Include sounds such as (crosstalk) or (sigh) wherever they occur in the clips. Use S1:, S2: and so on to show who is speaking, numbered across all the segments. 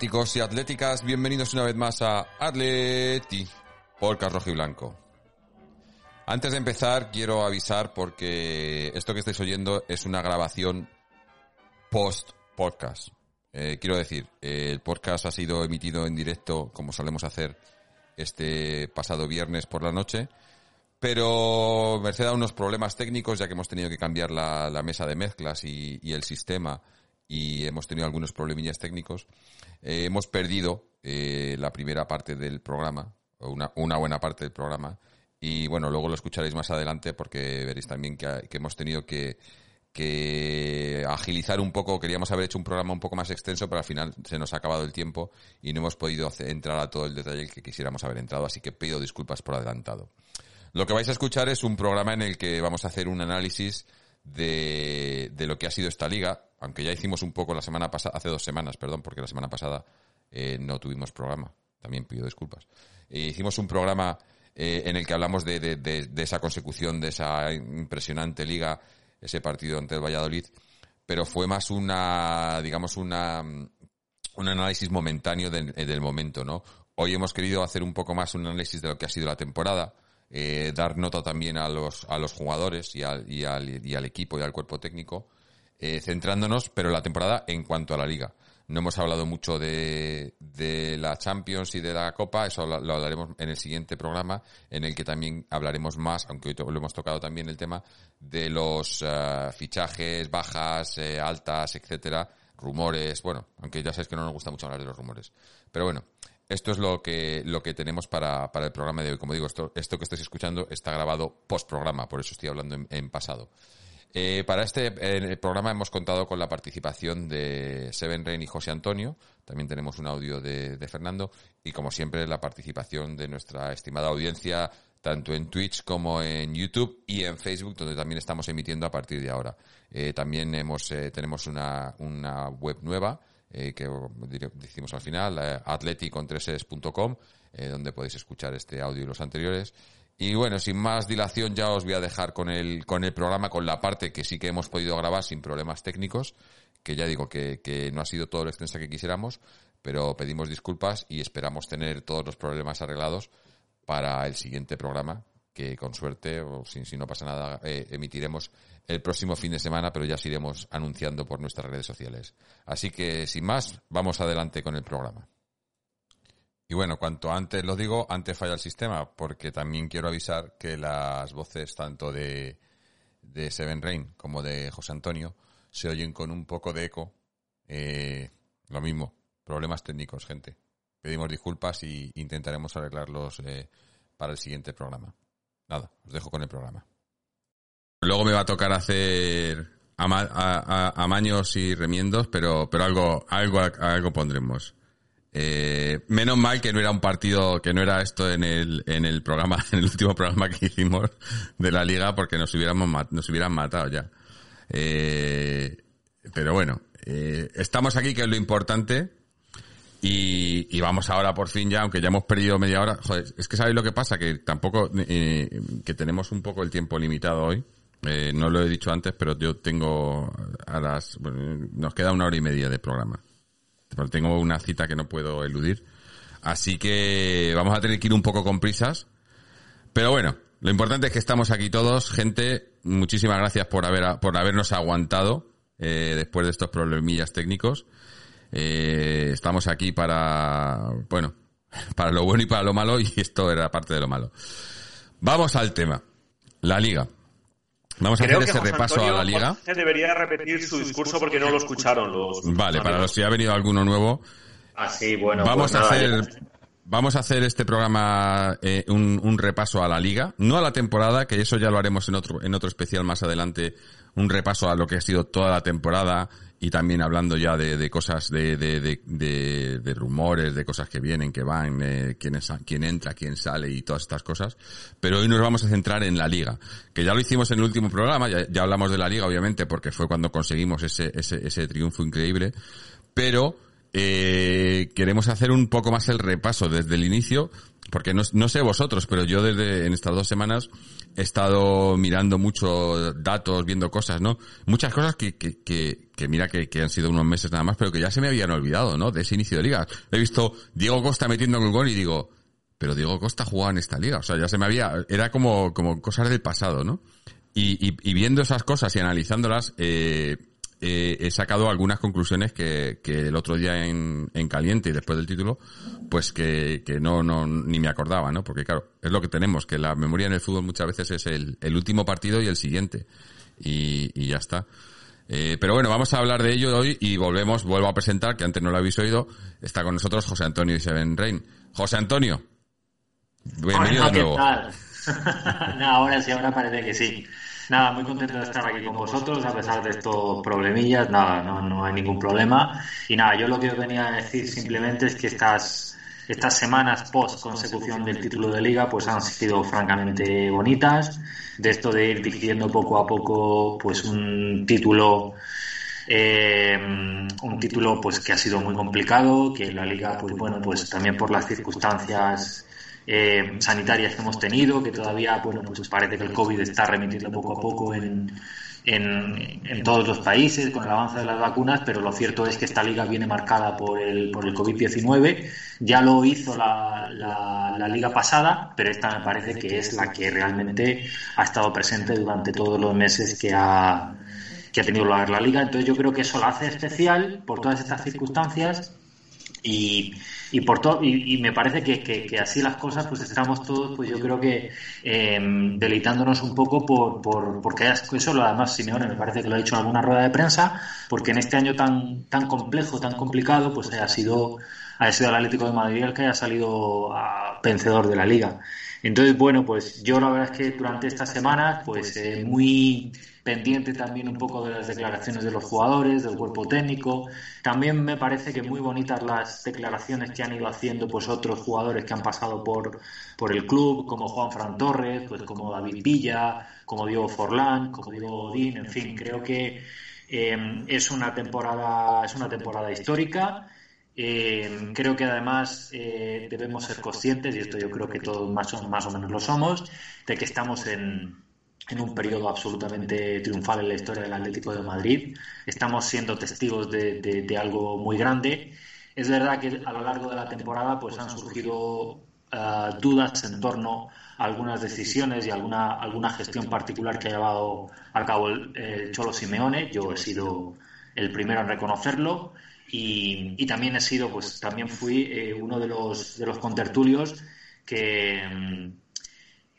S1: atléticos y atléticas, bienvenidos una vez más a Atleti, podcast rojo y blanco. Antes de empezar quiero avisar porque esto que estáis oyendo es una grabación post podcast. Eh, quiero decir, el podcast ha sido emitido en directo como solemos hacer este pasado viernes por la noche, pero merced a unos problemas técnicos ya que hemos tenido que cambiar la, mesa de mezclas y el sistema y hemos tenido algunos problemillas técnicos. Eh, hemos perdido eh, la primera parte del programa, una, buena parte del programa, y bueno, luego lo escucharéis más adelante porque veréis también que, hemos tenido que, agilizar un poco, queríamos haber hecho un programa un poco más extenso, pero al final se nos ha acabado el tiempo y no hemos podido entrar a todo el detalle que quisiéramos haber entrado, así que pido disculpas por adelantado. Lo que vais a escuchar es un programa en el que vamos a hacer un análisis de, de lo que ha sido esta liga, aunque ya hicimos un poco la semana pasada, hace dos semanas, perdón, porque la semana pasada eh, no tuvimos programa. También pido disculpas. Eh, hicimos un programa eh, en el que hablamos de, de- de- esa consecución, de esa impresionante liga, ese partido ante el Valladolid, pero fue más una, digamos, una, un análisis momentáneo del, del momento, ¿no? Hoy hemos querido hacer un poco más un análisis de lo que ha sido la temporada, eh, dar nota también a los, a los jugadores y al, y al, y al equipo y al cuerpo técnico, eh, centrándonos, pero la temporada en cuanto a la liga. No hemos hablado mucho de, de la Champions y de la Copa, eso lo, lo hablaremos en el siguiente programa, en el que también hablaremos más, aunque hoy lo hemos tocado también el tema, de los eh, fichajes, bajas, eh, altas, etcétera, rumores, bueno, aunque ya sabéis que no nos gusta mucho hablar de los rumores. Pero bueno, esto es lo que, lo que tenemos para, para el programa de hoy. Como digo, esto, esto que estáis escuchando está grabado post programa, por eso estoy hablando en, en pasado. Eh, para este eh, programa hemos contado con la participación de Seven Rain y José Antonio. También tenemos un audio de, de Fernando. Y como siempre, la participación de nuestra estimada audiencia, tanto en Twitch como en YouTube y en Facebook, donde también estamos emitiendo a partir de ahora. Eh, también hemos, eh, tenemos una, una web nueva eh, que decimos al final, eh, atleticontreses.com, eh, donde podéis escuchar este audio y los anteriores. Y bueno, sin más dilación ya os voy a dejar con el, con el programa, con la parte que sí que hemos podido grabar sin problemas técnicos, que ya digo que, que no ha sido todo lo extensa que quisiéramos, pero pedimos disculpas y esperamos tener todos los problemas arreglados para el siguiente programa, con suerte, o si, si no pasa nada, eh, emitiremos el próximo fin de semana, pero ya os iremos anunciando por nuestras redes sociales. Así que, sin más, vamos adelante con el programa. Y bueno, cuanto antes lo digo, antes falla el sistema, porque también quiero avisar que las voces tanto de, de Seven Rain como de José Antonio se oyen con un poco de eco. Eh, lo mismo, problemas técnicos, gente. Pedimos disculpas y intentaremos arreglarlos eh, para el siguiente programa. Nada, os dejo con el programa. Luego me va a tocar hacer a- a- amaños y remiendos, pero, pero algo, algo, algo pondremos. Eh, menos mal que no era un partido, que no era esto en el, en el programa, (laughs) en el último programa que hicimos de la liga, porque nos hubiéramos, nos hubieran matado ya. Eh, pero bueno, eh, estamos aquí, que es lo importante, y, vamos ahora por fin ya, aunque ya hemos perdido media hora. Joder, es que sabéis lo que pasa, que tampoco, eh, que tenemos un poco el tiempo limitado hoy. Eh, no lo he dicho antes, pero yo tengo a las, nos queda una hora y media de programa. Pero tengo una cita que no puedo eludir. Así que vamos a tener que ir un poco con prisas. Pero bueno, lo importante es que estamos aquí todos, gente. Muchísimas gracias por haber, por habernos aguantado eh, después de estos problemillas técnicos. Eh, estamos aquí para, bueno, (laughs) para lo bueno y para lo malo y esto era parte de lo malo. Vamos al tema. La liga. Vamos a hacer ese repaso
S2: Antonio
S1: a la liga.
S2: Jorge debería repetir su discurso porque no lo escucharon los.
S1: Vale, para los que ha venido alguno nuevo,
S3: Ah, sí, bueno.
S1: vamos
S3: pues
S1: a
S3: nada,
S1: hacer
S3: ya-
S1: vamos a hacer este programa eh, un, un repaso a la liga, no a la temporada, que eso ya lo haremos en otro en otro especial más adelante, un repaso a lo que ha sido toda la temporada y también hablando ya de, de cosas, de, de, de, rumores, de cosas que vienen, que van, eh, quién, es, quién entra, quién sale y todas estas cosas. Pero hoy nos vamos a centrar en la liga, que ya lo hicimos en el último programa, ya, ya hablamos de la liga obviamente porque fue cuando conseguimos ese, ese, ese triunfo increíble, pero eh, queremos hacer un poco más el repaso desde el inicio, porque no, no sé vosotros, pero yo desde en estas dos semanas he estado mirando muchos datos, viendo cosas, ¿no? Muchas cosas que, que, que, que mira que, que, han sido unos meses nada más, pero que ya se me habían olvidado, ¿no? De ese inicio de liga. He visto Diego Costa metiendo el gol y digo, pero Diego Costa jugaba en esta liga. O sea, ya se me había, era como, como cosas del pasado, ¿no? Y, y, y viendo esas cosas y analizándolas, eh, eh, he sacado algunas conclusiones que, que el otro día en, en, caliente y después del título, pues que, que no, no, ni me acordaba, ¿no? Porque claro, es lo que tenemos, que la memoria en el fútbol muchas veces es el, el último partido y el siguiente. Y, y ya está. Eh, pero bueno, vamos a hablar de ello hoy y volvemos, vuelvo a presentar, que antes no lo habéis oído, está con nosotros José Antonio Seven Rein. José Antonio, bienvenido
S3: Hola,
S1: de nuevo.
S3: ¿qué tal? (laughs) no, ahora sí, ahora parece que sí. Nada, muy contento de estar aquí con vosotros a pesar de estos problemillas. Nada, no, no hay ningún problema. Y nada, yo lo que os venía a decir simplemente es que estas, estas semanas post consecución del título de liga pues han sido francamente bonitas. De esto de ir diciendo poco a poco pues un título eh, un título pues que ha sido muy complicado, que la liga pues bueno pues también por las circunstancias eh, sanitarias que hemos tenido, que todavía, bueno, pues parece que el COVID está remitiendo poco a poco en, en, en, todos los países con el avance de las vacunas, pero lo cierto es que esta liga viene marcada por el, por el COVID-19. Ya lo hizo la, la, la, liga pasada, pero esta me parece que es la que realmente ha estado presente durante todos los meses que ha, que ha tenido lugar la liga. Entonces yo creo que eso la hace especial por todas estas circunstancias y, y por todo y, me parece que, que, que, así las cosas pues estamos todos pues yo creo que eh, deleitándonos un poco por, por porque eso lo además Simeone me parece que lo ha dicho en alguna rueda de prensa porque en este año tan tan complejo tan complicado pues ha sido ha sido el Atlético de Madrid el que haya salido a vencedor de la liga. Entonces bueno pues yo la verdad es que durante estas semanas pues eh, muy pendiente también un poco de las declaraciones de los jugadores, del cuerpo técnico. También me parece que muy bonitas las declaraciones que han ido haciendo pues otros jugadores que han pasado por, por el club, como Juan Fran Torres, pues como David Villa, como Diego Forlán, como Diego Odín, en fin, creo que eh, es una temporada, es una temporada histórica. Eh, creo que además eh, debemos ser conscientes, y esto yo creo que todos más o, más o menos lo somos, de que estamos en, en un periodo absolutamente triunfal en la historia del Atlético de Madrid. Estamos siendo testigos de, de, de, algo muy grande. Es verdad que a lo largo de la temporada pues han surgido uh, dudas en torno a algunas decisiones y alguna, alguna gestión particular que ha llevado a cabo el, el Cholo Simeone. Yo he sido el primero en reconocerlo y, y también he sido, pues también fui eh, uno de los, de los contertulios que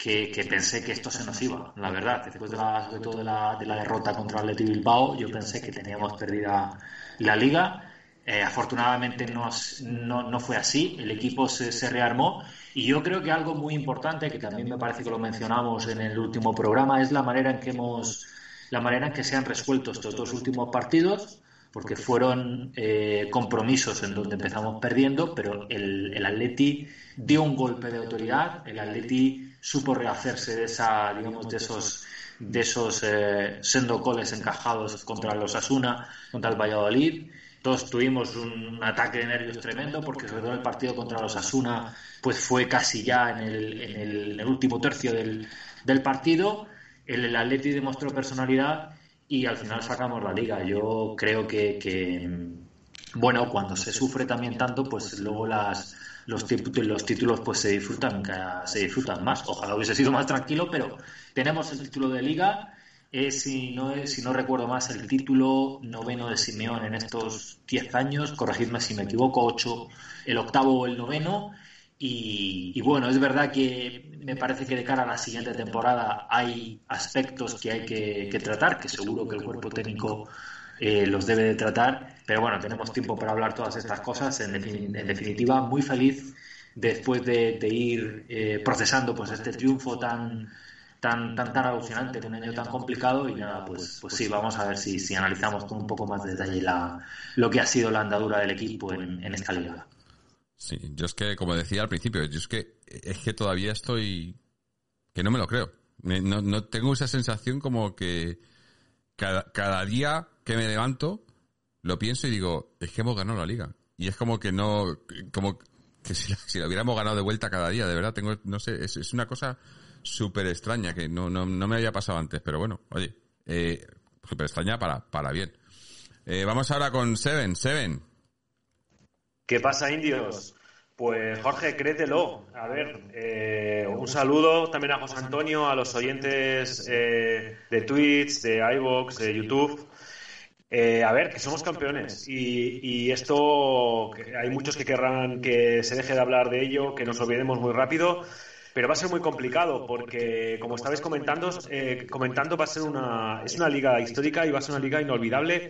S3: que, que, pensé que esto se nos iba, la verdad. Después de la, sobre todo de la, de la derrota contra el Atleti Bilbao, yo pensé que teníamos perdida la liga. Eh, afortunadamente no, no, no, fue así, el equipo se, se, rearmó y yo creo que algo muy importante, que también me parece que lo mencionamos en el último programa, es la manera en que hemos, la manera en que se han resuelto estos dos últimos partidos, porque fueron eh, compromisos en donde empezamos perdiendo, pero el, el Atleti dio un golpe de autoridad, el Atleti supo rehacerse de esa, digamos, de esos de esos eh, sendo goles encajados contra los Asuna, contra el Valladolid. Todos tuvimos un ataque de nervios tremendo porque sobre todo el partido contra los Asuna pues fue casi ya en el, en el, en el último tercio del, del partido. El, el, Atleti demostró personalidad y al final sacamos la liga. Yo creo que, que bueno, cuando se sufre también tanto, pues luego las los, los títulos pues se disfrutan se disfrutan más. Ojalá hubiese sido más tranquilo, pero tenemos el título de liga. Si, no es, si no recuerdo más, el título noveno de Simeón en estos 10 años, corregidme si me equivoco, 8, el octavo o el noveno. Y, y, bueno, es verdad que me parece que de cara a la siguiente temporada hay aspectos que hay que, que tratar, que seguro que el cuerpo técnico eh, los debe de tratar. Pero bueno, tenemos tiempo para hablar todas estas cosas. En, definitiva, muy feliz después de, de ir eh, procesando pues este triunfo tan tan, tan, tan alucinante, de un año tan complicado y nada, pues, pues sí, vamos a ver si, si analizamos con un poco más de detalle la, lo que ha sido la andadura del equipo en, en esta liga.
S1: Sí, yo es que, como decía al principio, yo es que, es que todavía estoy, que no me lo creo. No, no tengo esa sensación como que cada, cada día que me levanto, lo pienso y digo, es que hemos ganado la liga. Y es como que no, como que si, si la hubiéramos ganado de vuelta cada día, de verdad, tengo, no sé, es, es una cosa súper extraña que no, no, no me había pasado antes, pero bueno, oye, eh, súper extraña para, para bien. Eh, vamos ahora con Seven. Seven.
S2: ¿Qué pasa, indios? Pues Jorge, créetelo. A ver, eh, un saludo también a José Antonio, a los oyentes eh, de Twitch, de iVoox, de YouTube. Eh, a ver, que somos campeones. y, y esto, hay muchos que querrán que se deje de hablar de ello, que nos olvidemos muy rápido, pero va a ser muy complicado porque, como estabais comentando, eh, comentando va a ser una, es una liga histórica y va a ser una liga inolvidable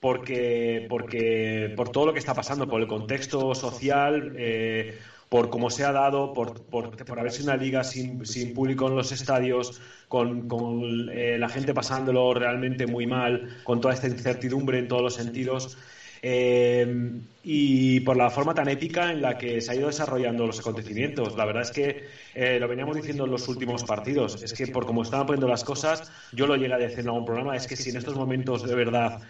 S2: porque, porque por todo lo que está pasando, por el contexto social, eh, por cómo se ha dado, por, por, por haber sido una liga sin, sin público en los estadios, con, con eh, la gente pasándolo realmente muy mal, con toda esta incertidumbre en todos los sentidos. Eh, y por la forma tan épica en la que se ha ido desarrollando los acontecimientos. La verdad es que eh, lo veníamos diciendo en los últimos partidos, es que por cómo estaban poniendo las cosas, yo lo llegué a decir en algún programa, es que si en estos momentos de verdad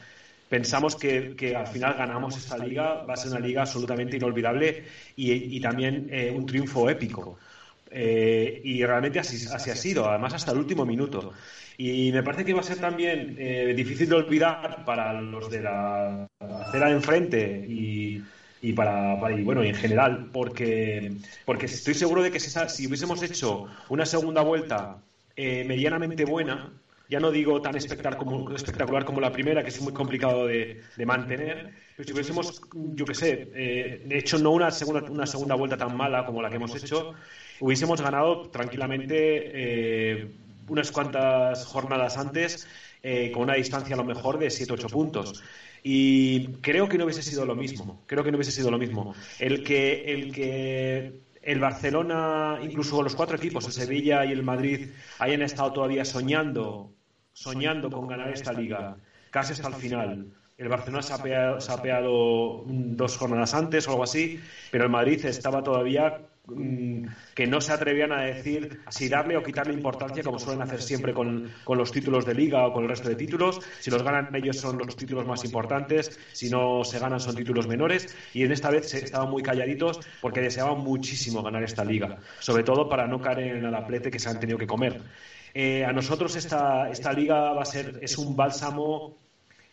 S2: pensamos que, que, al final ganamos esta liga, va a ser una liga absolutamente inolvidable y, y también eh, un triunfo épico. Eh, y realmente así, así, ha sido, además hasta el último minuto. Y me parece que va a ser también eh, difícil de olvidar para los de la acera de enfrente y, y para, para, y bueno, en general, porque, porque estoy seguro de que si, si hubiésemos hecho una segunda vuelta eh, medianamente buena, ya no digo tan espectacular como, la primera, que es muy complicado de, mantener, pero si hubiésemos, yo qué sé, eh, hecho no una segunda, una segunda vuelta tan mala como la que hemos hecho, hubiésemos ganado tranquilamente eh, unas cuantas jornadas antes eh, con una distancia a lo mejor de 7-8 puntos. Y creo que no hubiese sido lo mismo. Creo que no hubiese sido lo mismo. El que, el que el Barcelona, incluso los cuatro equipos, el Sevilla y el Madrid, hayan estado todavía soñando, soñando con ganar esta liga, casi hasta el final. El Barcelona se ha, peado, se ha peado dos jornadas antes o algo así, pero el Madrid estaba todavía mm, que no se atrevían a decir si darle o quitarle importancia, como suelen hacer siempre con, con, los títulos de liga o con el resto de títulos. Si los ganan ellos son los títulos más importantes, si no se ganan son títulos menores. Y en esta vez estaban muy calladitos porque deseaban muchísimo ganar esta liga, sobre todo para no caer en el aplete que se han tenido que comer. Eh, a nosotros esta, esta liga va a ser es un bálsamo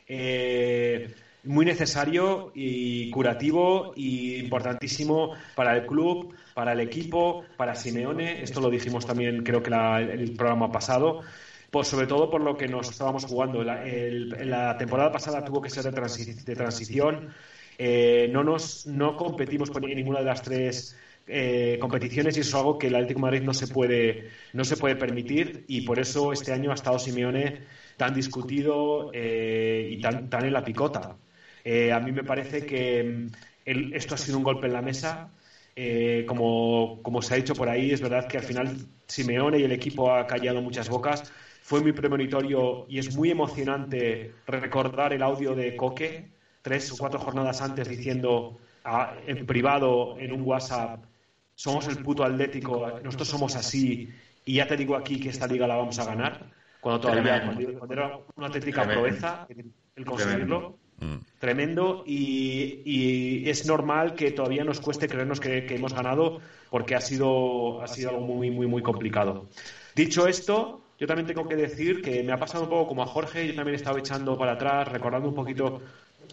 S2: eh, muy necesario y curativo y importantísimo para el club, para el equipo, para Simeone. Esto lo dijimos también, creo que la, el programa pasado. Pues sobre todo por lo que nos estábamos jugando. La, temporada pasada tuvo que ser de, de transición. Eh, no, nos, no competimos con ninguna de las tres eh, competiciones y eso es algo que el Atlético Madrid no se puede no se puede permitir y por eso este año ha estado Simeone tan discutido eh, y tan, tan en la picota. Eh, a mí me parece que el, esto ha sido un golpe en la mesa. Como, como, se ha dicho por ahí, es verdad que al final Simeone y el equipo ha callado muchas bocas. Fue muy premonitorio y es muy emocionante recordar el audio de Coque tres o cuatro jornadas antes diciendo a, en privado en un WhatsApp somos el puto Atlético, nosotros somos así y ya te digo aquí que esta liga la vamos a ganar cuando todavía cuando, cuando era una auténtica proeza el conseguirlo. Mm. Tremendo y, y, es normal que todavía nos cueste creernos que, que, hemos ganado porque ha sido, ha sido algo muy, muy, muy complicado. Dicho esto, yo también tengo que decir que me ha pasado un poco como a Jorge, yo también he estado echando para atrás, recordando un poquito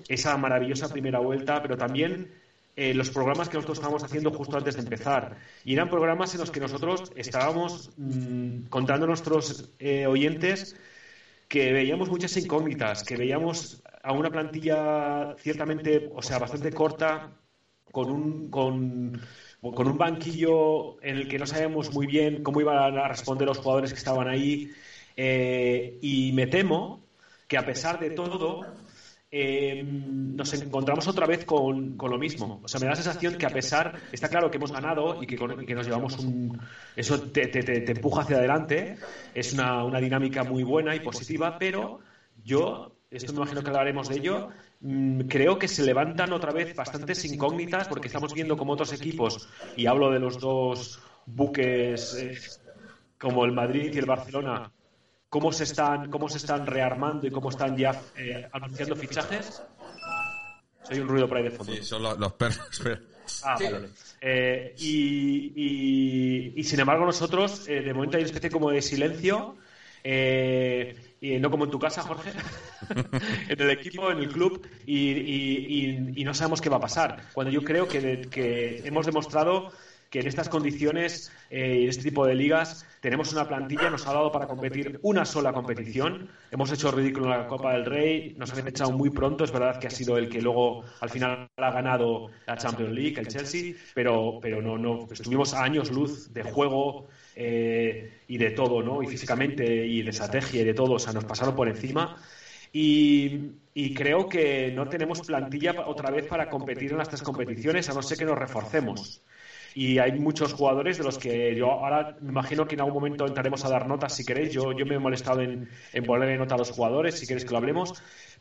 S2: esa maravillosa primera vuelta, pero también eh, los programas que nosotros estábamos haciendo justo antes de empezar. Y eran programas en los que nosotros estábamos mmm, contando a nuestros eh, oyentes que veíamos muchas incógnitas, que veíamos a una plantilla ciertamente, o sea, bastante corta, con un, con, con un banquillo en el que no sabíamos muy bien cómo iban a responder los jugadores que estaban ahí. Eh, y me temo que a pesar de todo, eh, nos encontramos otra vez con, con, lo mismo. O sea, me da la sensación que a pesar, está claro que hemos ganado y que, que nos llevamos un... Eso te, te, te, empuja hacia adelante, es una, una, dinámica muy buena y positiva, pero yo, esto me imagino que hablaremos de ello, mmm, creo que se levantan otra vez bastantes incógnitas porque estamos viendo como otros equipos, y hablo de los dos buques eh, como el Madrid y el Barcelona, cómo se están, cómo se están rearmando y cómo están ya eh, anunciando fichajes. Soy un ruido por ahí de fondo.
S1: Sí, son los, los perros.
S2: Ah, sí. vale. Eh, y, y, y, sin embargo nosotros, eh, de momento hay una especie como de silencio. Eh, y no como en tu casa, Jorge, (laughs) en el equipo, en el club, y, y, no sabemos qué va a pasar. Cuando yo creo que, que hemos demostrado que en estas condiciones eh, y en este tipo de ligas tenemos una plantilla, nos ha dado para competir una sola competición. Hemos hecho ridículo en la Copa del Rey, nos habían echado muy pronto, es verdad que ha sido el que luego al final ha ganado la Champions League, el Chelsea, pero, pero no, no, estuvimos a años luz de juego eh, y de todo, ¿no? Y físicamente y de estrategia y de todo, o sea, nos pasaron por encima. Y, y, creo que no tenemos plantilla otra vez para competir en las tres competiciones, a no ser que nos reforcemos y hay muchos jugadores de los que yo ahora me imagino que en algún momento entraremos a dar notas si queréis. Yo, yo me he molestado en, en ponerle nota a los jugadores, si queréis que lo hablemos,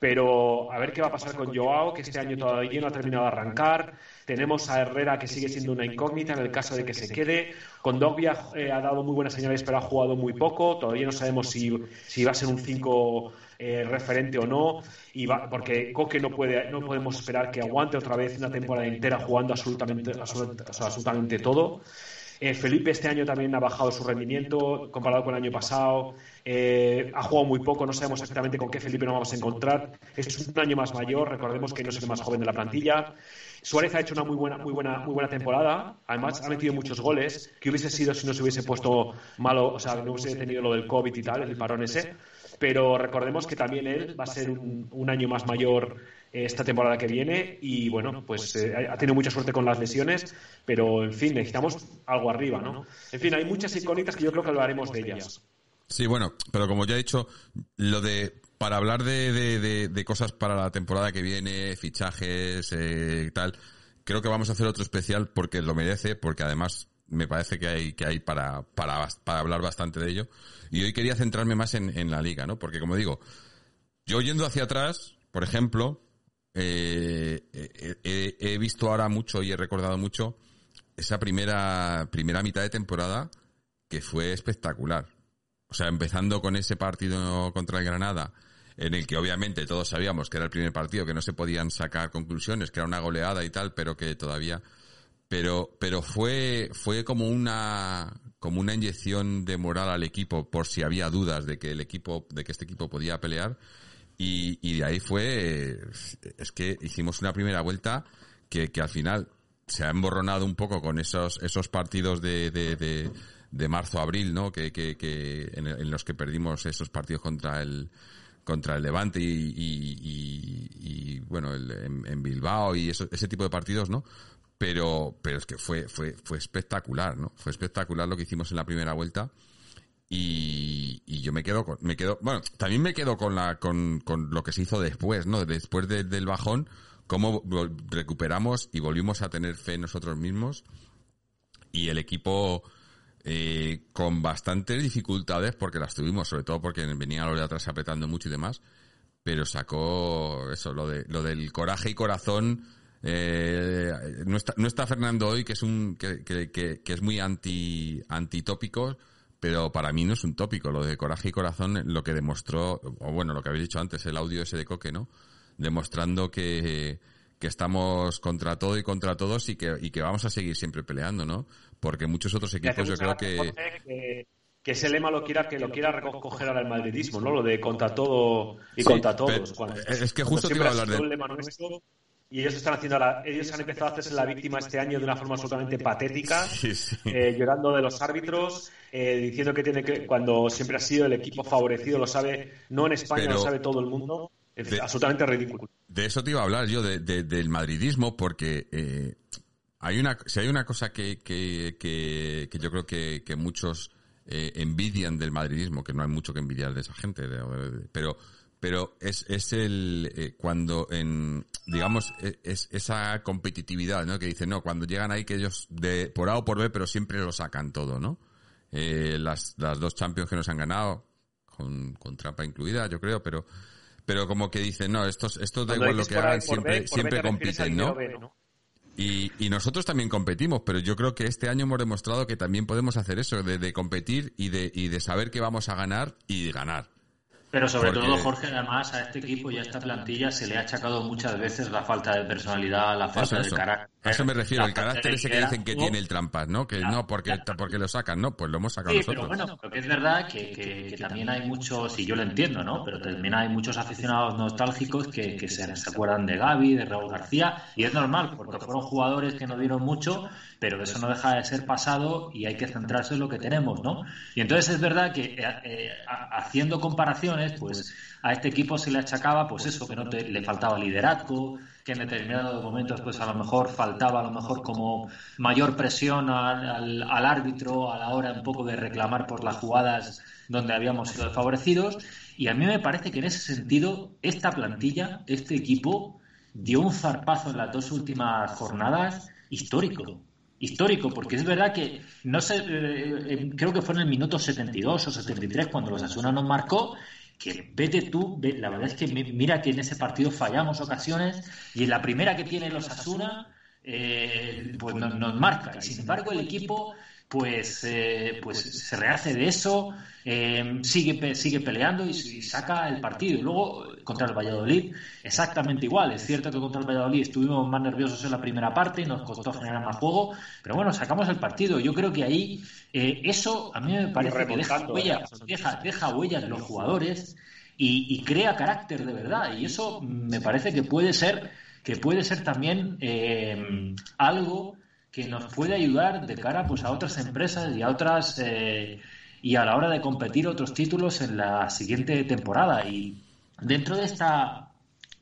S2: pero a ver qué va a pasar con Joao, que este año todavía no ha terminado de arrancar. Tenemos a Herrera, que sigue siendo una incógnita en el caso de que se quede. Con Dogbia eh, ha dado muy buenas señales, pero ha jugado muy poco. Todavía no sabemos si, va a ser un 5 eh, referente o no, y porque Coque no puede, no podemos esperar que aguante otra vez una temporada entera jugando absolutamente, absolutamente, absolutamente todo. Eh, Felipe este año también ha bajado su rendimiento comparado con el año pasado. Eh, ha jugado muy poco, no sabemos exactamente con qué Felipe nos vamos a encontrar. Es un año más mayor, recordemos que no es el más joven de la plantilla. Suárez ha hecho una muy buena, muy buena, muy buena temporada. Además, ha metido muchos goles. que hubiese sido si no se hubiese puesto malo, o sea, no hubiese tenido lo del COVID y tal, el parón ese? pero recordemos que también él va a ser un, año más mayor esta temporada que viene y bueno, pues eh, ha tenido mucha suerte con las lesiones, pero en fin, necesitamos algo arriba, ¿no? En fin, hay muchas incógnitas que yo creo que hablaremos de ellas.
S1: Sí, bueno, pero como ya he dicho, lo de para hablar de, de, de, cosas para la temporada que viene, fichajes eh, tal, creo que vamos a hacer otro especial porque lo merece, porque además me parece que hay, que hay para, para, para hablar bastante de ello. Y hoy quería centrarme más en, en la liga, ¿no? Porque como digo, yo yendo hacia atrás, por ejemplo, eh, he, visto ahora mucho y he recordado mucho esa primera, primera mitad de temporada que fue espectacular. O sea, empezando con ese partido contra el Granada, en el que obviamente todos sabíamos que era el primer partido, que no se podían sacar conclusiones, que era una goleada y tal, pero que todavía pero pero fue fue como una como una inyección de moral al equipo por si había dudas de que el equipo de que este equipo podía pelear. Y, y de ahí fue es que hicimos una primera vuelta que, que al final se ha emborronado un poco con esos esos partidos de, de marzo abril no que, que, que en, en, los que perdimos esos partidos contra el contra el Levante y, bueno el, en, Bilbao y eso, ese tipo de partidos no pero, pero es que fue, fue, fue espectacular, ¿no? Fue espectacular lo que hicimos en la primera vuelta. Y, yo me quedo con, me quedo, bueno, también me quedo con la, con, con lo que se hizo después, ¿no? Después de, del bajón, cómo recuperamos y volvimos a tener fe en nosotros mismos. Y el equipo, eh, con bastantes dificultades, porque las tuvimos, sobre todo porque venían los de atrás apretando mucho y demás, pero sacó eso, lo de, lo del coraje y corazón, eh, no, está, no está Fernando hoy, que es un que, que, que, que es muy anti antitópico, pero para mí no es un tópico. Lo de Coraje y Corazón, lo que demostró, o bueno, lo que habéis dicho antes, el audio ese de Coque, ¿no? Demostrando que, que estamos contra todo y contra todos y que, y que vamos a seguir siempre peleando, ¿no? Porque muchos otros equipos yo creo que...
S2: que... que... ese lema lo quiera que lo quiera recoger ahora el madridismo, ¿no? Lo de contra todo y sí, contra todos.
S1: Cuando, es que justo te iba a hablar de
S2: y ellos están haciendo la, ellos han empezado a hacerse la víctima este año de una forma absolutamente patética, sí, sí. Eh, llorando de los árbitros, eh, diciendo que tiene que cuando siempre ha sido el equipo favorecido, lo sabe, no en España, Pero, lo sabe todo el mundo. Es de, absolutamente ridículo.
S1: De eso te iba a hablar yo, de, de, del madridismo, porque eh, hay una, si hay una cosa que, que, que, que yo creo que, que muchos eh, envidian del madridismo, que no hay mucho que envidiar de esa gente, pero pero es, es el eh, cuando en digamos e- es, esa competitividad, ¿no? Que dicen, no, cuando llegan ahí que ellos de por A o por B, pero siempre lo sacan todo, ¿no? Eh, las, las dos Champions que nos han ganado, con, con trampa incluida, yo creo, pero pero como que dicen, no, estos, estos da igual lo que hagan, siempre, siempre compiten, ¿no?
S2: primero B, ¿no?
S1: Y, y nosotros también competimos, pero yo creo que este año hemos demostrado que también podemos hacer eso, de, de competir y de, y de saber que vamos a ganar y ganar.
S3: Pero sobre
S1: Porque-
S3: todo, Jorge, además a este equipo y a esta plantilla se le ha achacado muchas veces la falta de personalidad, la falta
S1: Eso,
S3: de carácter.
S1: A eso me refiero, el carácter ese que dicen que tiene el trampas, ¿no? Que no, porque, porque lo sacan, ¿no? Pues lo hemos sacado
S3: Sí,
S1: nosotros.
S3: pero bueno, porque es verdad que, que- que también hay muchos, y yo lo entiendo, ¿no? Pero también hay muchos aficionados nostálgicos que, que se, se acuerdan de Gaby, de Raúl García, y es normal, porque fueron jugadores que no dieron mucho, pero eso no deja de ser pasado y hay que centrarse en lo que tenemos, ¿no? Y entonces es verdad que eh, eh, ha- haciendo comparaciones, pues a este equipo se le achacaba, pues eso, que no te- le faltaba liderazgo, que en determinados momentos, pues a lo mejor faltaba a lo mejor como mayor presión al, al- al árbitro a la hora un poco de reclamar por las jugadas donde habíamos sido desfavorecidos. Y a mí me parece que en ese sentido, esta plantilla, este equipo, dio un zarpazo en las dos últimas jornadas histórico. Histórico, porque es verdad que no sé, eh, eh, creo que fue en el minuto 72 o 73 cuando los Asuna nos marcó, que vete tú, la verdad es que mi- mira que en ese partido fallamos ocasiones y en la primera que tiene los Asuna, pues nos, nos marca. Y sin embargo el equipo pues, eh, pues se rehace de eso, eh, sigue, sigue peleando y, y saca el partido. Y luego contra el Valladolid, exactamente igual. Es cierto que contra el Valladolid estuvimos más nerviosos en la primera parte y nos costó generar más juego, pero bueno, sacamos el partido. Yo creo que ahí eh, eso a mí me parece que deja huella, deja, deja huellas en los jugadores y, y crea carácter de verdad. Y eso me parece que puede ser, que puede ser también eh, algo que nos puede ayudar de cara pues a otras empresas y a otras eh, y a la hora de competir otros títulos en la siguiente temporada. Y dentro de esta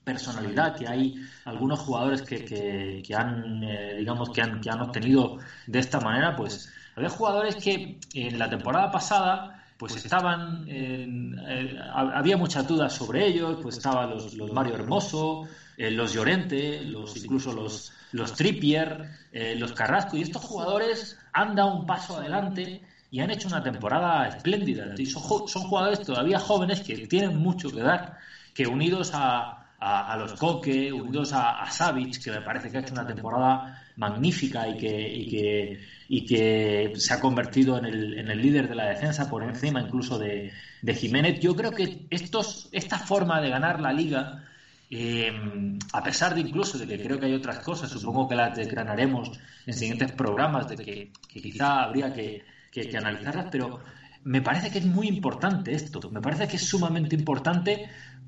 S3: personalidad que hay algunos jugadores que, que, que han eh, digamos que han, que han obtenido de esta manera pues había jugadores que en la temporada pasada pues estaban en- eh, había muchas dudas sobre ellos pues estaban los, los Mario Hermoso los Llorente los incluso los los Trippier eh, los Carrasco y estos jugadores han dado un paso adelante y han hecho una temporada espléndida y son, jugadores todavía jóvenes que tienen mucho que dar que unidos a, a, a los Coque, unidos a, a Savic, que me parece que ha hecho una temporada magnífica y que, y que, y que se ha convertido en el, en el líder de la defensa por encima incluso de, de Jiménez. Yo creo que estos, esta forma de ganar la liga, eh, a pesar de incluso de que creo que hay otras cosas, supongo que las desgranaremos en siguientes programas, de que, quizá habría que, que- que analizarlas, pero me parece que es muy importante esto, me parece que es sumamente importante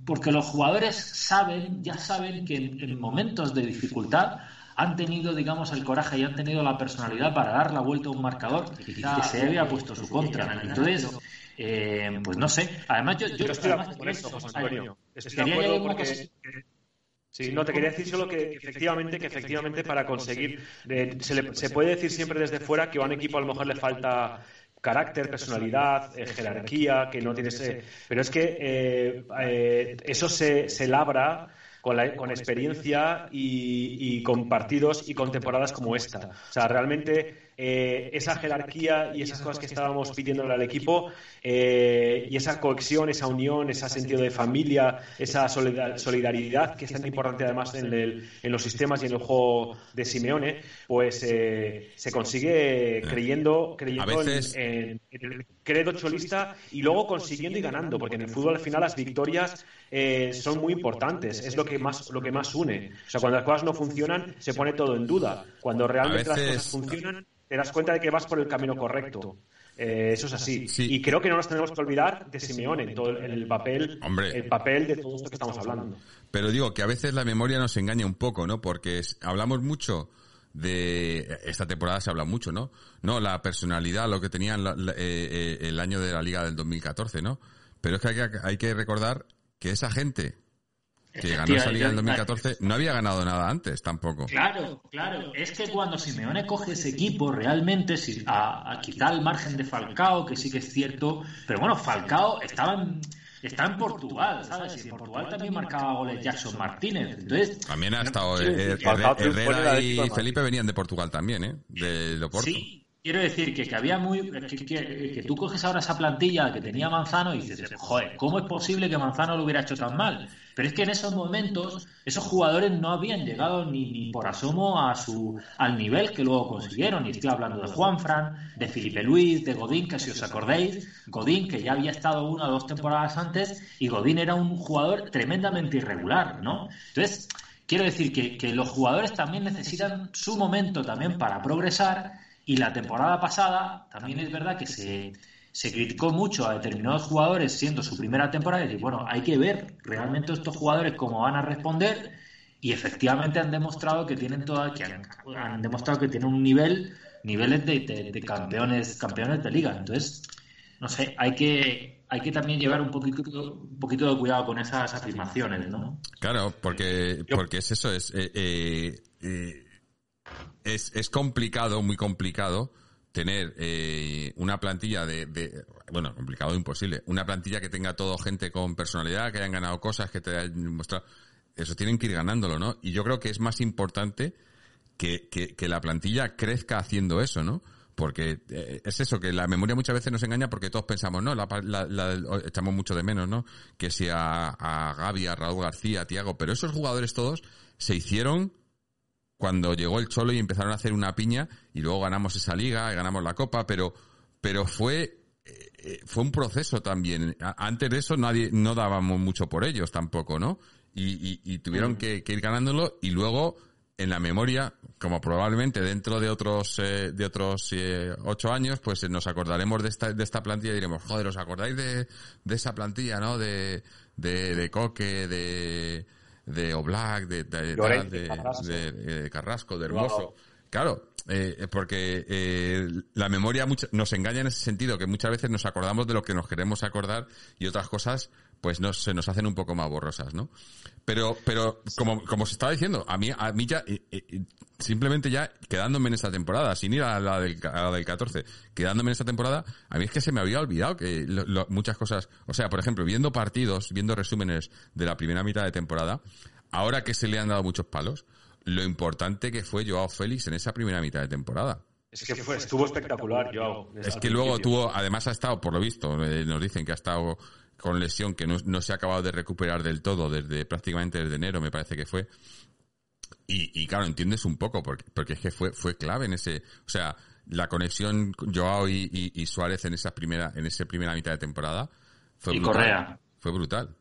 S3: porque los jugadores saben, ya saben que en, en momentos de dificultad han tenido, digamos, el coraje y han tenido la personalidad para dar la vuelta a un marcador que quizá se había puesto su contra. Entonces, eh, pues no sé. Además, yo, yo,
S2: Yo estoy de
S3: además,
S2: con esto, José Antonio. Estoy de acuerdo porque...
S3: cosa.
S2: Sí, no, te quería decir solo que, que efectivamente, que efectivamente para conseguir, eh, se, le- se puede decir siempre desde fuera que a un equipo a lo mejor le falta carácter, personalidad, eh, jerarquía, que no tiene ese... Pero es que eh, eh, eso se, se labra con, la, con experiencia y, y con partidos y con temporadas como esta. O sea, realmente eh, esa jerarquía y esas cosas que estábamos pidiéndole al equipo eh, y esa cohesión, esa unión, ese sentido de familia, esa solidar- solidaridad que es tan importante además en, el- en los sistemas y en el juego de Simeone, pues eh, se consigue creyendo, creyendo
S1: veces-
S2: en, el credo cholista y luego consiguiendo y ganando, porque en el fútbol al final las victorias eh, son muy importantes, es lo que más lo que más une. O sea, cuando las cosas no funcionan se pone todo en duda. Cuando realmente
S1: veces-
S2: las cosas funcionan te das cuenta de que vas por el camino correcto. Eh, eso es así.
S1: Sí.
S2: Y creo que no nos tenemos que olvidar de Simeone, en todo el, en el papel,
S1: Hombre.
S2: el papel de todo esto que estamos hablando.
S1: Pero digo que a veces la memoria nos engaña un poco, ¿no? Porque es- hablamos mucho de esta temporada se habla mucho, ¿no? No, la personalidad, lo que tenían la- la- eh, eh, el año de la Liga del 2014, ¿no? Pero es que hay que, hay que recordar que esa gente que ganó esa Liga del 2014 no había ganado nada antes tampoco.
S3: Claro, claro. Es que cuando Simeone coge ese equipo, realmente, si, a, a quizá al margen de Falcao, que sí que es cierto, pero bueno, Falcao estaba en, está en Portugal, ¿sabes? Y en Portugal también marcaba goles Jackson Martínez. Entonces,
S1: También ha estado eh,
S3: que-
S1: Herrera,
S2: en el
S1: y. Felipe venían de Portugal también, ¿eh? De Loporto.
S3: Sí, quiero decir que, que había muy. Que, que- que tú coges ahora esa plantilla que tenía Manzano y dices, joder, ¿cómo es posible que Manzano lo hubiera hecho tan mal? Pero es que en esos momentos esos jugadores no habían llegado ni, ni por asomo a su al nivel que luego consiguieron. Y estoy hablando de Juanfran, de Felipe Luis, de Godín, que si os acordáis, Godín, que ya había estado una o dos temporadas antes, y Godín era un jugador tremendamente irregular, ¿no? Entonces, quiero decir que, que los jugadores también necesitan su momento también para progresar y la temporada pasada también es verdad que se, se criticó mucho a determinados jugadores siendo su primera temporada y decir, bueno, hay que ver realmente estos jugadores cómo van a responder y efectivamente han demostrado que tienen toda, que han, han demostrado que tienen un nivel, niveles de, de- de campeones, campeones de liga. Entonces, no sé, hay que hay que también llevar un poquito, un poquito de cuidado con esas afirmaciones, ¿no?
S1: Claro, porque, porque es eso, es, eh, eh, eh, es, es complicado, muy complicado, tener eh, una plantilla de, de- bueno, complicado imposible, una plantilla que tenga todo gente con personalidad, que hayan ganado cosas, que te hayan mostrado, eso tienen que ir ganándolo, ¿no? Y yo creo que es más importante que, que, que la plantilla crezca haciendo eso, ¿no? Porque eh, es eso, que la memoria muchas veces nos engaña porque todos pensamos, no, la, la- la- echamos mucho de menos, ¿no? Que si a Gaby, a Raúl García, a Tiago, pero esos jugadores todos se hicieron cuando llegó el Cholo y empezaron a hacer una piña y luego ganamos esa liga y ganamos la copa, pero, pero fue, eh, eh, fue un proceso también. Antes de eso nadie, no dábamos mucho por ellos tampoco, ¿no? Y, y- y tuvieron que, que ir ganándolo y luego en la memoria, como probablemente dentro de otros eh, de otros eh, ocho años, pues nos acordaremos de esta de esta plantilla y diremos, joder, ¿os acordáis de, de esa plantilla, no? De de, de Coque, de de Oblak, de, de,
S2: Llorente,
S1: de-
S2: Carrasco.
S1: de- de Carrasco, de Hermoso.
S2: Wow.
S1: Claro, eh, porque eh, la memoria mucha- nos engaña en ese sentido, que muchas veces nos acordamos de lo que nos queremos acordar y otras cosas pues nos, se nos hacen un poco más borrosas, ¿no? Pero, pero como, como se estaba diciendo, a mí, a mí ya, eh, eh, simplemente ya quedándome en esta temporada, sin ir a la, del, a la del 14, quedándome en esta temporada, a mí es que se me había olvidado que lo- lo- muchas cosas, o sea, por ejemplo, viendo partidos, viendo resúmenes de la primera mitad de temporada, ahora que se le han dado muchos palos, lo importante que fue Joao Félix en esa primera mitad de temporada.
S2: Es que fue, estuvo espectacular, Joao.
S1: Es que luego tuvo, además ha estado, por lo visto, eh, nos dicen que ha estado con lesión que no, no se ha acabado de recuperar del todo desde prácticamente desde enero, me parece que fue. Y, y claro, entiendes un poco, porque, porque es que fue, fue clave en ese, o sea, la conexión con Joao y, y- y Suárez en esa primera, en esa primera mitad de temporada fue
S3: Y
S1: brutal.
S3: Correa.
S1: Fue brutal.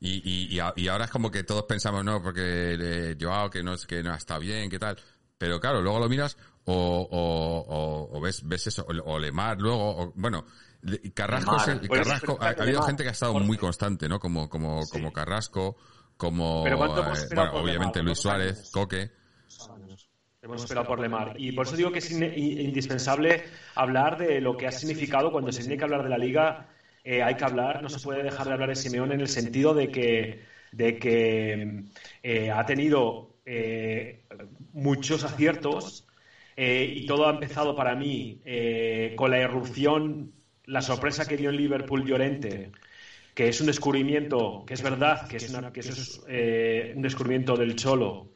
S1: Y, y, ahora es como que todos pensamos, no, porque eh, Joao que no, que no está bien, qué tal. Pero claro, luego lo miras o, o, o, o ves, ves eso, o, Lemar luego, o, bueno, Carrasco, Carrasco, ha, habido gente que ha estado muy constante, ¿no? Como, como,
S2: Sí.
S1: como Carrasco, como,
S2: Pero ¿cuánto hemos
S1: eh, bueno, obviamente
S2: Lemar?
S1: Luis Suárez,
S2: años.
S1: Coque.
S2: Hemos esperado por Lemar. Y por eso digo que es in- indispensable hablar de lo que ha significado cuando se tiene que hablar de la liga. eh, hay que hablar, no se puede dejar de hablar de Simeón en el sentido de que, de que eh, ha tenido eh, muchos aciertos eh, y todo ha empezado para mí eh, con la irrupción, la sorpresa que dio en Liverpool Llorente, que es un descubrimiento, que es verdad, que, es una- que es eh, un descubrimiento del Cholo,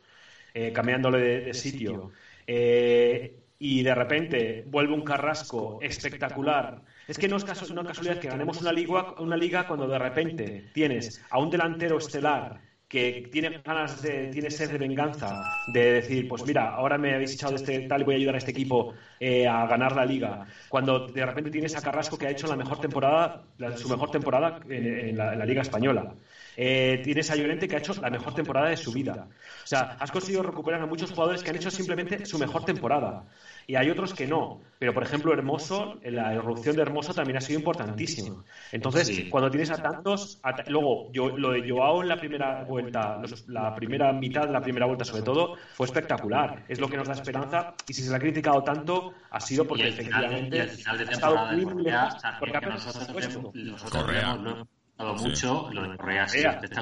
S2: eh, cambiándole de, sitio. Eh, y de repente vuelve un Carrasco espectacular. Es que no es, es casualidad que ganemos una liga, una liga cuando de repente tienes a un delantero estelar que tiene ganas de, tiene sed de venganza, de decir, pues mira, ahora me habéis echado de este tal y voy a ayudar a este equipo eh, a ganar la liga. Cuando de repente tienes a Carrasco que ha hecho la mejor temporada, su mejor temporada la, en la liga española. Eh, tienes a Llorente que ha hecho la mejor temporada de su vida. O sea, has conseguido recuperar a muchos jugadores que han hecho simplemente su mejor temporada. Y hay otros que no. Pero, por ejemplo, Hermoso, la irrupción de Hermoso también ha sido importantísima. Entonces,
S3: Sí.
S2: cuando tienes a tantos. a luego, yo, lo de Joao en la primera vuelta, los- la primera mitad de la primera vuelta, sobre todo, fue espectacular. Es lo que nos da esperanza. Y si se le ha criticado tanto, ha sido porque
S3: y el final, de-
S2: efectivamente
S3: y el final de
S2: ha estado muy, lejos. Porque ha
S3: nosotros,
S1: Correa. Sí.
S3: mucho, lo de Correa.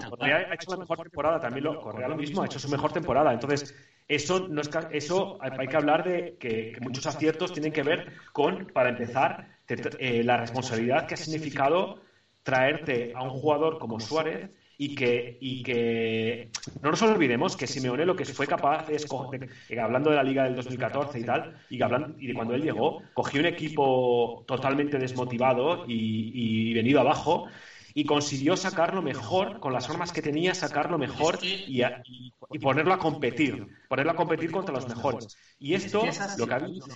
S2: Correa ha hecho la mejor temporada, también lo, Correa lo mismo, ha hecho su mejor temporada. Entonces, eso no es ca- eso hay, que hablar de que, que muchos aciertos tienen que ver con, para empezar, te- eh, la responsabilidad que ha significado traerte a un jugador como Suárez y que, y que no nos olvidemos que Simeone lo que fue capaz es, de- hablando de la liga del 2014 y tal, y, que hablan- y de cuando él llegó, cogió un equipo totalmente desmotivado y, y venido abajo y consiguió sacarlo mejor, con las armas que tenía, sacarlo mejor y, a- y- y ponerlo a competir, ponerlo a competir contra los mejores. Y esto, lo que ha habido,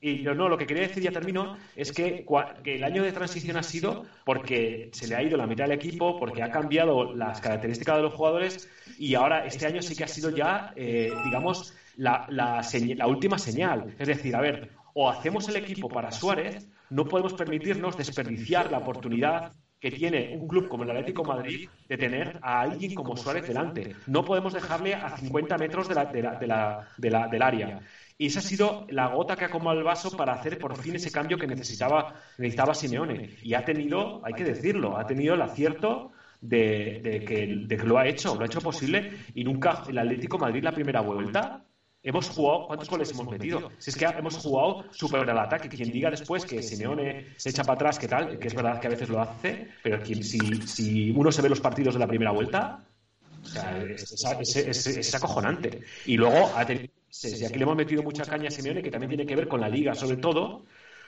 S2: y yo no, lo que quería decir, ya termino, es que, que el año de transición ha sido porque se le ha ido la mitad del equipo, porque ha cambiado las características de los jugadores y ahora este año sí que ha sido ya, eh, digamos, la, la última señal. Es decir, a ver, o hacemos el equipo para Suárez, no podemos permitirnos desperdiciar la oportunidad que tiene un club como el Atlético Madrid de tener a alguien como Suárez delante. No podemos dejarle a 50 metros de la- de la- de la- de la- del área. Y esa ha sido la gota que ha colmado el vaso para hacer por fin ese cambio que necesitaba, necesitaba Simeone. Y ha tenido, hay que decirlo, ha tenido el acierto de, que, de que lo ha hecho, lo ha hecho posible. Y nunca el Atlético Madrid la primera vuelta. Hemos jugado, ¿cuántos goles hemos metido? Si es que hemos jugado súper al ataque. Quien diga después que Simeone se echa para atrás, que tal, que es verdad que a veces lo hace, pero quien, si, si uno se ve los partidos de la primera vuelta, o sea, es, es- es- es- acojonante. Y luego ha tenido. Y aquí le hemos metido mucha caña a Simeone, que también tiene que ver con la liga, sobre todo.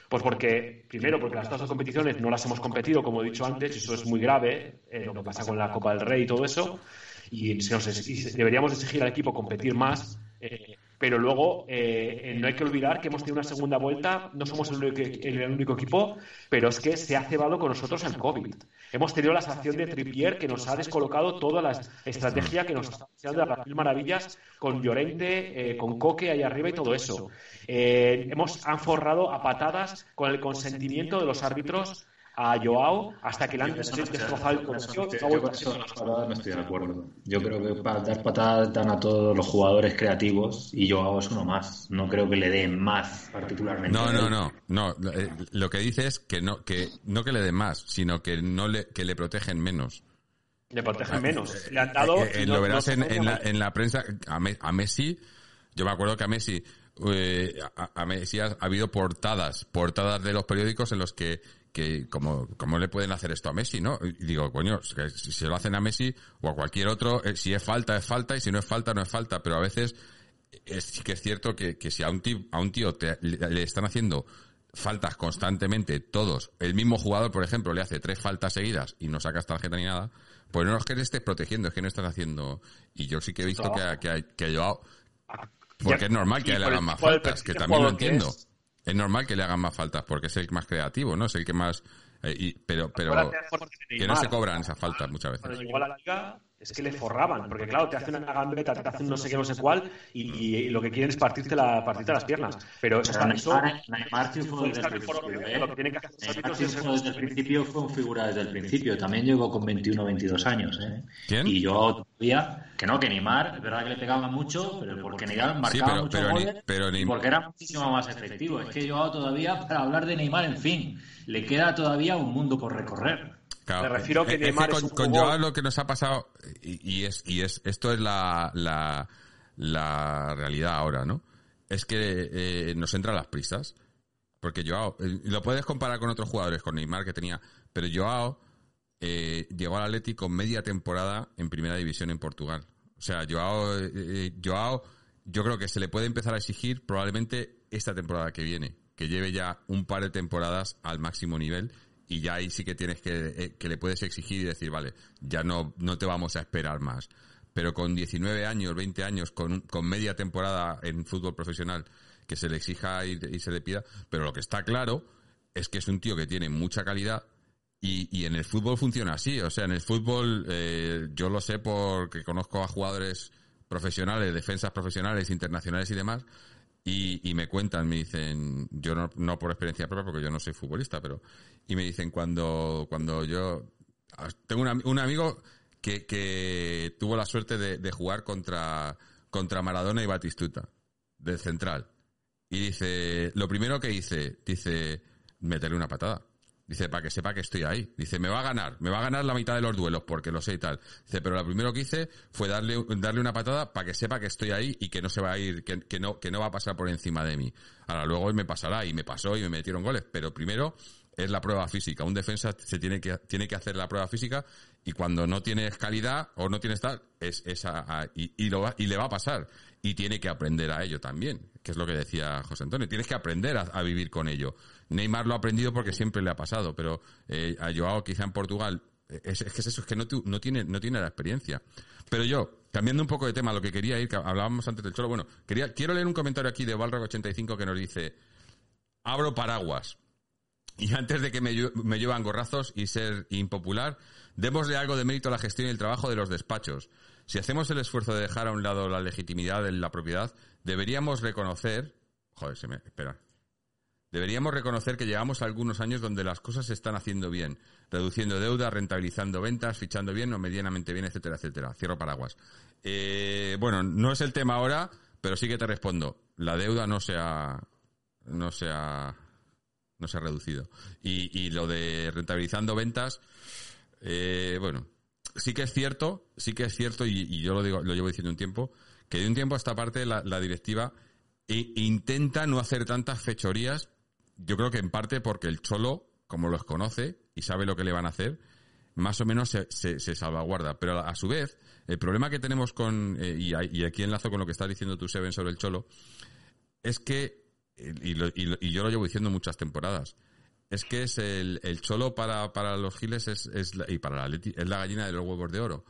S2: Pues porque, primero, porque las otras competiciones no las hemos competido, como he dicho antes, y eso es muy grave, eh, lo que pasa con la Copa del Rey y todo eso. Y, y deberíamos exigir al equipo competir más. eh, pero luego eh, eh, no hay que olvidar que hemos tenido una segunda vuelta, no somos el único, equipo, pero es que se ha cebado con nosotros el COVID. Hemos tenido la sanción de Trippier que nos ha descolocado toda la estrategia que nos está haciendo las mil maravillas con Llorente, eh, con Coque ahí arriba y todo eso. Eh, hemos han forrado a patadas con el consentimiento de los árbitros a Joao hasta que le han destrozado el
S3: estoy- yo con eso de las patadas no estoy de acuerdo. Yo creo que para dar patadas dan a todos los jugadores creativos y Joao es uno más. No creo que le dé más particularmente.
S1: No, no, no, no. eh, Lo que dice es que no, que no que le den más, sino que no le, que le protegen menos.
S2: Le protegen menos. Le han dado.
S1: Eh, eh,
S2: no-
S1: lo verás
S2: no-
S1: en, en la, en la prensa. A, Me- a Messi, yo me acuerdo que a Messi, eh, a, a Messi ha, ha habido portadas, portadas de los periódicos en los que, que como, ¿cómo le pueden hacer esto a Messi, no? Y digo, coño, que si se lo hacen a Messi o a cualquier otro, eh, si es falta, es falta, y si no es falta, no es falta, pero a veces es, sí que es cierto que, que si a un tío, a un tío te- le, le están haciendo faltas constantemente, todos, el mismo jugador, por ejemplo, le hace tres faltas seguidas y no sacas tarjeta ni nada, pues no es que le estés protegiendo, es que no estás haciendo. Y yo sí que he visto que, que, a- que a Joao, porque
S2: Ya-
S1: es normal que le hagan más faltas, que también lo entiendo.
S2: es.
S1: Es normal que le hagan más faltas porque es el más creativo, ¿no? Es el que más. eh, y- pero pero que no se cobran esas faltas muchas veces.
S2: Llegó a la liga es que le forraban, porque claro, te hacen una gambeta, te hacen no sé qué, no sé cuál, y, y lo que quieren es partirte, la, partirte las piernas. Pero eso
S3: Pero
S2: está eso.
S3: Neymar, Neymar triunfó desde el principio. ¿eh?
S2: Lo que tienen que hacer los
S3: Neymar
S2: árbitros es
S3: triunfó desde el principio, fue un figura desde el principio. También llegó con 21 o 22 años. ¿eh?
S1: ¿Quién?
S3: Y yo todavía, que no, que Neymar, es verdad que le pegaban mucho, pero porque Neymar marcaba
S1: pero-
S3: muchos
S1: pero
S3: goles
S1: pero ni-
S3: porque era muchísimo más efectivo. Es que Joao todavía, para hablar de Neymar, en fin, le queda todavía un mundo por recorrer.
S1: Claro,
S2: Me refiero a que
S1: es- es
S2: Neymar es
S1: con,
S2: un
S1: con
S2: jugador-
S1: Joao lo que nos ha pasado y, y es y es esto es la la, la realidad ahora, ¿no? Es que eh, nos entran las prisas porque Joao eh, lo puedes comparar con otros jugadores, con Neymar que tenía, pero Joao eh, llegó al Atlético media temporada en Primera División en Portugal. O sea, Joao, eh, eh, Joao, yo creo que se le puede empezar a exigir probablemente esta temporada que viene, que lleve ya un par de temporadas al máximo nivel y ya ahí sí que tienes que, eh, que le puedes exigir y decir, vale, ya no, no te vamos a esperar más. Pero con 19 años, 20 años, con, con media temporada en fútbol profesional, que se le exija y, y se le pida, pero lo que está claro es que es un tío que tiene mucha calidad y, y en el fútbol funciona así. O sea, en el fútbol eh, yo lo sé porque conozco a jugadores profesionales, defensas profesionales, internacionales y demás, y, y me cuentan, me dicen, yo no, no por experiencia propia porque yo no soy futbolista, pero, y me dicen cuando, cuando yo, tengo un, am- un amigo que, que tuvo la suerte de, de jugar contra, contra Maradona y Batistuta, del central. Y dice, lo primero que hice, dice, meterle una patada. Dice, para que sepa que estoy ahí. Dice, me va a ganar, me va a ganar la mitad de los duelos porque lo sé y tal. Dice, pero lo primero que hice fue darle, darle una patada para que sepa que estoy ahí y que no se va a ir, que, que no, que no va a pasar por encima de mí. Ahora luego me pasará y me pasó y me metieron goles. Pero primero es la prueba física. Un defensa se tiene que, tiene que hacer la prueba física y cuando no tienes calidad o no tienes tal, es, esa y, y, lo va, y le va a pasar. Y tiene que aprender a ello también, que es lo que decía José Antonio. Tienes que aprender a, a vivir con ello. Neymar lo ha aprendido porque siempre le ha pasado, pero eh, a Joao quizá en Portugal es, es, que es eso, es que no, no, tiene, no tiene la experiencia. Pero yo, cambiando un poco de tema, lo que quería ir, que hablábamos antes del cholo, bueno, quería, quiero leer un comentario aquí de Balrog85 que nos dice, abro paraguas. Y antes de que me, me llevan gorrazos y ser impopular, démosle algo de mérito a la gestión y el trabajo de los despachos. Si hacemos el esfuerzo de dejar a un lado la legitimidad de la propiedad, deberíamos reconocer... Joder, se me... Espera. Deberíamos reconocer que llevamos algunos años donde las cosas se están haciendo bien, reduciendo deuda, rentabilizando ventas, fichando bien o medianamente bien, etcétera, etcétera. Cierro paraguas. Eh, bueno, no es el tema ahora, pero sí que te respondo. La deuda no se ha, no se ha, no se ha reducido. Y, lo de rentabilizando ventas, eh, bueno, sí que es cierto, sí que es cierto, y, yo lo digo, lo llevo diciendo un tiempo, que de un tiempo a esta parte la, la directiva e, intenta no hacer tantas fechorías. Yo creo que en parte porque el cholo, como los conoce y sabe lo que le van a hacer, más o menos se, se, salvaguarda. Pero a, su vez, el problema que tenemos con, eh, y, y, aquí enlazo con lo que estás diciendo tú, Seven, sobre el cholo, es que, y, lo, y, yo lo llevo diciendo muchas temporadas, es que es el, el cholo para, para los giles es, es la, y para la Atleti, es la gallina de los huevos de oro.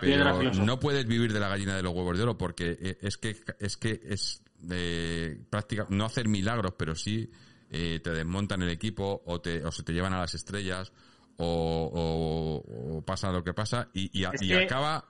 S1: Pero no puedes vivir de la gallina de los huevos de oro porque eh, es que es que es de práctica no hacer milagros, pero sí eh, te desmontan el equipo o te o se te llevan a las estrellas o, o, o pasa lo que pasa y, y, y que... acaba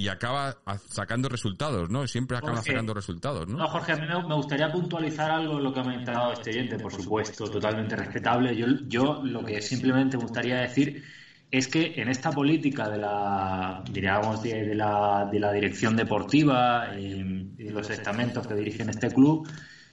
S1: y acaba sacando resultados, ¿no? Siempre acaba Jorge, sacando resultados, ¿no?
S3: No, Jorge, a mí me gustaría puntualizar algo en lo que ha comentado este oyente, por supuesto, totalmente respetable. Yo, yo lo que simplemente me gustaría decir es que en esta política de la, diríamos, de, de la, de la dirección deportiva eh, y de los estamentos que dirigen este club,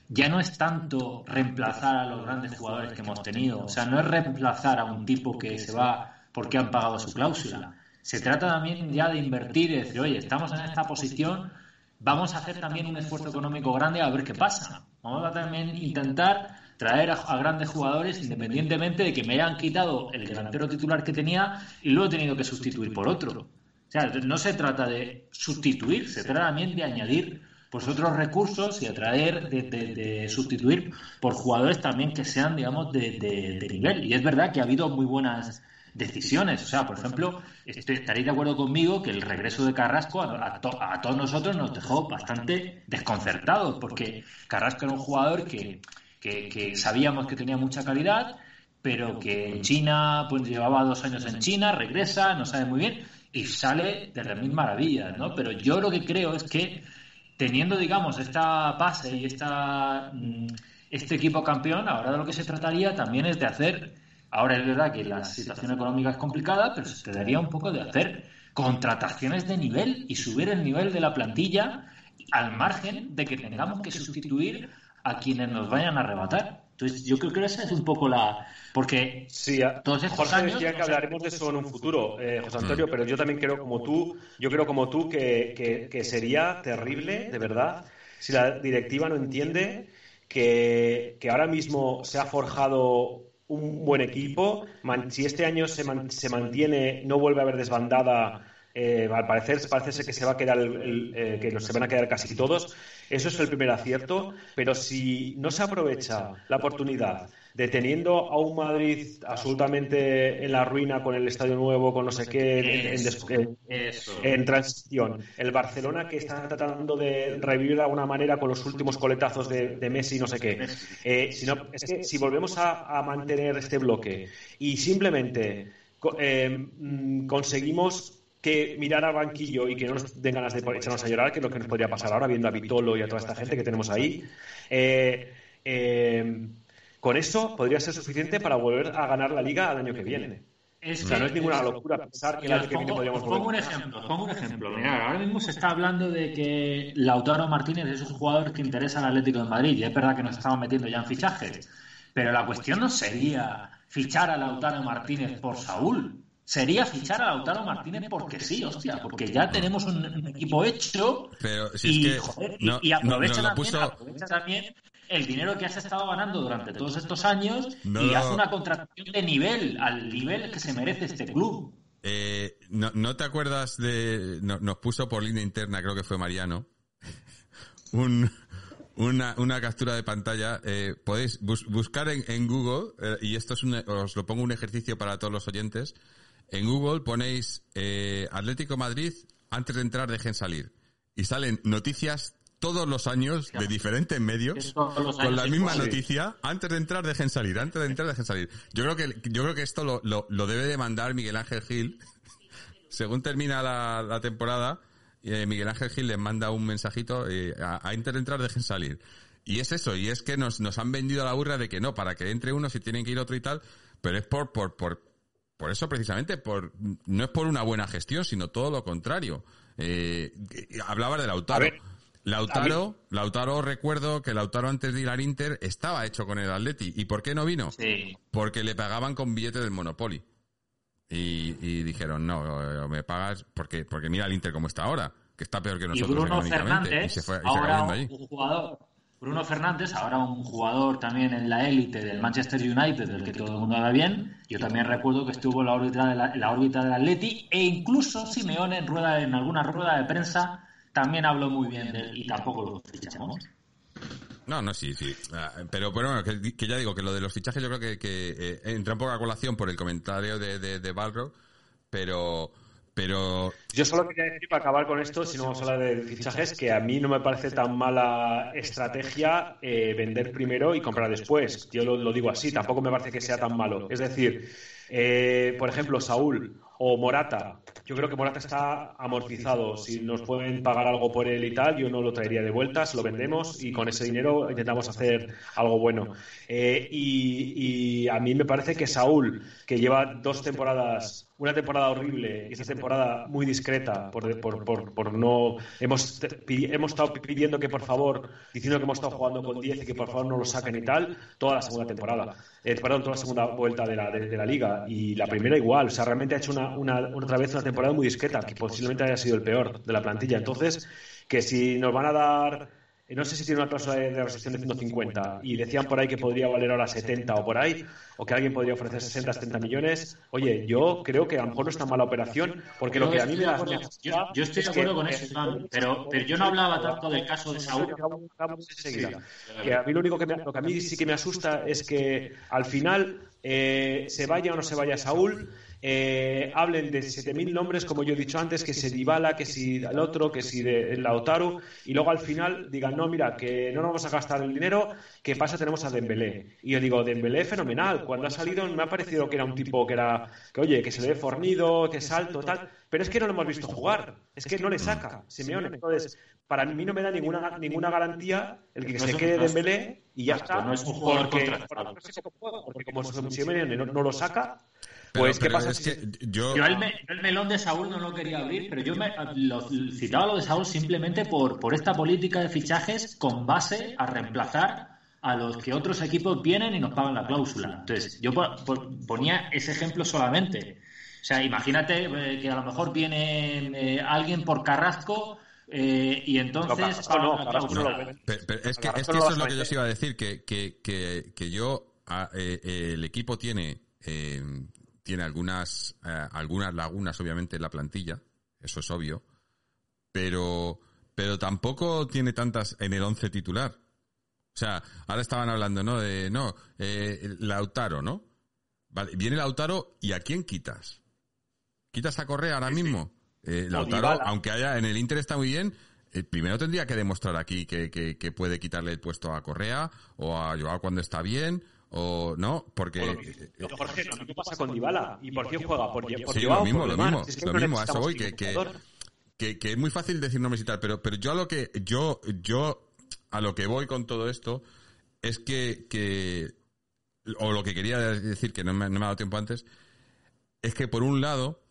S3: ya no es tanto reemplazar a los grandes jugadores que hemos tenido. O sea, no es reemplazar a un tipo que se va porque han pagado su cláusula se trata también ya de invertir y decir, oye, estamos en esta posición, vamos a hacer también un esfuerzo económico grande a ver qué pasa. Vamos a también intentar traer a, grandes jugadores independientemente de que me hayan quitado el delantero titular que tenía y lo he tenido que sustituir por otro. O sea, no se trata de sustituir, se trata también de añadir pues otros recursos y atraer, de, de, de sustituir por jugadores también que sean, digamos, de, de, nivel. Y es verdad que ha habido muy buenas decisiones. O sea, por ejemplo, estaréis de acuerdo conmigo que el regreso de Carrasco a, to, a, todos nosotros nos dejó bastante desconcertados, porque Carrasco era un jugador que, que, que, sabíamos que tenía mucha calidad, pero que en China, pues llevaba dos años en China, regresa, no sabe muy bien, y sale de las mil maravillas, ¿no? Pero yo lo que creo es que teniendo, digamos, esta base y esta, mm, este equipo campeón, ahora de lo que se trataría también es de hacer Ahora es verdad que la situación económica es complicada, pero se trataría un poco de hacer contrataciones de nivel y subir el nivel de la plantilla al margen de que tengamos que sustituir a quienes nos vayan a arrebatar. Entonces, yo creo que esa es un poco la. Porque
S2: sí, todos estos Jorge años, decía que hablaremos de eso en un futuro, eh, José Antonio, pero yo también creo como tú, yo creo como tú que, que, que sería terrible, de verdad, si la directiva no entiende que, que ahora mismo se ha forjado un buen equipo. Si este año se, man, se, mantiene, no vuelve a haber desbandada. Eh, al parecer parece que se va a quedar el, el, eh, que se van a quedar casi todos. Eso es el primer acierto. Pero si no se aprovecha la oportunidad deteniendo a un Madrid absolutamente en la ruina con el estadio nuevo, con no sé qué, en, en, en, transición. El Barcelona que está tratando de revivir de alguna manera con los últimos coletazos de, de Messi, no sé qué. Eh, si, no, es que si volvemos a, a, mantener este bloque y simplemente eh, conseguimos que mirar al banquillo y que no nos den ganas de echarnos a llorar, que es lo que nos podría pasar ahora viendo a Vitolo y a toda esta gente que tenemos ahí. Eh, eh, con eso podría ser suficiente para volver a ganar la liga al año que viene. Es o sea, que, no es ninguna locura pensar que el año que viene podríamos
S3: volver. Pongo un ejemplo, pongo un ejemplo. Mira, ahora mismo se está hablando de que Lautaro Martínez es un jugador que interesa al Atlético de Madrid y es verdad que nos estamos metiendo ya en fichajes, pero la cuestión no sería fichar a Lautaro Martínez por Saúl. sería fichar a Lautaro Martínez porque sí, hostia, porque ya tenemos un, un equipo hecho
S1: Pero si
S3: y,
S1: es que
S3: joder, y-
S1: no,
S3: y
S1: no,
S3: aprovecha,
S1: no lo
S3: también,
S1: puso-
S3: aprovecha también el dinero que has estado ganando durante todos estos años
S1: No
S3: y hace una contratación de nivel, al nivel que se merece este club.
S1: Eh, no, ¿No te acuerdas de... no- nos puso por línea interna, creo que fue Mariano, (laughs) un, una, una captura de pantalla. eh, podéis bus- buscar en, en Google, eh, y esto es un, os lo pongo un ejercicio para todos los oyentes. En Google ponéis Atlético Madrid, antes de entrar dejen salir. Y salen noticias todos los años de diferentes medios con la misma
S3: igual.
S1: noticia. Antes de entrar dejen salir, antes de entrar dejen salir. Yo creo que yo creo que esto lo, lo, lo debe de mandar Miguel Ángel Gil. (laughs) Según termina la, la temporada, eh, Miguel Ángel Gil les manda un mensajito eh, a, a antes de entrar dejen salir. Y es eso, y es que nos, nos han vendido la burra de que no, para que entre uno si tienen que ir otro y tal, pero es por, por, por, por eso precisamente, por, no es por una buena gestión, sino todo lo contrario. Eh, hablabas de Lautaro.
S2: A ver,
S1: Lautaro, Lautaro recuerdo que Lautaro antes de ir al Inter estaba hecho con el Atleti. ¿Y por qué no vino?
S3: Sí.
S1: Porque le pagaban con billete del Monopoly. Y, y dijeron, no, eh, me pagas porque, porque mira el Inter como está ahora, que está peor que
S3: Y
S1: nosotros
S3: Bruno
S1: económicamente.
S3: Fernández,
S1: y se fue, y se
S3: ahora un
S1: allí.
S3: jugador, Bruno Fernández, ahora un jugador también en la élite del Manchester United, del que todo el mundo habla bien. Yo también recuerdo que estuvo en la órbita, de la, en la órbita del Atleti e incluso Simeone en, rueda, en alguna rueda de prensa también habló muy bien de él y tampoco lo fichamos.
S1: No, no, sí, sí. Ah, Pero, pero bueno, que, que ya digo que lo de los fichajes yo creo que, que eh, entra un poco a colación por el comentario de, de, de Balrog, pero, pero
S2: Yo solo quería decir para acabar con esto, si no vamos a hablar de fichajes, que a mí no me parece tan mala estrategia eh, vender primero y comprar después. Yo lo, lo digo así, tampoco me parece que sea tan malo. Es decir, eh, por ejemplo, Saúl o Morata. Yo creo que Morata está amortizado. Si nos pueden pagar algo por él y tal, yo no lo traería de vuelta, se lo vendemos y con ese dinero intentamos hacer algo bueno. Eh, y, y a mí me parece que Saúl, que lleva dos temporadas, una temporada horrible y esta temporada muy discreta, por, por, por, por no. Hemos, hemos estado pidiendo que por favor, diciendo que hemos estado jugando con 10 y que por favor no lo saquen y tal, toda la segunda temporada. Eh, perdón, toda la segunda vuelta de la, de, de la liga. Y la primera igual. O sea, realmente ha hecho una, una, otra vez una temporada muy discreta, que posiblemente haya sido el peor de la plantilla. Entonces, que si nos van a dar. No sé si tiene una cláusula de, de de 150 y decían por ahí que podría valer ahora 70 o por ahí, o que alguien podría ofrecer 60, 70 millones. Oye, yo creo que a lo mejor no es tan mala operación, porque lo que a mí me da.
S3: Yo, yo estoy de acuerdo con eso, Iván, pero, pero yo no hablaba tanto del caso de Saúl.
S2: Que a mí lo único que me, lo que a mí sí que me asusta es que al final eh, se vaya o no se vaya Saúl, eh, hablen de 7.000 nombres, como yo he dicho antes, que si Dybala, que si el otro, que si de Lautaro, y luego al final digan, no, mira, que no nos vamos a gastar el dinero, que pasa tenemos a Dembélé. Y yo digo, Dembélé fenomenal, cuando ha salido me ha parecido que era un tipo que era, que oye, que se le ve fornido, que salto, tal, pero es que no lo hemos visto jugar, es que no le saca Simeone. Entonces, para mí no me da ninguna, ninguna garantía el que
S3: No
S2: se
S3: es
S2: quede
S3: es-
S2: Dembélé y ya
S3: Exacto,
S2: está.
S3: no es un jugador
S2: porque,
S3: contratado.
S2: porque como Simeone no, no lo saca, pues ¿qué
S1: pero
S2: pasa?
S1: es que yo...
S3: Yo el, me- yo el melón de Saúl no lo quería abrir, pero yo me, lo- citaba lo de Saúl simplemente por, por esta política de fichajes con base a reemplazar a los que otros equipos vienen y nos pagan la cláusula. Entonces, yo po- po- ponía ese ejemplo solamente. O sea, imagínate eh, que a lo mejor viene eh, alguien por Carrasco eh, y entonces
S2: no, no.
S1: Pero, pero es que, es eso es lo que yo os iba a decir, que, que, que, que yo, a- eh, eh, el equipo tiene, eh, tiene algunas, eh, algunas lagunas, obviamente, en la plantilla, eso es obvio, pero, pero tampoco tiene tantas en el once titular. O sea, ahora estaban hablando, ¿no? De, no, eh, Lautaro, ¿no? Vale, viene Lautaro y ¿a quién quitas? ¿Quitas a Correa ahora mismo? Eh, Lautaro, aunque haya en el Inter está muy bien, eh, primero tendría que demostrar aquí que, que, que puede quitarle el puesto a Correa o a Joao cuando está bien o no, porque eh,
S2: Pero, Jorge, ¿qué pasa con Dybala? ¿Y por quién juega? ¿Por, por
S1: Sí,
S2: Joao
S1: lo mismo,
S2: por
S1: lo mismo,
S2: Si es que
S1: lo mismo, a eso voy, que, que, que, que es muy fácil decir nombres y tal, pero, pero yo a lo que, yo, yo, a lo que voy con todo esto es que, que, o lo que quería decir, que no me, no me ha dado tiempo antes, es que por un lado,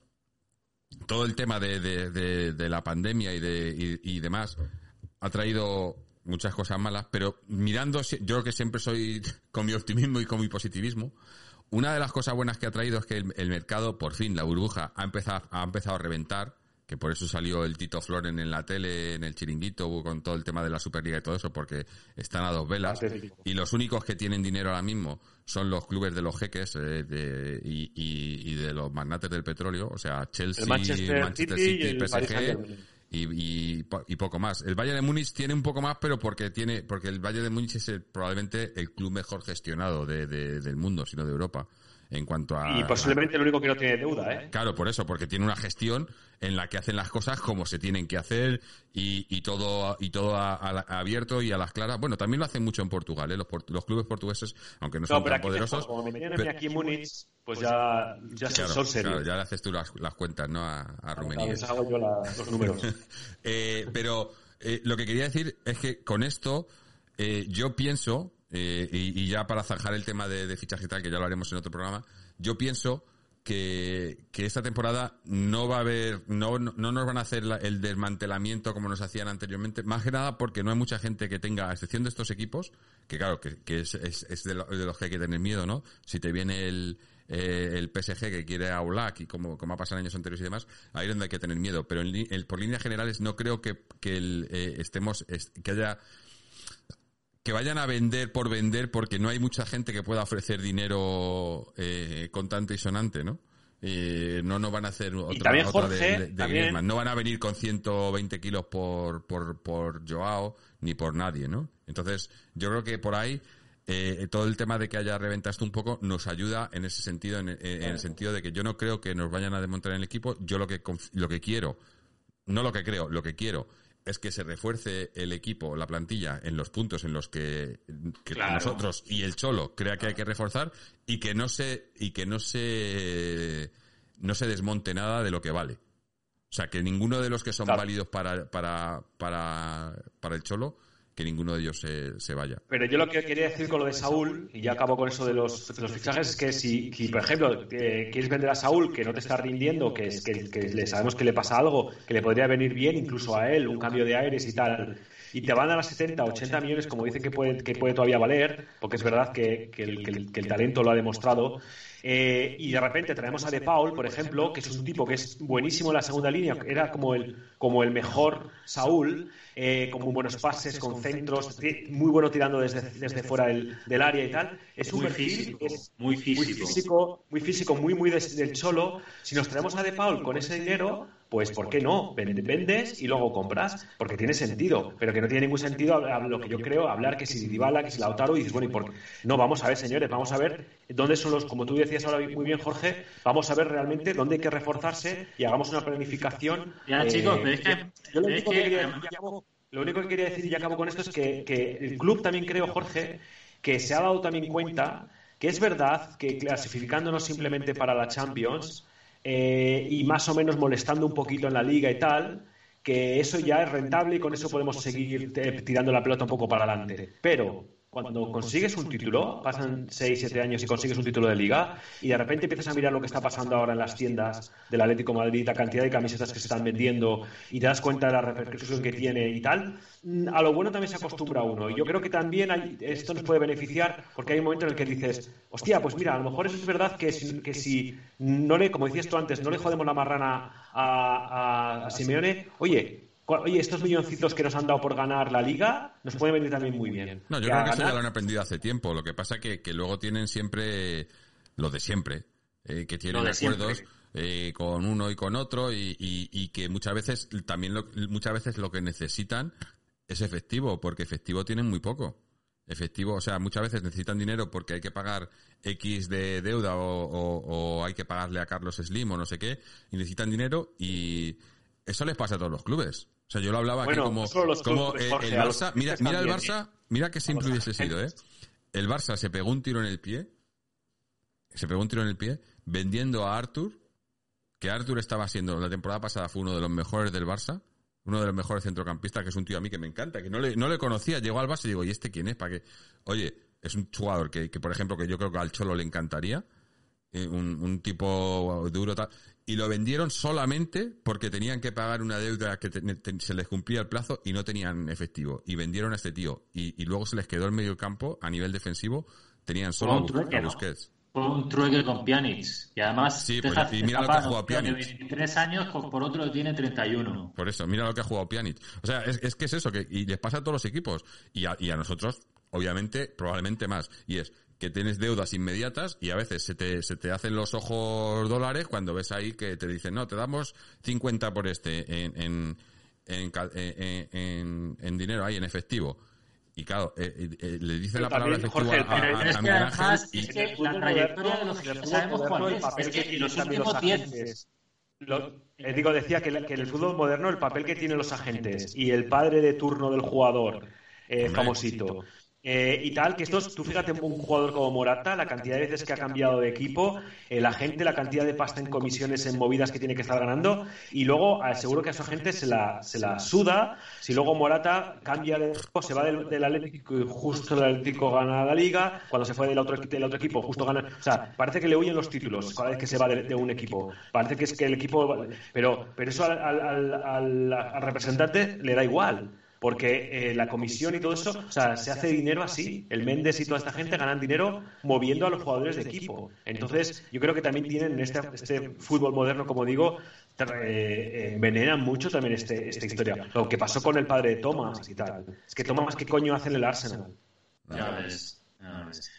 S1: todo el tema de, de, de, de la pandemia y, de, y, y demás ha traído muchas cosas malas, pero mirando, yo que siempre soy (laughs) con mi optimismo y con mi positivismo, una de las cosas buenas que ha traído es que el, el mercado, por fin, la burbuja, ha empezado, ha empezado a reventar, que por eso salió el Tito Floren en la tele, en el chiringuito, con todo el tema de la Superliga y todo eso, porque están a dos velas. Y los únicos que tienen dinero ahora mismo son los clubes de los jeques eh, de- y, y- y de los magnates del petróleo, o sea, Chelsea,
S2: El Manchester City y el
S1: PSG. Y, y, po- y poco más. El Bayern de Múnich tiene un poco más, pero porque tiene porque el Bayern de Múnich es el- probablemente el club mejor gestionado de, de- del mundo, sino de Europa, en cuanto a...
S2: Y posiblemente el único que no tiene deuda, ¿eh?
S1: Claro, por eso, porque tiene una gestión en la que hacen las cosas como se tienen que hacer y, y todo y todo a- a la- abierto y a las claras. Bueno, también lo hacen mucho en Portugal, ¿eh? los, por- los clubes portugueses, aunque no son
S2: No, pero
S1: tan
S2: aquí
S1: poderosos.
S2: como me tienen a
S1: pero-
S2: mí aquí en Múnich, pues ya, ya
S1: claro,
S2: son serios.
S1: claro, ya le haces tú las, las cuentas, ¿no? A, a Rumanía.
S2: Les hago yo la- los números. (laughs)
S1: Eh, pero eh, lo que quería decir es que con esto eh, yo pienso, eh, y, y ya para zanjar el tema de, de fichaje y tal, que ya lo haremos en otro programa, yo pienso que, que esta temporada no va a haber, no, no, no nos van a hacer la- el desmantelamiento como nos hacían anteriormente, más que nada porque no hay mucha gente que tenga, a excepción de estos equipos, que claro, que, que es, es, es de, lo- de los que hay que tener miedo, ¿no? Si te viene el, eh, el PSG que quiere a Oblak y como, como ha pasado en años anteriores y demás, ahí es donde hay que tener miedo. Pero en, el- por líneas generales no creo que, el, eh, estemos, es- que haya, que vayan a vender por vender porque no hay mucha gente que pueda ofrecer dinero eh, contante y sonante, ¿no? Eh, no nos van a hacer otra,
S2: también,
S1: otra
S2: Jorge,
S1: de, de- de
S2: también-
S1: Griezmann. No van a venir con 120 kilos por, por, por Joao ni por nadie, ¿no? Entonces, yo creo que por ahí eh, todo el tema de que haya reventado esto un poco nos ayuda en ese sentido, en, en- en el sentido de que yo no creo que nos vayan a desmontar en el equipo. Yo lo que, lo que quiero no lo que creo, lo que quiero es que se refuerce el equipo, la plantilla, en los puntos en los que, que
S3: Claro.
S1: nosotros y el Cholo crea que hay que reforzar y que no se, y que no se, no se desmonte nada de lo que vale. O sea, que ninguno de los que son
S2: Claro.
S1: válidos para, para, para, para el Cholo, que ninguno de ellos se, se vaya.
S2: Pero yo lo que quería decir con lo de Saúl, y ya acabo con eso de los, los fichajes, es que si, si, por ejemplo, eh, quieres vender a Saúl que no te está rindiendo, que, que, le sabemos que le pasa algo, que le podría venir bien incluso a él, un cambio de aires y tal, y te van a las 70, 80 millones, como dicen que puede, que puede todavía valer, porque es verdad que, que el talento lo ha demostrado, eh, y de repente traemos a De Paul, por ejemplo, que es un tipo que es buenísimo en la segunda línea, era como el, como el mejor Saúl, eh, con muy buenos pases, con centros, ti- muy bueno tirando desde, desde fuera del, del área y tal. Es un
S3: Muy físico,
S2: es
S3: muy
S2: muy
S3: físico.
S2: físico, muy físico, muy, muy des- del cholo. Si nos traemos a De Paul con ese dinero, pues ¿por qué no? Vende- Vendes y luego compras, porque tiene sentido, pero que no tiene ningún sentido lo que yo creo, hablar que si Dybala, que si Lautaro, y dices, bueno, ¿y por qué? No, vamos a ver, señores, vamos a ver dónde son los, como tú decías ahora muy bien, Jorge, vamos a ver realmente dónde hay que reforzarse y hagamos una planificación.
S3: Ya,
S2: eh,
S3: chicos, pero es que-
S2: yo lo único
S3: que-
S2: que quería decir, acabo- lo único que quería decir y ya acabo con esto es que, que el club también creo, Jorge, que se ha dado también cuenta que es verdad que clasificándonos simplemente para la Champions eh, y más o menos molestando un poquito en la liga y tal, que eso ya es rentable y con eso podemos seguir eh, tirando la pelota un poco para adelante. Pero cuando consigues un título, pasan 6, 7 años y consigues un título de liga, y de repente empiezas a mirar lo que está pasando ahora en las tiendas del Atlético de Madrid, la cantidad de camisetas que se están vendiendo, y te das cuenta de la repercusión que tiene y tal, mm, a lo bueno también se acostumbra uno. Y yo creo que también hay- esto nos puede beneficiar, porque hay un momento en el que dices, hostia, pues mira, a lo mejor eso es verdad que si, que si no le, como decías tú antes, no le jodemos la marrana a, a- a Simeone, oye, Oye, estos milloncitos que nos han dado por ganar la liga nos pueden venir también muy bien.
S1: No, yo creo que eso ya
S2: ganar-
S1: lo han aprendido hace tiempo. Lo que pasa que, que luego tienen siempre lo de siempre, eh, que tienen acuerdos eh, con uno y con otro y, y- y que muchas veces también lo, muchas veces lo que necesitan es efectivo, porque efectivo tienen muy poco. Efectivo, o sea, muchas veces necesitan dinero porque hay que pagar X de deuda o, o- o hay que pagarle a Carlos Slim o no sé qué, y necesitan dinero y eso les pasa a todos los clubes. O sea, yo lo hablaba
S2: Bueno,
S1: aquí como,
S2: los clubes, Jorge,
S1: el Barça, mira, mira el Barça, mira qué simple hubiese sido, ¿eh? El Barça se pegó un tiro en el pie, se pegó un tiro en el pie, vendiendo a Arthur, que Arthur estaba siendo, la temporada pasada fue uno de los mejores del Barça, uno de los mejores centrocampistas, que es un tío a mí que me encanta, que no le, no le conocía, llegó al Barça y digo, ¿y este quién es? ¿Para qué? Oye, es un jugador que, que, por ejemplo, que yo creo que al Cholo le encantaría, eh, un, un tipo duro tal, y lo vendieron solamente porque tenían que pagar una deuda que te- te- se les cumplía el plazo y no tenían efectivo, y vendieron a este tío, y, y luego se les quedó el medio campo a nivel defensivo, tenían solo a
S3: un
S1: Bus-
S3: trueque,
S1: a
S3: ¿no?
S1: Busquets.
S3: Fue un trueque con Pjanic. Y además,
S1: Sí, pues, y mira lo que ha jugado Pjanic.
S3: 23 años, por otro tiene 31.
S1: Por eso, mira lo que ha jugado Pjanic. O sea, es, es que es eso, que y les pasa a todos los equipos. Y a, y a nosotros, obviamente, probablemente más. Y es que tienes deudas inmediatas y a veces se te, se te hacen los ojos dólares cuando ves ahí que te dicen, no, te damos 50 por este en, en, en, cal- en- en- en dinero ahí, en efectivo. Y claro, eh, eh, eh, le dice la palabra
S2: también,
S1: efectivo
S2: Jorge,
S1: a, a- a-
S3: es
S1: a
S3: que además,
S1: y-
S3: es que la trayectoria
S2: moderno,
S3: de los
S2: fútbol
S3: sabemos cuál es.
S2: el papel
S3: Es que
S2: que
S3: en los últimos 10
S2: agentes, lo- eh, digo, decía que, la- que en el fútbol moderno el papel que tienen los agentes y el padre de turno del jugador, eh, famosito, eh, y tal, que estos, tú fíjate un jugador como Morata, la cantidad de veces que ha cambiado de equipo, el agente, la cantidad de pasta en comisiones, en movidas que tiene que estar ganando, y luego eh, seguro que a su agente se la, se la suda, si luego Morata cambia de equipo, se va del, del Atlético y justo el Atlético gana la liga, cuando se fue del otro, del otro equipo justo gana, o sea, parece que le huyen los títulos cada vez que se va de, de un equipo, parece que es que el equipo, pero, pero eso al- al- al- al representante le da igual. Porque eh, la comisión y todo eso, o sea, se hace dinero así. El Méndez y toda esta gente ganan dinero moviendo a los jugadores de equipo. Entonces, yo creo que también tienen en este, este fútbol moderno, como digo, eh, eh, envenenan mucho también este, esta historia. Lo que pasó con el padre de Thomas y tal. Es que Thomas, ¿qué coño hace en el Arsenal?
S3: Ya ves.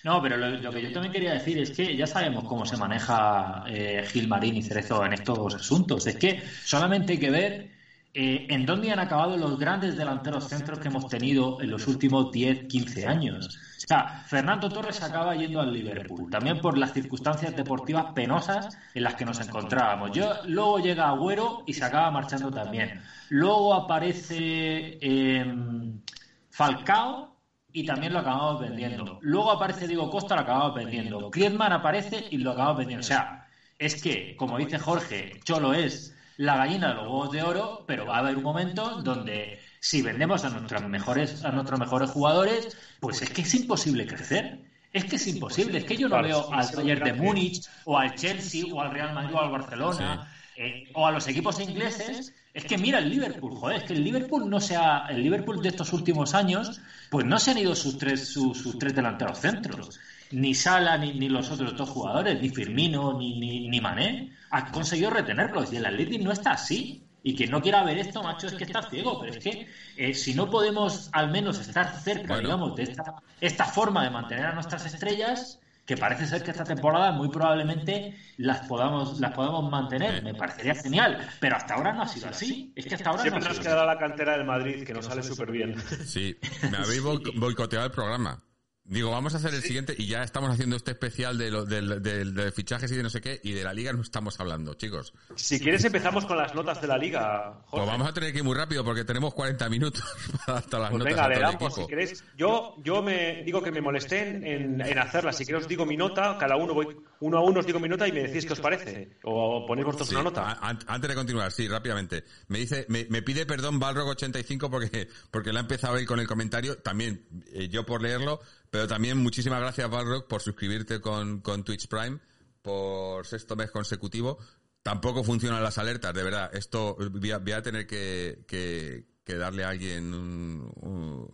S3: No, pero lo, lo que yo también quería decir es que ya sabemos cómo se maneja eh, Gilmarín y Cerezo en estos asuntos. Es que solamente hay que ver eh, en dónde han acabado los grandes delanteros centros que hemos tenido en los últimos 10, 15 años. O sea, Fernando Torres acaba yendo al Liverpool, también por las circunstancias deportivas penosas en las que nos encontrábamos. Yo, luego llega Agüero y se acaba marchando también. Luego aparece em, Falcao y también lo acabamos vendiendo. Luego aparece Diego Costa, lo acabamos vendiendo. Griezmann aparece y lo acabamos vendiendo. O sea, es que, como dice Jorge, Cholo es la gallina de los huevos de oro, pero va a haber un momento donde si vendemos a nuestros mejores, a nuestros mejores jugadores, pues es que es imposible crecer. Es que es imposible. Es que yo no
S2: Claro,
S3: veo al Bayern de. Múnich o al Chelsea o al Real Madrid o al Barcelona eh, o a los equipos ingleses. Es que mira el Liverpool, joder, es que el Liverpool no se ha, el Liverpool de estos últimos años, pues no se han ido sus tres, sus, sus tres delanteros centros. Ni Sala, ni, ni los otros dos jugadores, ni Firmino, ni, ni, ni Mané, han conseguido retenerlos. Y el Atlético no está así. Y quien no quiera ver esto, macho, es que está ciego. Pero es que eh, si no podemos al menos estar cerca,
S1: Bueno.
S3: digamos, de esta, esta forma de mantener a nuestras estrellas, que parece ser que esta temporada muy probablemente las podamos las podamos mantener. Me parecería genial. Pero hasta ahora no ha sido así. Es que hasta ahora
S2: Siempre
S3: no ha
S2: nos quedará la cantera del Madrid, que nos sale súper bien. (laughs)
S1: Sí, me habéis boic- boicoteado el programa. Digo, vamos a hacer el siguiente y ya estamos haciendo este especial de, lo, del- del- de fichajes y de no sé qué y de la liga no estamos hablando, chicos.
S2: Si quieres empezamos con las notas de la liga,
S1: vamos a tener que ir muy rápido porque tenemos 40 minutos (laughs) para todas las
S2: Pues
S1: notas
S2: venga, adelante,
S1: equipo.
S2: si queréis. Yo, yo me digo que me molesté en, en hacerla. Si queréis os digo mi nota, cada uno voy uno a uno os digo mi nota y me decís qué os parece. O ponéis vosotros
S1: Sí,
S2: una nota.
S1: a- an- antes de continuar, sí, rápidamente. Me dice, me, me pide perdón Balrog85 porque, porque le ha empezado él con el comentario. También, eh, yo por leerlo, pero también muchísimas gracias Balrog por suscribirte con, con Twitch Prime por sexto mes consecutivo. Tampoco funcionan las alertas, de verdad. Esto voy a, tener que, darle a alguien un- un-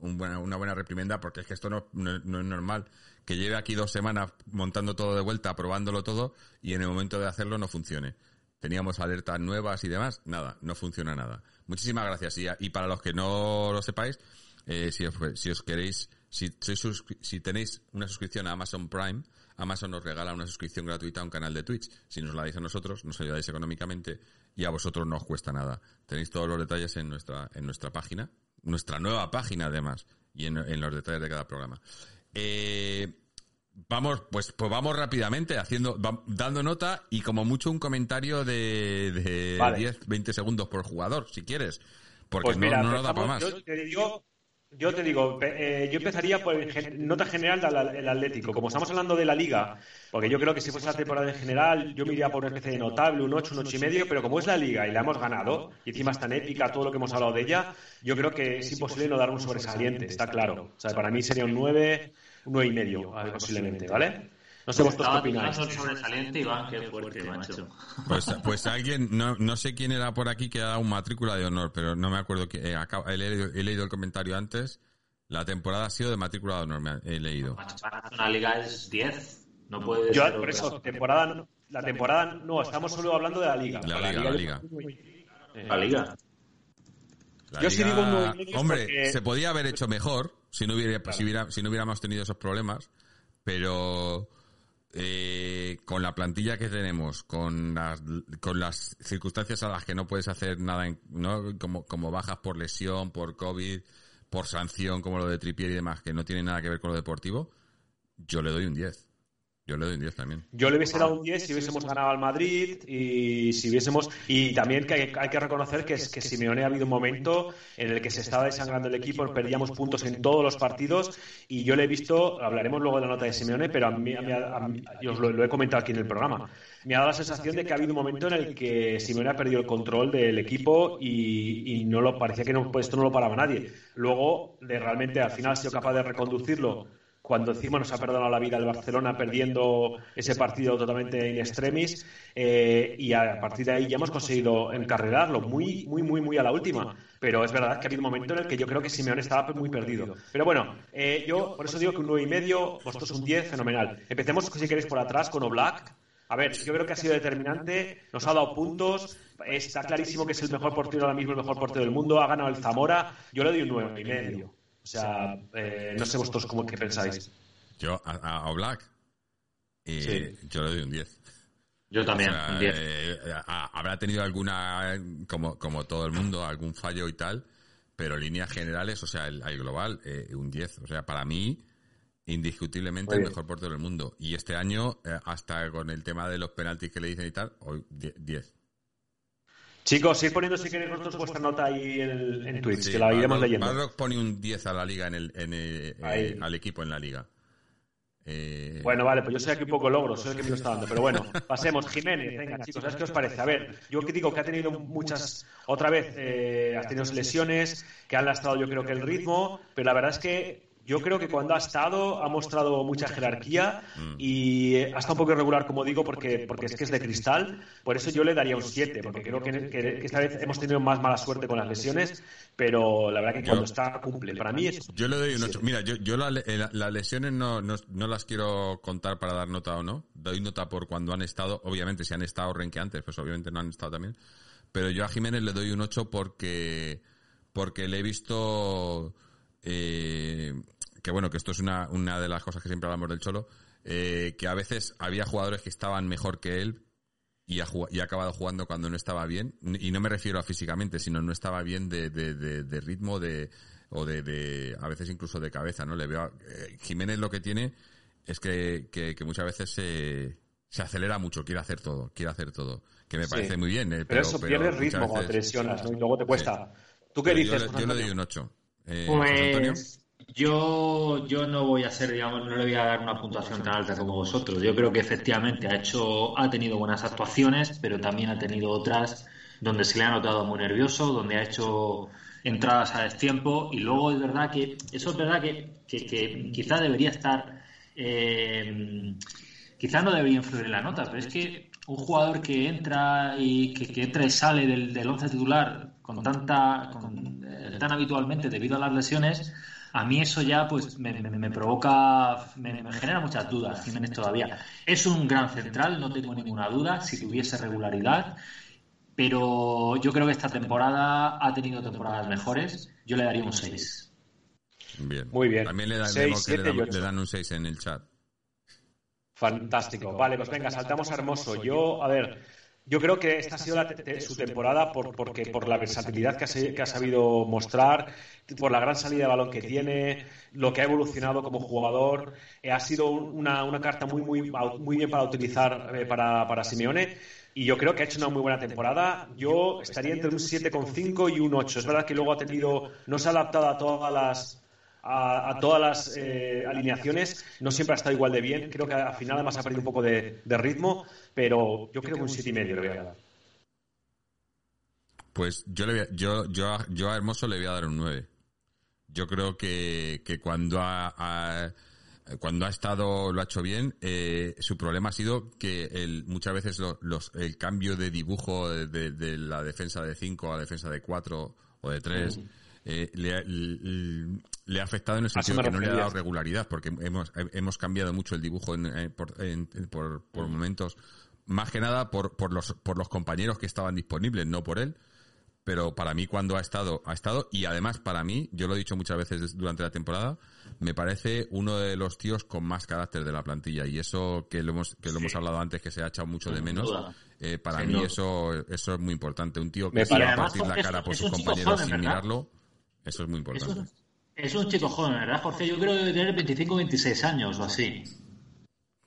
S1: un una buena reprimenda porque es que esto no es normal. Que lleve aquí dos semanas montando todo de vuelta, probándolo todo y en el momento de hacerlo no funcione. Teníamos alertas nuevas y demás, nada, no funciona nada. Muchísimas gracias. Y, y para los que no lo sepáis, eh, si, os, si os queréis, si, sois si tenéis una suscripción a Amazon Prime, Amazon nos regala una suscripción gratuita a un canal de Twitch. Si nos la dais a nosotros, nos ayudáis económicamente y a vosotros no os cuesta nada. Tenéis todos los detalles en nuestra, en nuestra página, nuestra nueva página además, y en, en los detalles de cada programa. Eh, Vamos, pues, pues vamos rápidamente haciendo, va- dando nota y como mucho un comentario de, de
S2: Vale.
S1: 10, 20 segundos por jugador, si quieres. Porque
S2: Pues
S1: no,
S2: mira,
S1: no nos da para más.
S2: Yo te digo, yo, te digo eh, yo empezaría por el nota general del Atlético. Como estamos hablando de la Liga, porque yo creo que si fuese la temporada en general, yo me iría por una especie de notable, un 8, un 8 y medio, pero como es la Liga y la hemos ganado, y encima es tan épica todo lo que hemos hablado de ella, yo creo que es imposible no dar un sobresaliente, está claro. O sea, para mí sería un 9, un 9 y medio, posiblemente, ¿vale? No sé vosotros qué
S3: Estaba
S2: opináis.
S3: pensando el sobresaliente, Iván, qué fuerte, macho.
S1: Pues, pues alguien, no, no sé quién era por aquí que ha dado un matrícula de honor, pero no me acuerdo que, eh, acabo- he, leído, he leído el comentario antes. La temporada ha sido de matrícula de honor, me ha- he leído.
S3: Para una liga es 10. No puede
S2: Yo,
S3: ser
S2: por eso, temporada, no- la temporada, no, estamos solo hablando de la liga.
S1: La liga, la liga.
S3: La liga.
S1: La
S2: Yo sí digo un
S1: Hombre,
S2: porque-
S1: se podía haber hecho mejor si no hubiera, si hubiera- si no hubiéramos tenido esos problemas, pero eh, con la plantilla que tenemos, con las, con las circunstancias a las que no puedes hacer nada, en- ¿no? como, como bajas por lesión, por COVID, por sanción, como lo de Tripier y demás, que no tiene nada que ver con lo deportivo, yo le doy un 10. Yo le doy un 10 también.
S2: Yo le hubiese dado un 10 si hubiésemos ganado al Madrid y si hubiésemos y también que hay, que reconocer que es que Simeone ha habido un momento en el que se estaba desangrando el equipo, perdíamos puntos en todos los partidos y yo le he visto, hablaremos luego de la nota de Simeone, pero a mí, a mí- yo os lo, lo he comentado aquí en el programa. Me ha dado la sensación de que ha habido un momento en el que Simeone ha perdido el control del equipo y, y no lo parecía que no, pues esto no lo paraba nadie. Luego, de realmente al final ha sido capaz de reconducirlo cuando encima nos ha perdonado la vida el Barcelona perdiendo ese partido totalmente in extremis eh, y a partir de ahí ya hemos conseguido encarrerarlo muy, muy, muy, muy a la última. Pero es verdad que ha habido un momento en el que yo creo que Simeone estaba muy perdido. Pero bueno, eh, yo por eso digo que un 9 y medio, vosotros un 10, fenomenal. Empecemos, si queréis, por atrás con Oblak. A ver, yo creo que ha sido determinante, nos ha dado puntos, está clarísimo que es el mejor portero ahora mismo, el mejor portero del mundo, ha ganado el Zamora, yo le doy un 9 y medio. O sea, eh, no sé vosotros cómo que pensáis.
S1: Yo a, a- Oblak, eh,
S2: Sí.
S1: yo le doy un 10.
S3: Yo también,
S1: O sea,
S3: un 10.
S1: eh, habrá tenido alguna, como, como todo el mundo, algún fallo y tal, pero líneas generales, o sea, el, el global, eh, un 10. O sea, para mí, indiscutiblemente el mejor portero del mundo. Y este año, eh, hasta con el tema de los penaltis que le dicen y tal, hoy 10. 10.
S2: Chicos, ir poniendo si queréis vosotros vuestra nota ahí en, en Twitch,
S1: Sí,
S2: que la iremos leyendo.
S1: Balrog pone un 10 a la liga en el, en el- eh, al equipo en la liga. Eh,
S2: Bueno, vale, pues yo soy aquí un poco logro, soy el que me lo está dando. Pero bueno, (laughs) pasemos. Jiménez, venga, chicos, ¿sabes qué os parece? A ver, yo que digo que ha tenido muchas, otra vez, eh, ha tenido lesiones, que han lastrado yo creo que el ritmo, pero la verdad es que yo creo que cuando ha estado ha mostrado mucha jerarquía y ha estado un poco irregular, como digo, porque, porque es que es de cristal. Por eso yo le daría un 7, porque creo que, que- que esta vez hemos tenido más mala suerte con las lesiones, pero la verdad que cuando está cumple. Para mí es
S1: Yo le doy un 8. Mira, yo, yo la- eh, la- las lesiones no, no, no las quiero contar para dar nota o no. Doy nota por cuando han estado. Obviamente, si han estado renqueantes, pues obviamente no han estado también. Pero yo a Jiménez le doy un 8 porque, porque le he visto. eh, que bueno, que esto es una, una de las cosas que siempre hablamos del Cholo. eh, que a veces había jugadores que estaban mejor que él y ha, y ha acabado jugando cuando no estaba bien. Y no me refiero a físicamente, sino no estaba bien de, de, de- de ritmo de, o de, de, a veces incluso de cabeza, ¿no? Le veo a- eh, Jiménez lo que tiene es que, que, que muchas veces se, se acelera mucho, quiere hacer todo, quiere hacer todo. Que me
S2: Sí.
S1: parece muy bien, eh,
S2: Pero, eso, pierdes
S1: muchas
S2: ritmo cuando te lesionas, ¿no? Y luego te cuesta. ¿Tú qué
S1: Pero
S2: dices,
S1: Yo, yo le doy un 8. Eh, José Antonio.
S3: Pues yo, yo no voy a ser, digamos, no le voy a dar una puntuación tan alta como vosotros. Yo creo que efectivamente ha hecho, ha tenido buenas actuaciones, pero también ha tenido otras donde se le ha notado muy nervioso, donde ha hecho entradas a destiempo y luego es verdad que eso es verdad que, que, que quizá debería estar eh, quizá no debería influir en la nota, pero es que un jugador que entra y que, entra y sale del, del once titular con tanta con, eh, tan habitualmente debido a las lesiones, a mí eso ya pues me, me- me provoca, me, me genera muchas dudas, Jiménez todavía. Es un gran central, no tengo ninguna duda, si tuviese regularidad, pero yo creo que esta temporada ha tenido temporadas mejores, yo le daría un 6.
S1: Bien.
S2: Muy bien.
S1: También le, dan, le dan un 6 en el chat.
S2: Fantástico. Vale, pues venga, saltamos a Hermoso. Yo, a ver, yo creo que esta ha sido la te- te- su temporada por, porque, por la versatilidad que ha, se- que ha sabido mostrar, por la gran salida de balón que tiene, lo que ha evolucionado como jugador. Eh, ha sido un- una, una carta muy, muy, muy bien para utilizar eh, para, para Simeone. Y yo creo que ha hecho una muy buena temporada. Yo estaría entre un 7,5 y un 8. Es verdad que luego ha tenido, no se ha adaptado a todas las, a, a todas las eh, alineaciones. No siempre ha estado igual de bien. Creo que al final además ha perdido un poco de, de ritmo, pero yo creo que un siete y medio le voy a dar.
S1: Pues yo le voy a- yo, yo, a- yo a Hermoso le voy a dar un 9. Yo creo que, que cuando ha, ha- cuando ha estado lo ha hecho bien, eh, su problema ha sido que el, muchas veces lo- los, el cambio de dibujo de, de- de la defensa de 5 a la defensa de 4 o de 3 eh, le, ha- le ha afectado en el sentido que no le ha dado regularidad, porque hemos, hemos cambiado mucho el dibujo en, eh, por, en- por, por momentos, más que nada por, por, los, por los compañeros que estaban disponibles, no por él. Pero para mí cuando ha estado, ha estado, y además para mí, yo lo he dicho muchas veces durante la temporada, me parece uno de los tíos con más carácter de la plantilla, y eso que lo hemos, que lo hemos hablado antes, que se ha echado mucho de menos, eh, para
S3: Sin
S1: mí eso, eso es muy importante. Un tío que se va a
S2: parece-
S1: partir la cara por sus compañeros
S3: joven,
S1: sin
S3: ¿verdad?
S1: mirarlo, eso es muy
S3: Es
S1: importante.
S3: un, es un chico joven, ¿verdad, Jorge? Yo creo que debe tener 25 o 26 años o así.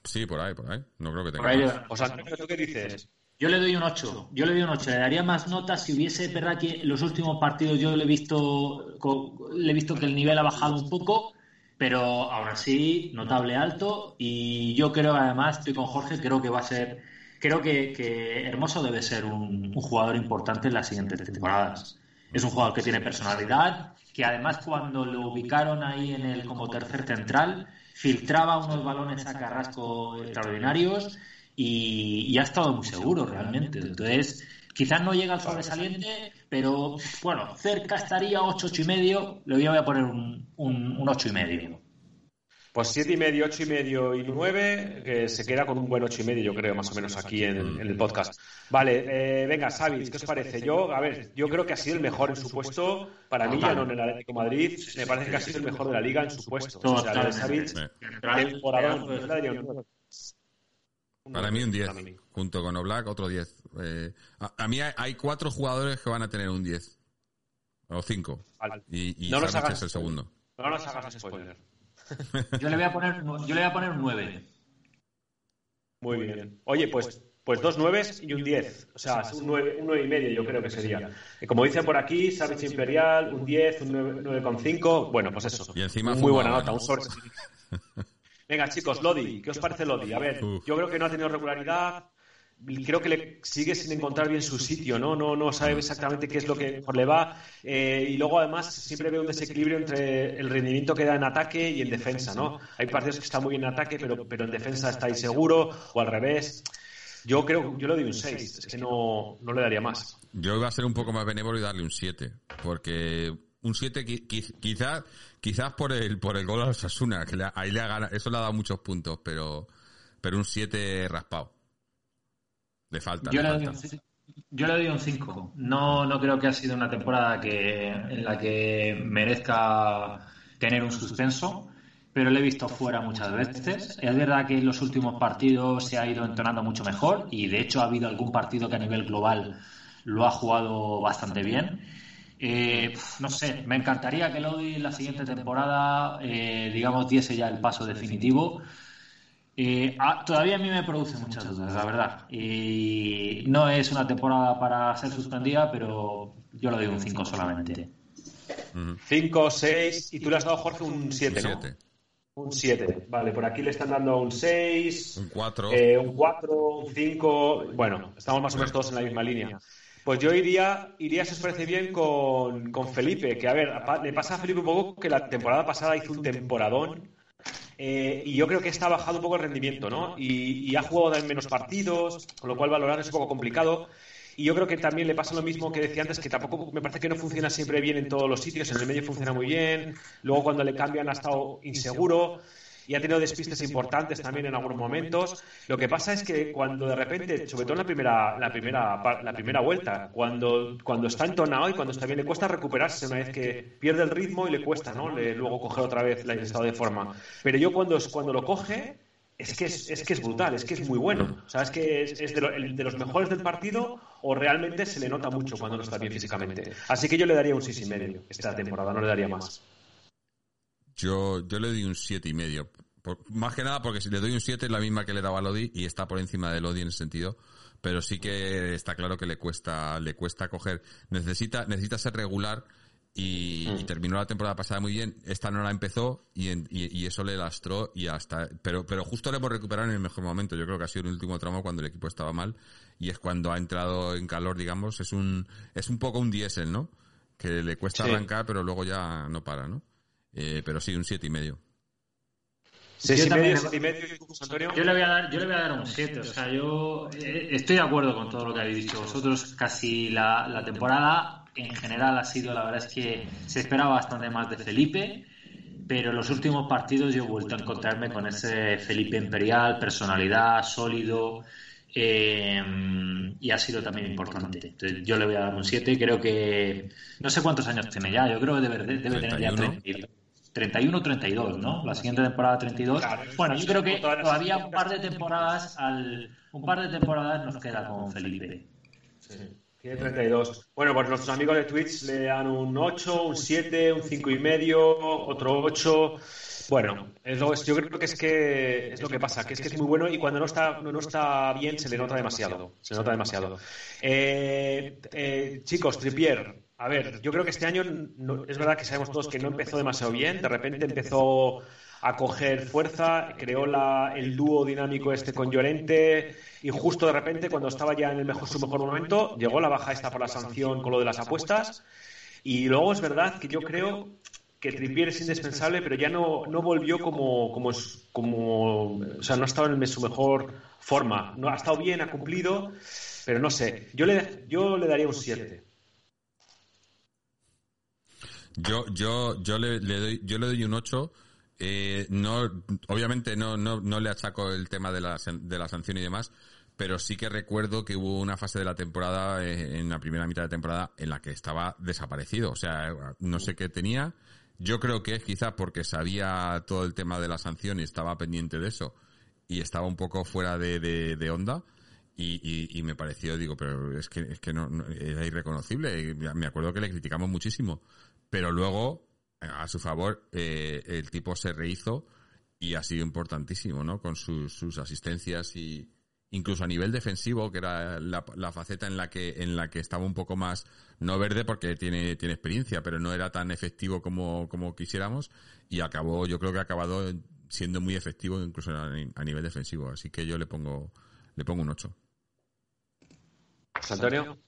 S1: Sí, por ahí, por ahí. No creo que tenga
S3: Por ahí
S1: más.
S3: debe-
S2: O sea, ¿tú qué dices?
S3: Yo le doy un 8. Yo le doy un 8. Le daría más notas si hubiese, es verdad que en los últimos partidos yo le he visto le he visto que el nivel ha bajado un poco, pero aún así notable alto y yo creo además estoy con Jorge, creo que va a ser creo que, que Hermoso debe ser un, un jugador importante en las siguientes temporadas. Es un jugador que tiene personalidad, que además cuando lo ubicaron ahí en el como tercer central, filtraba unos balones a Carrasco extraordinarios y, ha estado muy seguro realmente. Entonces, quizás no llega al sobresaliente, pero bueno, cerca estaría 8, 8 y medio. Le voy a poner un, un, un 8 y medio.
S2: Pues siete y medio, ocho y medio y nueve, que se queda con un buen ocho y medio, yo creo, más o menos aquí en, en el podcast. Vale, eh, venga, Savic, ¿qué os parece? Yo, a ver, yo creo que ha sido el mejor en su puesto. Para mí, ya no en el Atlético Madrid, me parece que ha sido el mejor de la liga en su puesto. O sea, lo de Savic.
S1: Para mí un 10,
S2: Para mí.
S1: junto con Oblak otro 10. Eh, a, a mí hay, hay cuatro jugadores que van a tener un 10. O 5.
S2: Vale.
S1: Y, y
S2: No nos
S1: Savic
S2: hagas
S1: es el segundo.
S2: No nos hagas spoiler.
S3: Yo le voy a poner, yo le voy a poner un 9.
S2: Muy bien. Oye, pues, pues dos nueves y un diez. O sea, un nueve, un nueve y medio yo creo que sería. Como dicen por aquí, Savage Imperial, un 10, un nueve- nueve con cinco. Bueno, pues eso.
S1: Y encima
S2: muy buena nota,
S1: ¿no?
S2: un sobre. (laughs) Venga, chicos, Lodi, ¿qué os parece Lodi? A ver, yo creo que no ha tenido regularidad. Creo que le sigue sin encontrar bien su sitio, ¿no? No, no sabe exactamente qué es lo que mejor le va. Eh, y luego, además, siempre veo un desequilibrio entre el rendimiento que da en ataque y en defensa, ¿no? Hay partidos que están muy bien en ataque, pero, pero en defensa está inseguro, o al revés. Yo creo, yo le doy un 6, es que no, no le daría más.
S1: Yo iba a ser un poco más benévolo y darle un 7. Porque un 7 quizás quizás por el por el gol a Osasuna, que le- ahí le ha ganado, eso le ha dado muchos puntos, pero pero un 7 raspado. Le falta,
S3: Yo
S1: le
S3: doy un, yo le doy un 5. No, no creo que ha sido una temporada que, en la que merezca tener un suspenso, pero le he visto fuera muchas veces. Es verdad que en los últimos partidos se ha ido entonando mucho mejor y de hecho ha habido algún partido que a nivel global lo ha jugado bastante bien. Eh, no sé, me encantaría que Lodi en la siguiente temporada, eh, digamos, diese ya el paso definitivo. Eh, ah, todavía a mí me produce muchas dudas, la verdad. Y no es una temporada para ser suspendida, pero yo le doy un 5 solamente.
S1: Ujú.
S2: 5, 6, y tú le has dado, Jorge, un
S1: Un
S2: 7, ¿no?
S1: 7.
S2: Un 7. Vale, por aquí le están dando un 6.
S1: Un 4.
S2: Eh, un 4, un 5. Bueno, estamos más o menos todos en la misma línea. Pues yo iría, iría si os parece bien, con, con Felipe. Que a ver, le pasa a Felipe un poco que la temporada pasada hizo un temporadón. Eh, y yo creo que está bajado un poco el rendimiento, ¿no? Y, y ha jugado en menos partidos, con lo cual valorar es un poco complicado. Y yo creo que también le pasa lo mismo que decía antes, que tampoco me parece que no funciona siempre bien en todos los sitios. En el medio funciona muy bien. Luego cuando le cambian ha estado inseguro y ha tenido despistes importantes también en algunos momentos. Lo que pasa es que cuando de repente, sobre todo en la primera, la primera, la primera vuelta, cuando, cuando está entonado y cuando está bien, le cuesta recuperarse una vez que pierde el ritmo y le cuesta, ¿no? Le- luego coger otra vez el estado de forma. Pero yo cuando, cuando lo coge, es que es, es que es brutal, es que es muy bueno. O sea, es que es, es de, lo- el- de los mejores del partido o realmente se le nota mucho cuando no está bien físicamente. Así que yo le daría un 6,5 y medio esta temporada, no le daría más.
S1: Yo, yo le doy un siete y medio. Por- más que nada porque si le doy un 7 es la misma que le daba a Lodi y está por encima de Lodi en ese sentido. Pero sí que está claro que le cuesta, le cuesta coger. Necesita, necesita ser regular y, y terminó la temporada pasada muy bien. Esta no la empezó y, en- y, y eso le lastró y hasta, pero, pero justo le hemos recuperado en el mejor momento. Yo creo que ha sido el último tramo cuando el equipo estaba mal y es cuando ha entrado en calor, digamos. Es un, es un poco un diésel, ¿no? Que le cuesta
S2: Sí.
S1: arrancar pero luego ya no para, ¿no? Eh, pero sí, un siete y medio.
S2: ¿Seis y
S3: también
S2: medio,
S3: le-
S2: siete y medio, ¿y tú, José Antonio?
S3: Yo le voy a dar, yo le voy a dar un 7. O sea, yo eh, estoy de acuerdo con todo lo que habéis dicho vosotros. Casi la, la temporada en general ha sido, la verdad es que se esperaba bastante más de Felipe, pero en los últimos partidos yo he vuelto a encontrarme con ese Felipe imperial, personalidad, sólido, eh, y ha sido también importante. Entonces, yo le voy a dar un 7, creo que no sé cuántos años tiene ya, yo creo que debe, debe tener ya 32. 31 o 32, ¿no? La siguiente temporada 32. bueno, yo creo que todavía un par de temporadas al un par de temporadas nos queda con Felipe.
S2: Sí. Tiene 32. Bueno, pues nuestros amigos de Twitch le dan un 8, un 7, un 5 y medio, otro 8. Bueno, es lo, yo creo que es que es lo que pasa, que es que es muy bueno y cuando no está, no, está bien se le nota demasiado. Se nota demasiado. Eh, eh, chicos, Tripier, a ver, yo creo que este año es verdad que sabemos todos que no empezó demasiado bien, de repente empezó a coger fuerza, creó la, el dúo dinámico este con Llorente y justo de repente cuando estaba ya en el mejor, su mejor momento llegó la baja esta por la sanción con lo de las apuestas y luego es verdad que yo creo que Trippier es indispensable pero ya no, no volvió como, como, como o sea no ha estado en su mejor forma. No ha estado bien ha cumplido pero no sé. Yo le yo le daría un 7
S1: yo, yo, yo le, doy, yo le doy un 8. Eh, no, obviamente no, no, no le achaco el tema de la, de la sanción y demás, pero sí que recuerdo que hubo una fase de la temporada, eh, en la primera mitad de temporada, en la que estaba desaparecido. O sea, no sé qué tenía. Yo creo que es quizás porque sabía todo el tema de la sanción y estaba pendiente de eso y estaba un poco fuera de, de, onda. Y, y, me pareció, digo, pero es que, es que no, era irreconocible. Me acuerdo que le criticamos muchísimo pero luego, a su favor, eh, el tipo se rehizo y ha sido importantísimo, ¿no? Con sus, sus asistencias y incluso a nivel defensivo, que era la, faceta en la que en la que estaba un poco más no verde porque tiene tiene experiencia, pero no era tan efectivo como como quisiéramos y acabó, yo creo que ha acabado siendo muy efectivo incluso a, a nivel defensivo, así que yo le pongo le pongo un 8.
S2: Antonio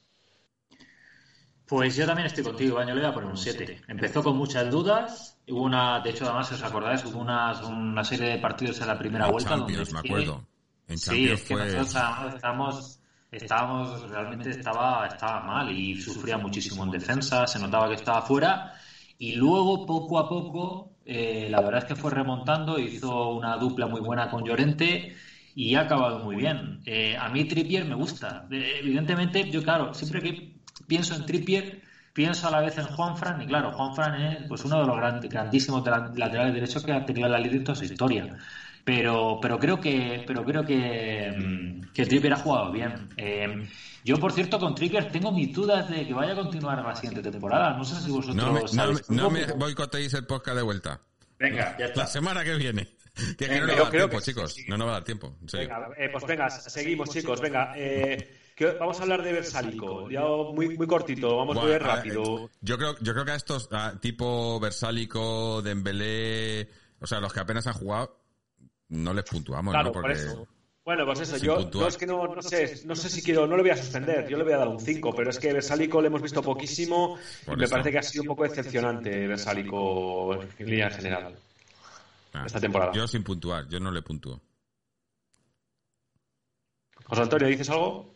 S3: pues yo también estoy contigo, yo le voy a poner un 7. Empezó con muchas dudas, hubo una, de hecho además si os acordáis, hubo una, una serie de partidos en la primera vuelta
S1: Champions, donde... me acuerdo.
S3: En sí, es que nosotros estábamos, estábamos, realmente estaba, estaba mal y sufría muchísimo en defensa, se notaba que estaba fuera y luego poco a poco eh, la verdad es que fue remontando, hizo una dupla muy buena con Llorente y ha acabado muy bien. Eh, a mí Trippier me gusta. Eh, evidentemente, yo claro, siempre que pienso en Trippier, pienso a la vez en Juanfran, y claro, Juanfran es pues uno de los grandísimos laterales derechos que ha tenido la Liga en toda su historia. Pero, pero creo que, pero creo que, mm, que Trippier ha jugado bien. Eh, yo, por cierto, con Trippier tengo mis dudas de que vaya a continuar la siguiente temporada. No sé si vosotros.
S1: No me, no, me, boicoteéis el podcast de vuelta.
S2: Venga,
S1: ya está. La semana que viene. Que, no nos va a dar tiempo, chicos. No nos va a dar tiempo.
S2: Venga, eh, pues venga, seguimos, chicos. Venga, eh, vamos a hablar de Versálico, ya muy, muy cortito, vamos a ver rápido.
S1: Yo creo, yo creo que a estos, tipo Versálico, Dembélé, o sea, los que apenas han jugado, no les puntuamos,
S2: ¿no? Porque... Bueno, pues eso, yo no, es que no, no, sé, no sé si quiero, no le voy a suspender, yo le voy a dar un 5, pero es que Versálico le hemos visto poquísimo y me parece que ha sido un poco decepcionante Versálico en línea general. Ah, esta temporada.
S1: Yo sin puntuar, yo no le puntúo.
S2: José Antonio, ¿dices algo?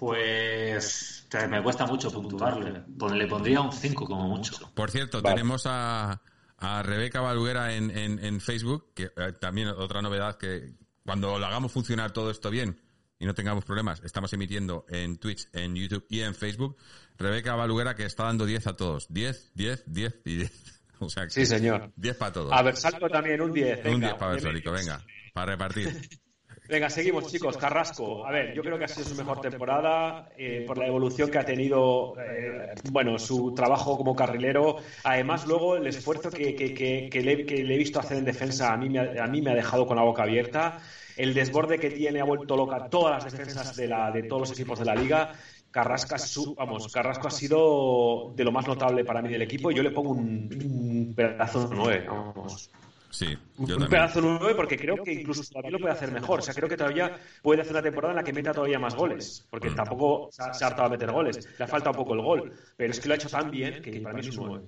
S3: Pues me cuesta mucho puntuarle. Le pondría un 5 como mucho.
S1: Por cierto, tenemos a, a Rebeca Baluguera en, en, Facebook, que eh, también otra novedad que cuando lo hagamos funcionar todo esto bien y no tengamos problemas, estamos emitiendo en Twitch, en YouTube y en Facebook. Rebeca Baluguera que está dando 10 a todos. 10, 10, 10 y 10. (laughs) O sea,
S2: sí, señor.
S1: 10 para todos.
S2: A Versálico también, un 10.
S1: Un 10 para Versálico, venga, para repartir. (laughs)
S2: Venga, seguimos, chicos. Carrasco, a ver, yo creo que ha sido su mejor temporada eh, por la evolución que ha tenido, eh, bueno, su trabajo como carrilero. Además, luego el esfuerzo que, que, le, he visto hacer en defensa a mí, me ha, a mí me ha dejado con la boca abierta. El desborde que tiene ha vuelto loca todas las defensas de, la, de todos los equipos de la liga. Carrasco, vamos, Carrasco ha sido de lo más notable para mí del equipo y yo le pongo un, un pedazo de nueve. Vamos.
S1: Sí,
S2: un pedazo nuevo porque creo que incluso todavía lo puede hacer mejor. O sea, creo que todavía puede hacer una temporada en la que meta todavía más goles. Porque mm. tampoco se ha, hartado a meter goles. Le ha faltado un poco el gol. Pero es que lo ha hecho tan bien que para mí es un 9.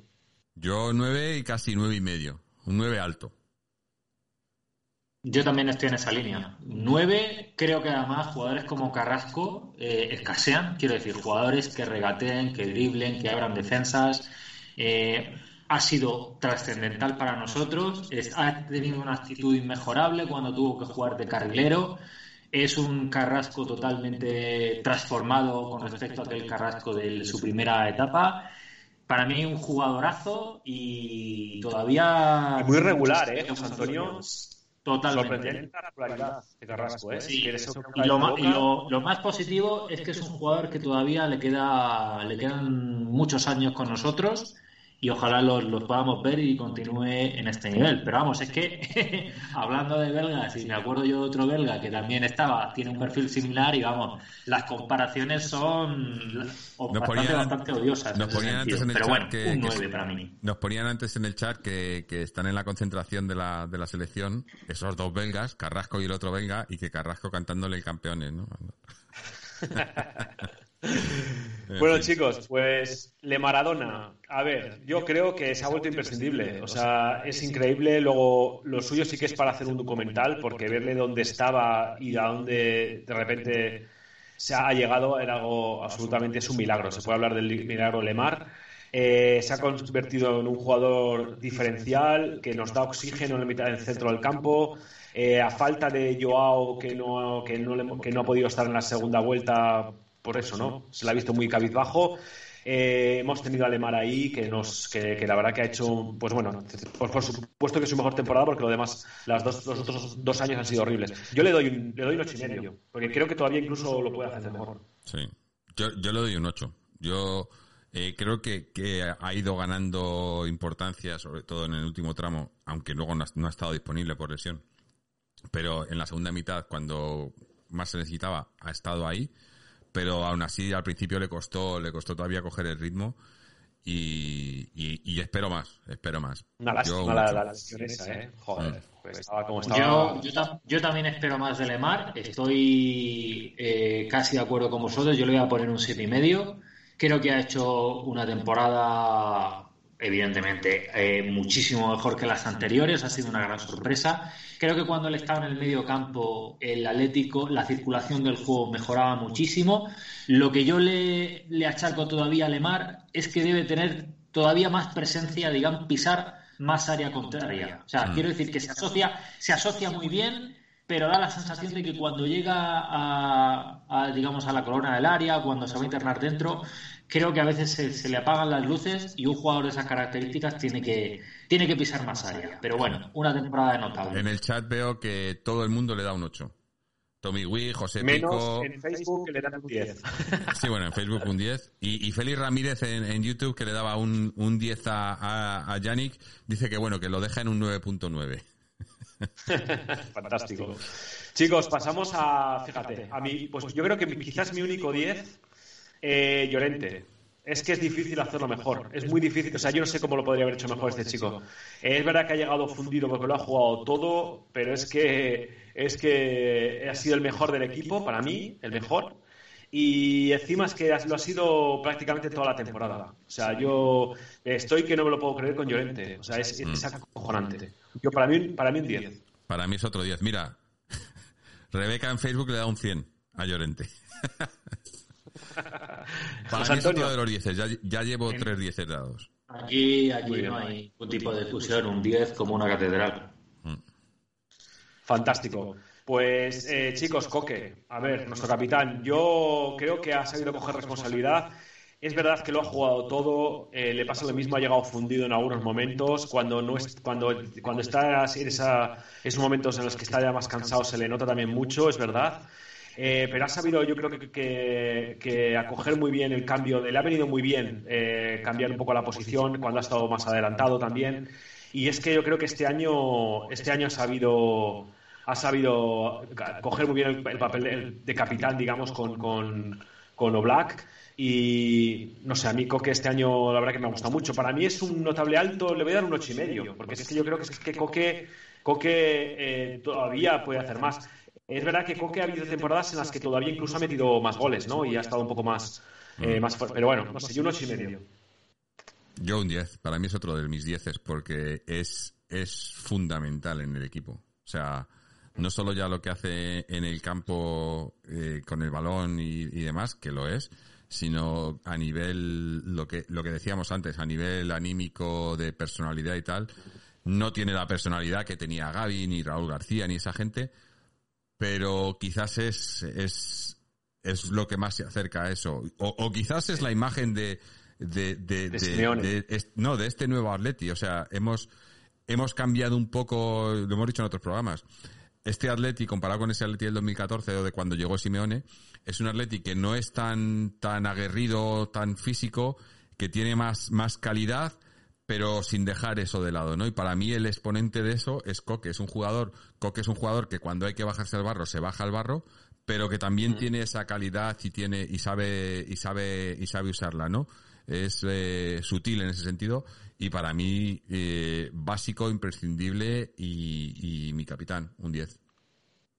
S1: Yo 9 y casi nueve y medio. Un 9 alto.
S3: Yo también estoy en esa línea. Nueve, creo que además jugadores como Carrasco eh, escasean, quiero decir, jugadores que regateen, que driblen, que abran defensas. Eh, ha sido trascendental para nosotros, ha tenido una actitud inmejorable cuando tuvo que jugar de carrilero. Es un Carrasco totalmente transformado con respecto a aquel Carrasco de su primera etapa. Para mí un jugadorazo y todavía...
S2: muy regular, ¿eh, José Antonio?
S3: Totalmente.
S2: Sorprendente la regularidad de Carrasco, ¿eh?
S3: Sí, y, lo, ma- y lo- lo más positivo es que es un jugador que todavía le queda le quedan muchos años con nosotros y ojalá los, los podamos ver y continúe en este nivel. Pero vamos, es que (laughs) hablando de belgas, y me acuerdo yo de otro belga que también estaba, tiene un perfil similar y vamos, las comparaciones son
S1: Nos
S3: bastante,
S1: ponían-
S3: bastante odiosas.
S1: nos ponían antes en el
S3: Pero
S1: chat
S3: bueno,
S1: que-
S3: un
S1: que
S3: 9
S1: sí.
S3: para mí.
S1: Nos ponían antes en el chat que, que están en la concentración de la, de la selección esos dos belgas, Carrasco y el otro belga, y que Carrasco cantándole el campeones, ¿no? (laughs) En
S2: Bueno, chicos, pues Le Maradona. A ver, yo creo que se ha vuelto imprescindible. O sea, es increíble. Luego, lo suyo sí que es para hacer un documental, porque verle dónde estaba y a dónde de repente se ha llegado era algo absolutamente es un milagro. Se puede hablar del milagro Lemar. Eh, se ha convertido en un jugador diferencial que nos da oxígeno en la mitad del centro del campo. Eh, a falta de Joao, que no, que, no le- que no ha podido estar en la segunda vuelta, por eso, ¿no? Se la ha visto muy cabizbajo. Eh, hemos tenido a Lemar ahí, que, nos, que, que la verdad que ha hecho, pues bueno, pues por supuesto que es su mejor temporada, porque lo demás, las dos, los otros dos años han sido horribles. Yo le doy un, le doy un ocho y medio, porque creo que todavía incluso lo puede hacer mejor.
S1: Sí. Yo, yo le doy un 8. Yo eh, creo que, que ha ido ganando importancia, sobre todo en el último tramo, aunque luego no ha, no ha estado disponible por lesión. Pero en la segunda mitad, cuando más se necesitaba, ha estado ahí. Pero aún así, al principio le costó, le costó todavía coger el ritmo. Y, y, y espero más, espero más.
S2: Una lástima
S1: Yo un
S2: la,
S1: ocho.
S2: la lesión esa, ¿eh? Joder,
S1: Mm.
S2: pues estaba como estaba.
S3: Yo, yo, tam- yo también espero más de Lemar. Estoy eh, casi de acuerdo con vosotros. Yo le voy a poner un siete y medio. Creo que ha hecho una temporada, evidentemente, eh, muchísimo mejor que las anteriores. Ha sido una gran sorpresa. Creo que cuando él estaba en el medio campo, el Atlético, la circulación del juego mejoraba muchísimo. Lo que yo le, le achaco todavía a Lemar es que debe tener todavía más presencia, digamos, pisar más área contraria. O sea,
S1: Mm.
S3: quiero decir que se asocia, se asocia muy bien, pero da la sensación de que cuando llega a, a, digamos, a la corona del área, cuando se va a internar dentro, creo que a veces se, se le apagan las luces y un jugador de esas características tiene que, tiene que pisar más área. Pero bueno, una temporada notable.
S1: En el chat veo que todo el mundo le da un 8. Tommy Wee, José
S2: Menos
S1: Pico.
S2: en Facebook que le dan un 10. (laughs)
S1: Sí, bueno, en Facebook un 10. Y, y Félix Ramírez en, en YouTube, que le daba un, un 10 a, a, a Yannick, dice que bueno, que lo deja en un 9.9. (laughs)
S2: Fantástico. Chicos, pasamos a, fíjate, a mí, pues yo creo que quizás mi único 10, eh, Llorente. Es que es difícil hacerlo mejor. Es muy difícil. O sea, yo no sé cómo lo podría haber hecho mejor este chico. Es verdad que ha llegado fundido porque lo ha jugado todo, pero es que es que ha sido el mejor del equipo para mí, el mejor. Y encima es que lo ha sido prácticamente toda la temporada. O sea, yo estoy que no me lo puedo creer con Llorente. O sea, es, es acojonante. Yo para mí, para mí un 10.
S1: Para mí es otro 10. Mira, (laughs) Rebeca en Facebook le da un 100 a Llorente. (laughs) Para
S2: José
S1: mí es otro
S2: Antonio.
S1: de los 10. Ya, ya llevo tres 10 dados.
S3: Aquí, aquí no hay ningún tipo de discusión, un 10 como una catedral.
S2: Fantástico. Pues eh, chicos, Coque, a ver, nuestro capitán, yo creo que ha sabido coger responsabilidad. Es verdad que lo ha jugado todo, eh, le pasa lo mismo, ha llegado fundido en algunos momentos. Cuando no es, cuando, cuando está en esa, esos momentos en los que está ya más cansado se le nota también mucho, es verdad. Eh, pero ha sabido, yo creo que, que, acoger muy bien el cambio, de, le ha venido muy bien eh, cambiar un poco la posición cuando ha estado más adelantado también. Y es que yo creo que este año, este año ha sabido, ha sabido coger muy bien el, el papel de, capitán, digamos, con, con, con. Y no sé, a mí Coque este año la verdad que me ha gustado mucho. Para mí es un notable alto, le voy a dar un ocho y medio, porque es que yo creo que, es que Coque, Coque eh, todavía puede hacer más. Es verdad que Coque ha habido temporadas en las que todavía incluso ha metido más goles, ¿no? Y ha estado un poco más, eh, más fuerte. Pero bueno, no sé, yo un ocho y medio.
S1: Yo un 10. Para mí es otro de mis 10 porque es, es fundamental en el equipo. O sea, no solo ya lo que hace en el campo eh, con el balón y, y demás, que lo es, sino a nivel, lo que, lo que decíamos antes, a nivel anímico de personalidad y tal, no tiene la personalidad que tenía Gaby, ni Raúl García, ni esa gente, pero quizás es, es, es lo que más se acerca a eso. O, o quizás es la imagen de, de, de,
S2: De Simeone.
S1: de- es- no, de este nuevo Atleti. O sea, hemos, hemos cambiado un poco, lo hemos dicho en otros programas. Este Atleti, comparado con ese Atleti del 2014 o de cuando llegó Simeone, es un Atleti que no es tan, tan aguerrido, tan físico, que tiene más, más calidad, pero sin dejar eso de lado, ¿no? Y para mí el exponente de eso es Coque, es un jugador, Coque es un jugador que cuando hay que bajarse al barro, se baja al barro, pero que también tiene esa calidad y tiene, y sabe, y sabe, y sabe usarla, ¿no? Es eh, sutil en ese sentido y para mí eh, básico, imprescindible y, y mi capitán, un 10.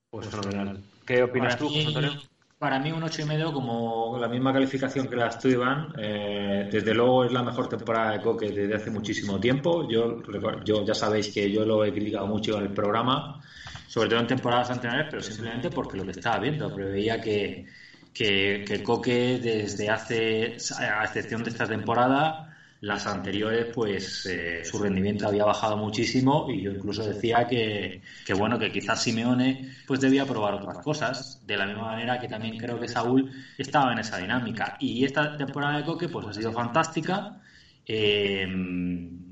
S2: Pues fenomenal. ¿Qué opinas
S3: Para
S2: tú,
S3: mí-
S2: José Antonio?
S3: Para mí un ocho y medio como la misma calificación que las tú, Iván. Eh, desde luego es la mejor temporada de Coque desde hace muchísimo tiempo. Yo, yo ya sabéis que yo lo he criticado mucho en el programa, sobre todo en temporadas anteriores, pero simplemente porque lo que estaba viendo, preveía que, que, que Coque desde hace, a excepción de esta temporada, las anteriores, pues eh, su rendimiento había bajado muchísimo y yo incluso decía que, que bueno, que quizás Simeone pues debía probar otras cosas, de la misma manera que también creo que Saúl estaba en esa dinámica. Y esta temporada de Coque pues ha sido fantástica. Eh,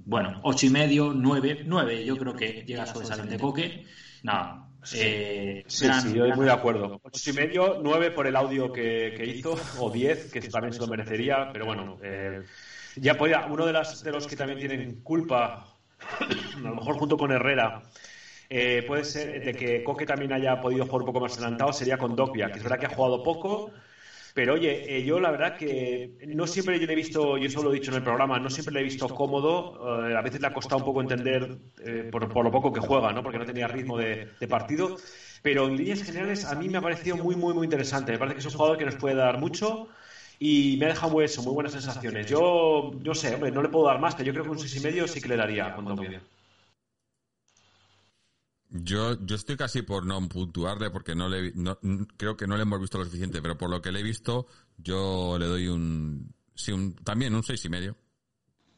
S3: bueno, ocho y medio, nueve, nueve, yo creo que llega sobresaliente Coque. Nada. eh,
S2: Sí,
S3: gran-
S2: sí, yo
S3: gran-
S2: muy de acuerdo. Ocho y medio, nueve por el audio que, que hizo, o diez, que también se lo merecería, pero bueno, eh, ya podía, uno de, las, de los que también tienen culpa, a lo mejor junto con Herrera, eh, puede ser de que Coque también haya podido jugar un poco más adelantado, sería con Dogbia, que es verdad que ha jugado poco, pero oye, eh, yo la verdad que no siempre yo le he visto, yo eso lo he dicho en el programa, no siempre le he visto cómodo, eh, a veces le ha costado un poco entender eh, por, por lo poco que juega, ¿no? porque no tenía ritmo de, de partido, pero en líneas generales a mí me ha parecido muy, muy, muy interesante, me parece que es un jugador que nos puede dar mucho y me ha dejado muy eso, muy buenas sensaciones. Yo, yo sé, hombre, no le puedo dar más, pero yo creo que un seis y medio sí que le daría con Dombia.
S1: Yo, yo estoy casi por no puntuarle porque no le, no- creo que no le hemos visto lo suficiente, pero por lo que le he visto, yo le doy un, sí, un, también un seis y medio.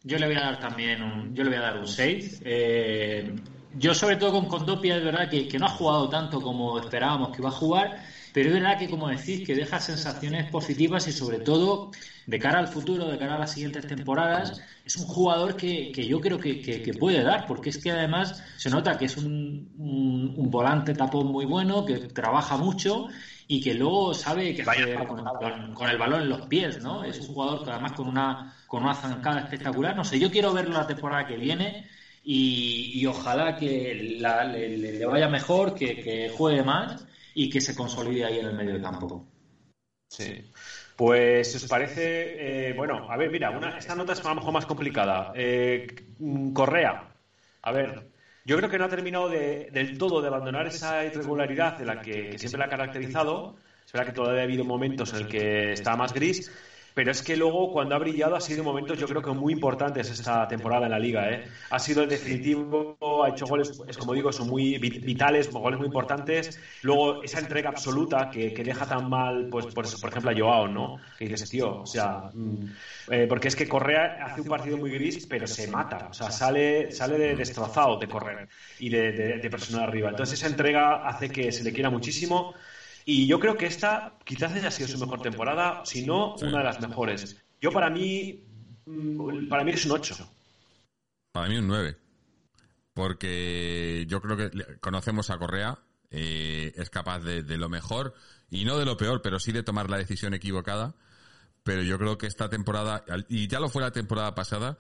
S3: Yo le voy a dar también un, yo le voy a dar un 6. Eh, yo sobre todo con Condopia es verdad que, que no ha jugado tanto como esperábamos que iba a jugar, pero es verdad que como decís que deja sensaciones positivas y sobre todo de cara al futuro, de cara a las siguientes temporadas, es un jugador que, que yo creo que, que- que puede dar, porque es que además se nota que es un, un- un volante tapón muy bueno, que trabaja mucho y que luego sabe qué hacer con el, balón, con el balón en los pies, ¿no? Es un jugador que además con una, con una zancada espectacular. No sé, yo quiero verlo la temporada que viene y, y ojalá que la- le, le- le vaya mejor, que, que juegue más y que se consolide ahí en el medio del campo.
S2: Sí. Pues, si os parece, eh, bueno, a ver, mira, una, esta nota es a lo mejor más complicada. Eh, Correa, a ver, yo creo que no ha terminado de- del todo de abandonar esa irregularidad de la que, que siempre la ha caracterizado. Es verdad que todavía ha habido momentos en el que está más gris, pero es que luego cuando ha brillado ha sido momentos yo creo que muy importantes esta temporada en la liga. ¿eh? Ha sido el definitivo, ha hecho goles, es como digo, son muy vi- vitales, goles muy importantes. Luego esa entrega absoluta que, que deja tan mal, pues por, eso, por ejemplo a Joao, ¿no? Que dices, tío, o sea, mm, eh, porque es que Correa hace un partido muy gris, pero se mata, o sea, sale, sale de destrozado de correr y de, de, de presionar arriba. Entonces esa entrega hace que se le quiera muchísimo. Y yo creo que esta quizás haya sido su mejor temporada, si no, una de las mejores. Yo para mí, mm, para mí es un 8.
S1: Para mí un 9. Porque yo creo que conocemos a Correa, eh, es capaz de, de lo mejor, y no de lo peor, pero sí de tomar la decisión equivocada. Pero yo creo que esta temporada, y ya lo fue la temporada pasada,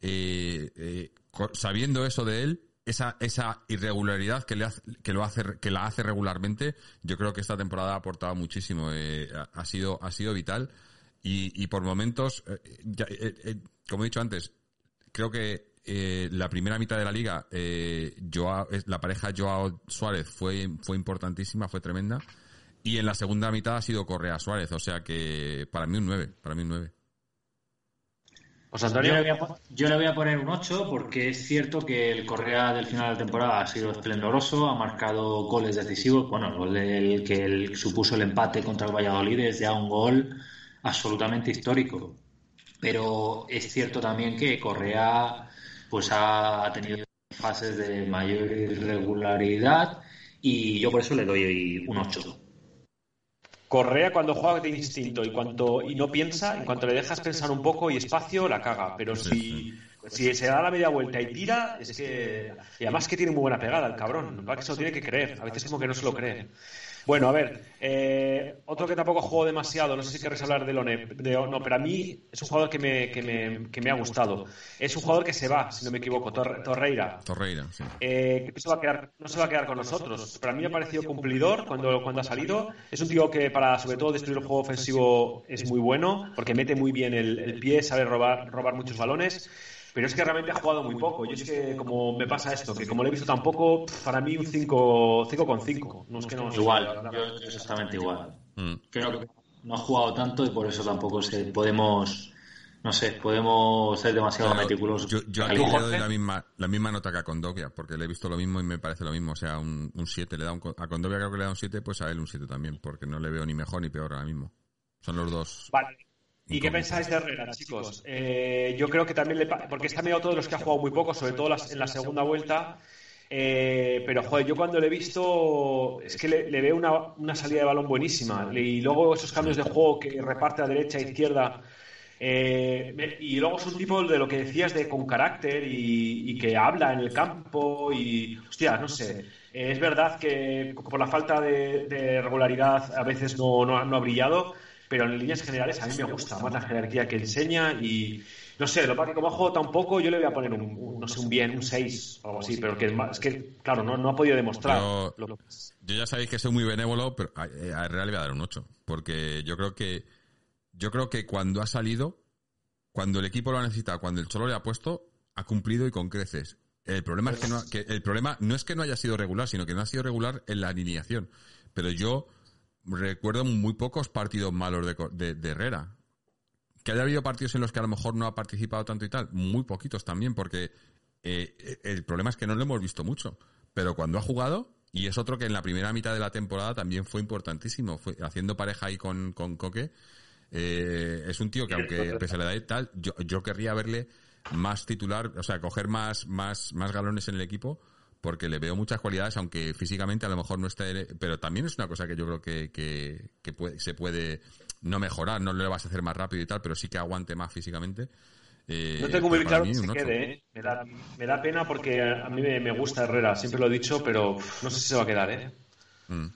S1: eh, eh, sabiendo eso de él, esa, esa irregularidad que, le hace, que, lo hace, que la hace regularmente, yo creo que esta temporada ha aportado muchísimo. eh, ha, sido, ha sido vital. Y, por momentos, eh, ya, eh, eh, como he dicho antes, creo que eh, la primera mitad de la liga, Joao- la pareja Joao Suárez fue, fue importantísima, fue tremenda. Y en la segunda mitad ha sido Correa Suárez, o sea que para mí un 9, para mí un 9.
S2: José
S3: Yo
S2: Antonio.
S3: le, voy a, yo le voy a poner un 8 porque es cierto que el Correa del final de temporada ha sido esplendoroso, ha marcado goles decisivos. Bueno, el gol del que el- supuso el empate contra el Valladolid es ya un gol absolutamente histórico. Pero es cierto también que Correa pues ha tenido fases de mayor irregularidad y yo por eso le doy un 8.
S2: Correa cuando juega de instinto y cuanto y no piensa, en cuanto le dejas pensar un poco y espacio, la caga. Pero si, si se da la media vuelta y tira, es que. Y además que tiene muy buena pegada el cabrón. Va que se lo tiene que creer. A veces como que no se lo cree. Bueno, a ver, eh, otro que tampoco juego demasiado, no sé si querés hablar de Lone, de, no, pero a mí es un jugador que me, que, me, que me ha gustado. Es un jugador que se va, si no me equivoco, Torre- Torreira.
S1: Torreira, sí.
S2: Eh, que no se, va a quedar, no se va a quedar con nosotros. Pero a mí me ha parecido cumplidor cuando, cuando ha salido. Es un tío que para, sobre todo, destruir el juego ofensivo es muy bueno, porque mete muy bien el, el pie, sabe robar, robar muchos balones. Pero es que realmente ha jugado muy poco. Yo es que, como me pasa esto, que como lo he visto tan poco, pf, para mí un 5 con 5. No es que no.
S3: Igual, yo exactamente igual.
S1: Mm.
S3: creo que no ha jugado tanto y por eso tampoco se podemos no sé podemos ser demasiado
S1: Pero
S3: meticulosos
S1: Yo, yo aquí le doy la misma, la misma nota que a Condovia, porque le he visto lo mismo y me parece lo mismo. O sea, un 7 le da un, a Condovia creo que le da un 7, pues a él un 7 también, porque no le veo ni mejor ni peor ahora mismo. Son los dos.
S2: Vale. ¿Y qué pensáis de Herrera, chicos? Eh, yo creo que también le. Porque está medio todos los que ha jugado muy poco, sobre todo las- en la segunda vuelta. Eh, pero, joder, yo cuando le he visto. Es que le, veo una, una salida de balón buenísima. Y luego esos cambios de juego que reparte a derecha e izquierda. Eh, y luego es un tipo de lo que decías de con carácter y, que habla en el campo y hostia, no sé. Es verdad que por la falta de, regularidad a veces no, no ha brillado, pero en líneas generales a mí me gusta más la jerarquía que enseña y no sé, lo que como ha jugado tan poco, yo le voy a poner un, no sé, un bien, un 6 o algo así, pero que es, que, claro, no, no ha podido demostrar.
S1: Yo-
S2: lo.
S1: Yo ya sabéis que soy muy benévolo, pero a, a Herrera le voy a dar un 8. Porque yo creo que yo creo que cuando ha salido, cuando el equipo lo ha necesitado, cuando el Cholo le ha puesto, ha cumplido y con creces. El problema es que no, que el problema no es que no haya sido regular, sino que no ha sido regular en la alineación. Pero yo recuerdo muy pocos partidos malos de, de- de Herrera. Que haya habido partidos en los que a lo mejor no ha participado tanto y tal, muy poquitos también, porque eh, el problema es que no lo hemos visto mucho. Pero cuando ha jugado, y es otro que en la primera mitad de la temporada también fue importantísimo, fue haciendo pareja ahí con, con Coque, eh, es un tío que aunque pese a la edad y tal, yo, yo querría verle más titular, o sea, coger más, más, más galones en el equipo, porque le veo muchas cualidades, aunque físicamente a lo mejor no esté, pero también es una cosa que yo creo que, que, que puede- se puede no mejorar, no le vas a hacer más rápido y tal, pero sí que aguante más físicamente. Eh,
S2: No tengo muy claro
S1: mí
S2: que se quede, ¿eh? Me da, me da pena porque a mí me, me gusta Herrera, siempre lo he dicho, pero no sé si se va a quedar, ¿eh?
S1: Mm.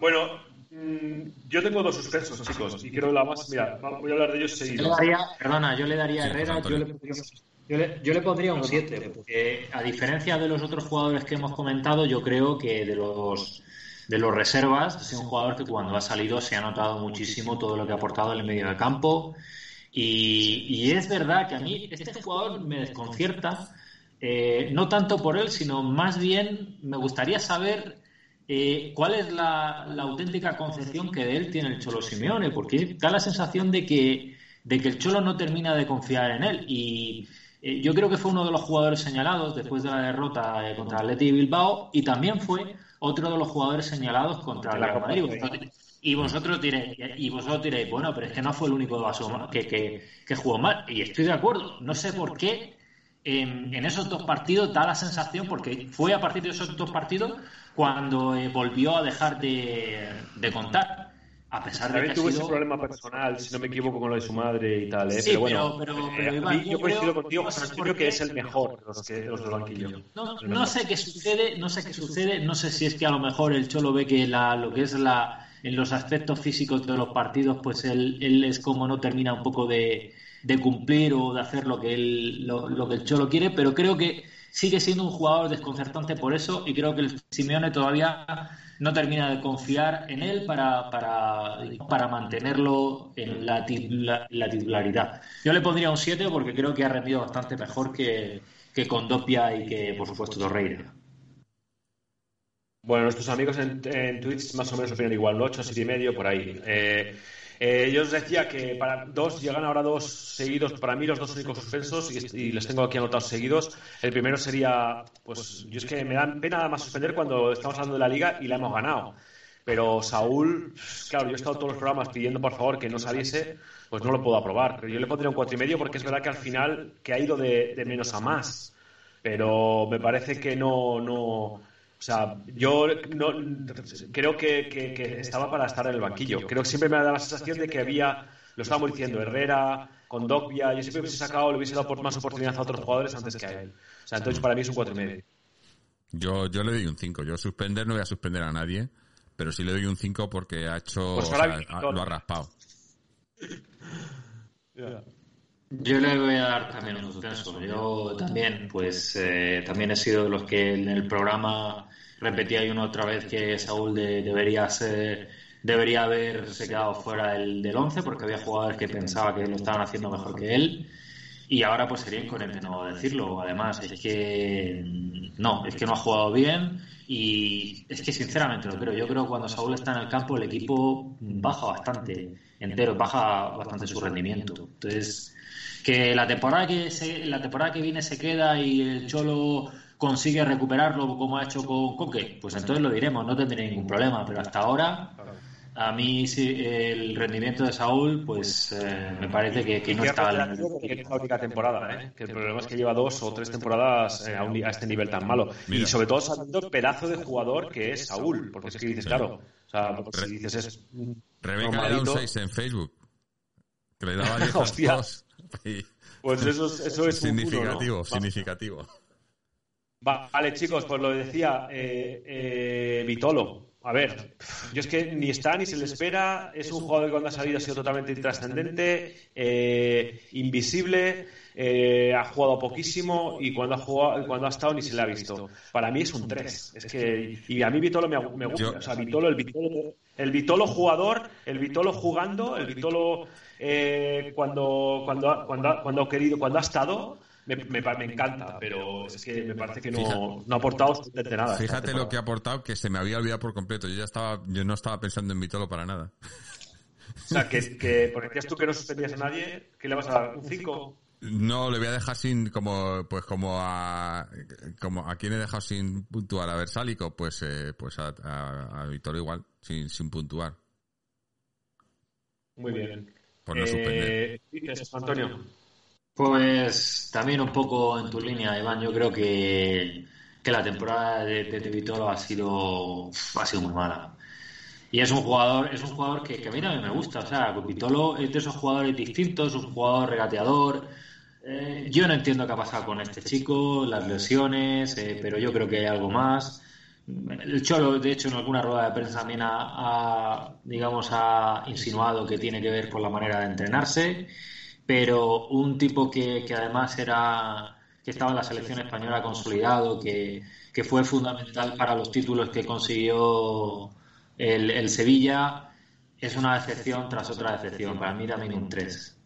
S2: Bueno, mm, yo tengo dos suspensos, chicos, y quiero la más. Mira, voy a hablar de ellos
S3: Yo le
S2: seguidos.
S3: daría, perdona, yo le daría a Herrera, yo le, pondría, yo, le, yo le pondría un 7, porque a diferencia de los otros jugadores que hemos comentado, yo creo que de los de los reservas, sido un jugador que cuando ha salido se ha notado muchísimo todo lo que ha aportado en el medio del campo. Y, y es verdad que a mí este jugador me desconcierta, eh, no tanto por él, sino más bien me gustaría saber eh, cuál es la, la auténtica concepción que de él tiene el Cholo Simeone, porque da la sensación de que, de que el Cholo no termina de confiar en él. Y eh, yo creo que fue uno de los jugadores señalados después de la derrota eh, contra el Athletic Bilbao y también fue otro de los jugadores señalados contra el
S2: La
S3: Real Madrid. Y vosotros diréis, y vosotros diréis, bueno, pero es que no fue el único vaso que, que, que jugó mal. Y estoy de acuerdo. No sé por qué en, en esos dos partidos da la sensación, porque fue a partir de esos dos partidos cuando eh, volvió a dejar de, de contar. A pesar de que
S2: tuvo ese problema personal, si no me equivoco, con lo de su madre y tal, ¿eh?
S3: Sí,
S2: pero bueno,
S3: pero- pero-
S2: eh,
S3: pero,
S2: a
S3: Iván,
S2: mí
S3: yo
S2: yo coincido
S3: creo-
S2: contigo,
S3: no
S2: José
S3: sé
S2: Antonio, que
S3: qué-
S2: es el mejor de los, que, los del banquillo.
S3: No, no sé qué sucede, no sé qué sucede, no sé si es que a lo mejor el Cholo ve que la, lo que es la en los aspectos físicos de los partidos, pues él, él es como no termina un poco de, de cumplir o de hacer lo que él lo, lo que el Cholo quiere, pero creo que sigue siendo un jugador desconcertante por eso y creo que el Simeone todavía no termina de confiar en él para, para, para mantenerlo en la, titula- la titularidad. Yo le pondría un 7 porque creo que ha rendido bastante mejor que, que Condopia y que, por supuesto, Torreira.
S2: Bueno, nuestros amigos en, en Twitch más o menos opinan igual, 8, 7 y medio, por ahí. Eh, Eh, yo os decía que para dos llegan ahora dos seguidos, para mí los dos únicos suspensos, y, y les tengo aquí anotados seguidos. El primero sería, pues yo es que me dan pena nada más suspender cuando estamos hablando de la liga y la hemos ganado. Pero Saúl, claro, yo he estado todos los programas pidiendo por favor que no saliese, pues no lo puedo aprobar. Pero yo le pondría un cuatro y medio porque es verdad que al final que ha ido de, de menos a más. Pero me parece que no, no, o sea, yo no, creo que, que- que estaba para estar en el banquillo. Creo que siempre me ha dado la sensación de que había, lo estábamos diciendo, Herrera, con Dogbia, yo siempre hubiese sacado, le hubiese dado por más oportunidad a otros jugadores antes que a él. O sea, entonces para mí es un cuatro y medio.
S1: Yo, yo le doy un 5. Yo suspender no voy a suspender a nadie, pero sí le doy un 5 porque ha hecho,
S2: Pues
S1: o
S2: ahora
S1: sea,
S2: Víctor.
S1: ha- lo ha raspado.
S3: Yo le voy a dar también un suspenso. Yo también, pues, eh, también he sido de los que en el programa repetía y una otra vez que Saúl de- debería ser, debería haberse quedado fuera del, del 11 porque había jugadores que pensaba que lo estaban haciendo mejor que él. Y ahora pues sería incoherente no decirlo. Además, es que no, es que no ha jugado bien y es que sinceramente lo creo. Yo creo que cuando Saúl está en el campo el equipo baja bastante entero, baja bastante su rendimiento. Entonces, que la temporada que se, la temporada que viene se queda y el Cholo consigue recuperarlo como ha hecho con Coque, pues entonces lo diremos, no tendría ningún problema. Pero hasta ahora, a mí sí, el rendimiento de Saúl, pues eh, me parece que, que no está
S2: la única temporada, ¿eh? que el problema es que lleva dos o tres temporadas eh, a, un ni- a este nivel tan malo.
S1: Mira.
S2: Y sobre todo sabiendo el pedazo de jugador que es Saúl, porque es que dices, claro, o sea, si dices es un
S1: Rebeca le da un
S2: normalito,
S1: 6 en Facebook. Que le daba (laughs) 10 a
S2: Pues eso es, eso es un uno,
S1: significativo, significativo.
S2: Vale, chicos, pues lo decía eh, eh, Vitolo. A ver, yo es que ni está ni se le espera. Es un jugador que cuando ha salido ha sido totalmente intrascendente, eh, invisible, eh, ha jugado poquísimo y cuando ha jugado, cuando ha estado ni se le ha visto. Para mí es un 3. Es que, y a mí Vitolo me, me gusta.
S1: Yo-
S2: O sea, Vitolo, el Vitolo, el Vitolo jugador, el Vitolo jugando, el Vitolo eh, cuando, cuando, ha- cuando, cuando ha querido, cuando ha estado. Me, me, me encanta, pero es que me parece que no, no ha aportado absolutamente nada.
S1: Fíjate lo que ha aportado, que se me había olvidado por completo. Yo ya estaba, yo no estaba pensando en Vitolo para nada.
S2: O sea, que, que porque decías tú que no suspendías a nadie, ¿qué le vas a dar? ¿Un 5?
S1: No, le voy a dejar sin, como, pues como a, como a quién he dejado sin puntuar a Versálico, pues, eh, pues a, a, a Vitolo igual, sin, sin puntuar,
S2: Muy bien.
S1: Por no suspender.
S2: Eh, dices, Antonio.
S3: Pues también un poco en tu línea, Iván. Yo creo que, que la temporada de, de, de Vitolo ha sido, ha sido muy mala. Y es un jugador, es un jugador que, que a mí también me gusta. O sea, Vitolo es de esos jugadores distintos, un jugador regateador. Eh, yo no entiendo qué ha pasado con este chico, las lesiones, eh, pero yo creo que hay algo más. El Cholo, de hecho, en alguna rueda de prensa también ha, ha, digamos, ha insinuado que tiene que ver con la manera de entrenarse, pero un tipo que, que además era que estaba en la selección española consolidado, que, que fue fundamental para los títulos que consiguió el, el Sevilla, es una decepción tras otra decepción. Para mí también un 3.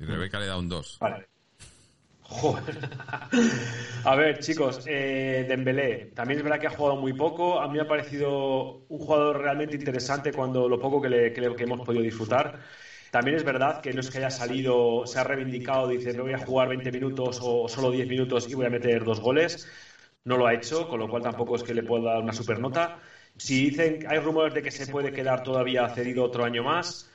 S1: Y Rebeca le da un 2.
S2: Vale. Joder. A ver, chicos, eh, Dembélé, también es verdad que ha jugado muy poco. A mí me ha parecido un jugador realmente interesante cuando lo poco que, le, que, hemos podido disfrutar. También es verdad que no es que haya salido, se ha reivindicado, dice, no voy a jugar 20 minutos o solo 10 minutos y voy a meter dos goles. No lo ha hecho, con lo cual tampoco es que le pueda dar una supernota. Si dicen, hay rumores de que se puede quedar todavía cedido otro año más,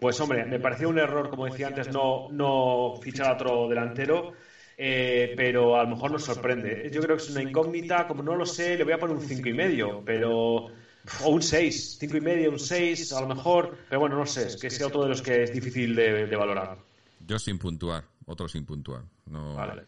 S2: pues hombre, me pareció un error, como decía antes, no, no fichar a otro delantero, eh, pero a lo mejor nos sorprende. Yo creo que es una incógnita, como no lo sé, le voy a poner un cinco y medio, pero o un 6, cinco y medio, un 6, a lo mejor, pero bueno, no sé, es que sea otro de los que es difícil de, de valorar.
S1: Yo sin puntuar, otro sin puntuar. No,
S2: Vale.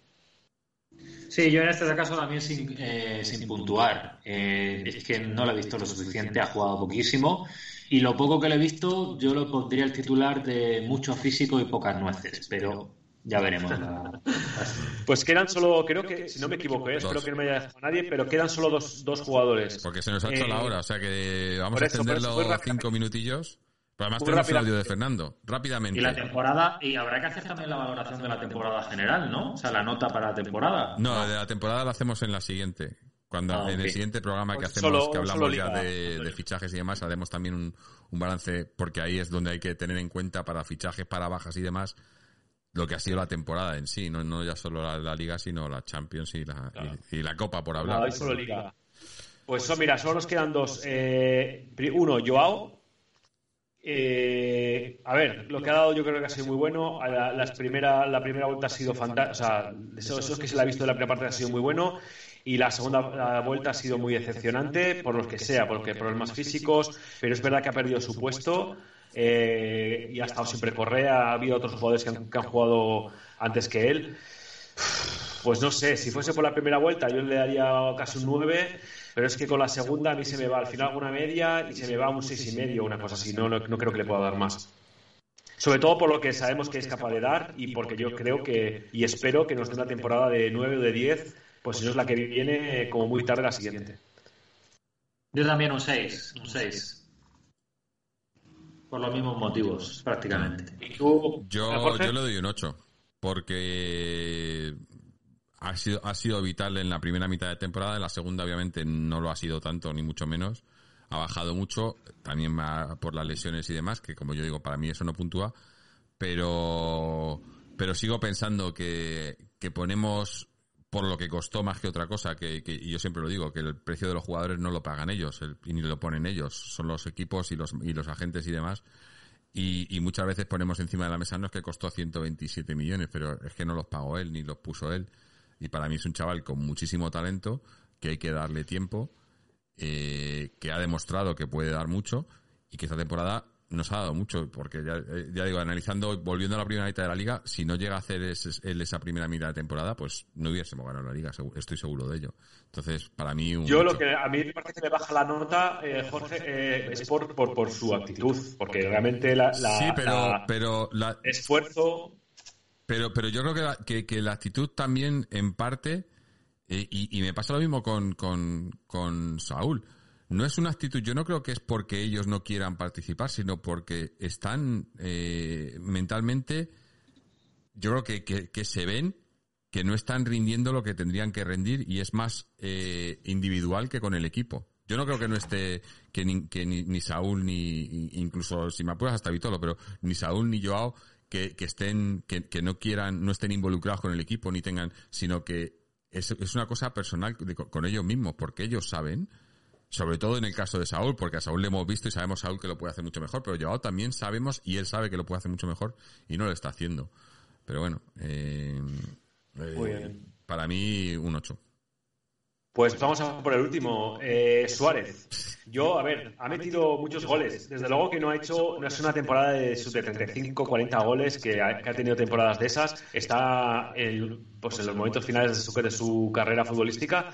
S3: Sí, yo en este caso también sin, eh, sin puntuar. Eh, es que no lo he visto lo suficiente, ha jugado poquísimo. Y lo poco que le he visto, yo lo pondría el titular de mucho físico y pocas nueces, pero ya veremos. la- (laughs)
S2: Pues quedan solo, creo que, si no me equivoco, eh, espero que no me haya dejado nadie, pero quedan solo dos, dos jugadores.
S1: Porque se nos ha hecho
S2: Eh,
S1: la hora, o sea que vamos a extenderlo
S2: rápidamente.
S1: cinco minutillos. Pero además tenemos el audio de Fernando. Rápidamente.
S3: Y la temporada, y habrá que hacer también la valoración de la temporada general, ¿no? O sea, la nota para la temporada.
S1: No, de la temporada la hacemos en la siguiente. Cuando
S3: Ah,
S1: en el siguiente programa que
S2: Pues
S1: hacemos,
S2: solo-
S1: que hablamos ya de, de fichajes y demás, haremos también un, un balance, porque ahí es donde hay que tener en cuenta para fichajes, para bajas y demás, lo que ha sido la temporada en sí, no, no ya solo la, la liga, sino la Champions y la, y, y la Copa, por hablar.
S2: Hoy solo liga. Pues son, mira, solo nos quedan dos. Eh, uno, Joao. Eh, a ver, lo que ha dado yo creo que ha sido muy bueno. La, las primera, la primera vuelta ha sido fantástica. O sea, de esos, esos que se le ha visto de la primera parte ha sido muy bueno. Y la segunda vuelta ha sido muy decepcionante, por los que sea, porque problemas físicos. Pero es verdad que ha perdido su puesto. eh, y ha estado siempre Correa. Ha habido otros jugadores que han, que han jugado antes que él. Pues no sé, si fuese por la primera vuelta yo le daría casi un 9, pero es que con la segunda a mí se me va al final una media y se me va un seis y medio, una cosa así, no, no, no creo que le pueda dar más. Sobre todo por lo que sabemos que es capaz de dar y porque yo creo que y espero que nos dé una temporada de 9 o de 10, pues si no es la que viene como muy tarde la siguiente.
S3: Yo también un 6, un 6. Por los mismos motivos, prácticamente.
S2: ¿Y tú,
S1: Yo, yo le doy un 8, porque ha sido, ha sido vital en la primera mitad de temporada, en la segunda obviamente no lo ha sido tanto, ni mucho menos. Ha bajado mucho, también por las lesiones y demás, que como yo digo, para mí eso no puntúa, pero, pero sigo pensando que, que ponemos por lo que costó más que otra cosa, que, y yo siempre lo digo, que el precio de los jugadores no lo pagan ellos, el- y ni lo ponen ellos, son los equipos y los, y los agentes y demás, y, y muchas veces ponemos encima de la mesa, no es que costó 127 millones, pero es que no los pagó él, ni los puso él. Y para mí es un chaval con muchísimo talento, que hay que darle tiempo, eh, que ha demostrado que puede dar mucho, y que esta temporada nos ha dado mucho, porque ya, eh, ya digo, analizando, volviendo a la primera mitad de la liga, si no llega a hacer ese- esa primera mitad de temporada, pues no hubiésemos ganado la liga, estoy seguro de ello. Entonces, para mí un
S2: Yo lo que a mí me parece que le baja la nota, eh, Jorge, eh, es por, por, por su actitud, porque realmente la, la-
S1: sí, pero,
S2: la-
S1: pero la,
S2: esfuerzo
S1: Pero, pero yo creo que la, que, que la actitud también, en parte, eh, y, y me pasa lo mismo con, con, con Saúl, no es una actitud, yo no creo que es porque ellos no quieran participar, sino porque están eh, mentalmente, yo creo que, que, se ven que no están rindiendo lo que tendrían que rendir y es más eh, individual que con el equipo. Yo no creo que no esté, que ni, que ni, ni Saúl, ni incluso si me apuras hasta Vitolo, pero ni Saúl ni Joao que, que estén, que, que no quieran, no estén involucrados con el equipo, ni tengan, sino que es, es una cosa personal con ellos mismos, porque ellos saben, sobre todo en el caso de Saúl, porque a Saúl le hemos visto y sabemos Saúl que lo puede hacer mucho mejor, pero Joao también sabemos y él sabe que lo puede hacer mucho mejor y no lo está haciendo. Pero bueno, eh, eh, para mí un 8.
S2: Pues vamos a por el último, eh, Suárez. Yo, a ver, ha metido muchos goles. Desde luego que no ha hecho, no es una temporada de de 35, 40 goles, que ha, que ha tenido temporadas de esas. Está en, pues en los momentos finales de su, de su carrera futbolística.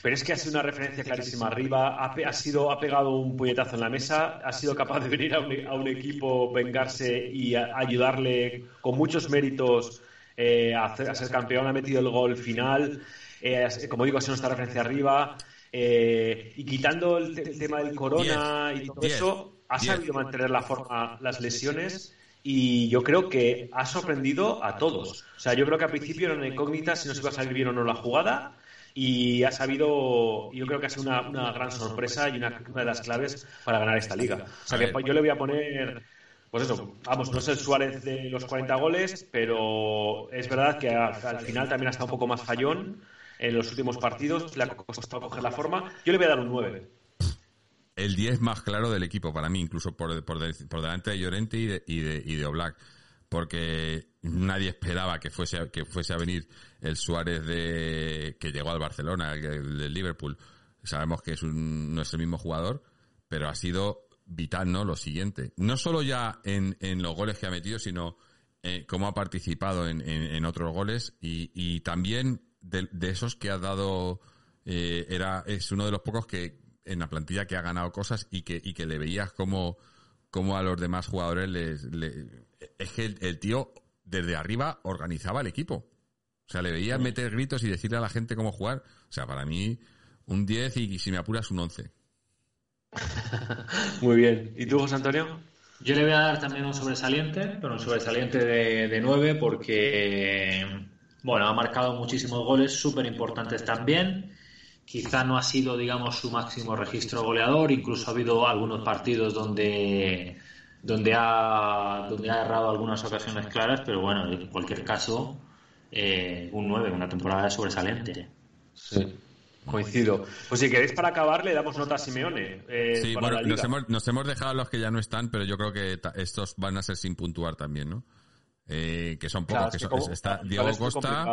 S2: Pero es que ha sido una referencia clarísima arriba, ha, ha sido, ha pegado un puñetazo en la mesa, ha sido capaz de venir a un, a un equipo, vengarse y a- ayudarle con muchos méritos eh, a, hacer- a ser campeón, ha metido el gol final, eh, como digo, ha sido nuestra referencia arriba, eh, y quitando el, te- el tema del corona y todo eso, ha sabido mantener la forma, las lesiones. Y yo creo que ha sorprendido a todos. O sea, yo creo que al principio era una incógnita si nos iba a salir bien o no la jugada y ha sabido, yo creo que ha sido una, una gran sorpresa y una, una de las claves para ganar esta liga. O sea, que yo le voy a poner, pues eso, vamos, no es el Suárez de los 40 goles, pero es verdad que al final también ha estado un poco más fallón en los últimos partidos, le ha costado coger la forma. Yo le voy a dar un 9.
S1: el 10 más claro del equipo para mí, incluso por, por, por delante de Llorente y de, y de, y de Oblak. Porque nadie esperaba que fuese, a- que fuese a venir el Suárez de, que llegó al Barcelona, el, el del Liverpool. Sabemos que es un, no es el mismo jugador, pero ha sido vital, ¿no? Lo siguiente. No solo ya en, en los goles que ha metido, sino eh, cómo ha participado en, en- otros goles y, y también de, de esos que ha dado, eh, era, es uno de los pocos que en la plantilla que ha ganado cosas y que, y que le veías como, como a los demás jugadores les, le- es que el, el tío desde arriba organizaba el equipo. O sea, le veías meter gritos y decirle a la gente cómo jugar. O sea, para mí, un 10 y, si me apuras, un 11.
S2: Muy bien. ¿Y tú, José Antonio?
S3: Yo le voy a dar también un sobresaliente, pero un sobresaliente de, de 9 porque, bueno, ha marcado muchísimos goles súper importantes también quizá no ha sido, digamos, su máximo registro goleador, incluso ha habido algunos partidos donde donde ha donde ha errado algunas ocasiones claras, pero bueno, en cualquier caso, eh, un 9, una temporada sobresaliente.
S2: Sí. Coincido. Pues si queréis para acabar le damos nota a Simeone. eh,
S1: Sí,
S2: para
S1: bueno,
S2: la Liga.
S1: nos hemos, nos hemos dejado los que ya no están, pero yo creo que ta- estos van a ser sin puntuar también, ¿no? Eh, que son pocos.
S2: Claro,
S1: que son-
S2: como-
S1: está
S2: igual
S1: Diego Costa,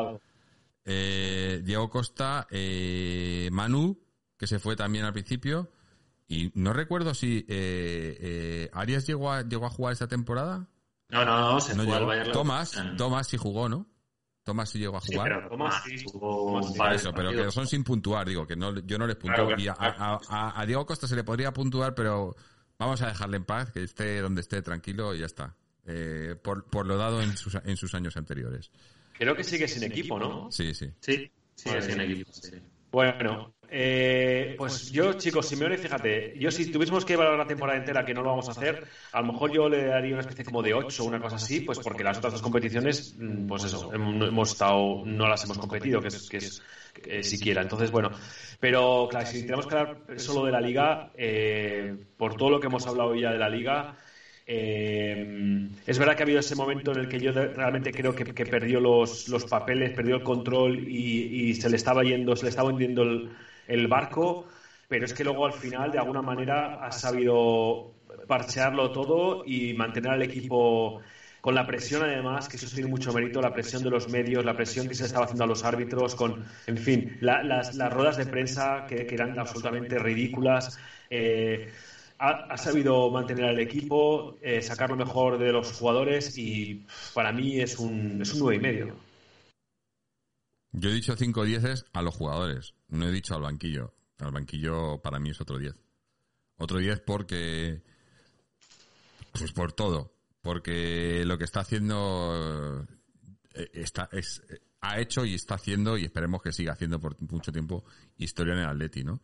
S1: eh, Diego Costa, eh, Manu, que se fue también al principio, y no recuerdo si eh, eh, Arias llegó a, llegó a jugar esta temporada.
S3: No, no, no, se
S1: No
S3: fue al. Bayern
S1: Tomás. Tomás sí jugó, ¿no? Tomás sí llegó a
S3: Sí,
S1: jugar.
S3: pero Tomás
S2: sí.
S3: jugó
S2: Tomás
S3: un
S2: sí.
S3: par de
S1: Eso, pero que son sin puntuar, digo, que no, yo no les puntúo.
S3: Claro, claro.
S1: y a, a- a- a Diego Costa se le podría puntuar, pero vamos a dejarle en paz, que esté donde esté tranquilo y ya está. Eh, por, por lo dado en sus, en sus años anteriores.
S2: Creo que sigue sin equipo, ¿no?
S1: Sí, sí.
S3: Sí, es en equipo. sí.
S2: Bueno, eh, pues yo, chicos, Simeone, fíjate, yo si tuviésemos que evaluar la temporada entera, que no lo vamos a hacer, a lo mejor yo le daría una especie como de 8 o una cosa así, pues porque las otras dos competiciones, mm, pues eso, hem- hemos estado, no las hemos competido, que es, que es eh, siquiera. Entonces, bueno, pero claro, si tenemos que hablar solo de la liga, eh, por todo lo que hemos hablado ya de la liga, eh, es verdad que ha habido ese momento en el que yo realmente creo que, que perdió los, los papeles, perdió el control y, y se le estaba yendo, se le estaba hundiendo el, el barco, pero es que luego al final de alguna manera ha sabido parchearlo todo y mantener al equipo con la presión además, que eso tiene mucho mérito, la presión de los medios, la presión que se estaba haciendo a los árbitros, con, en fin, la- las, las ruedas de prensa que, eran absolutamente ridículas. eh, ha, ha sabido mantener al equipo, eh, sacar lo mejor de los jugadores y para mí es un, es un nueve y medio.
S1: Yo he dicho 5 dieces a los jugadores, no he dicho al banquillo. Al banquillo para mí es otro 10. Otro 10 porque... Pues por todo. Porque lo que está haciendo... eh, Está, es, ha hecho y está haciendo, y esperemos que siga haciendo por mucho tiempo, historia en el Atleti, ¿no?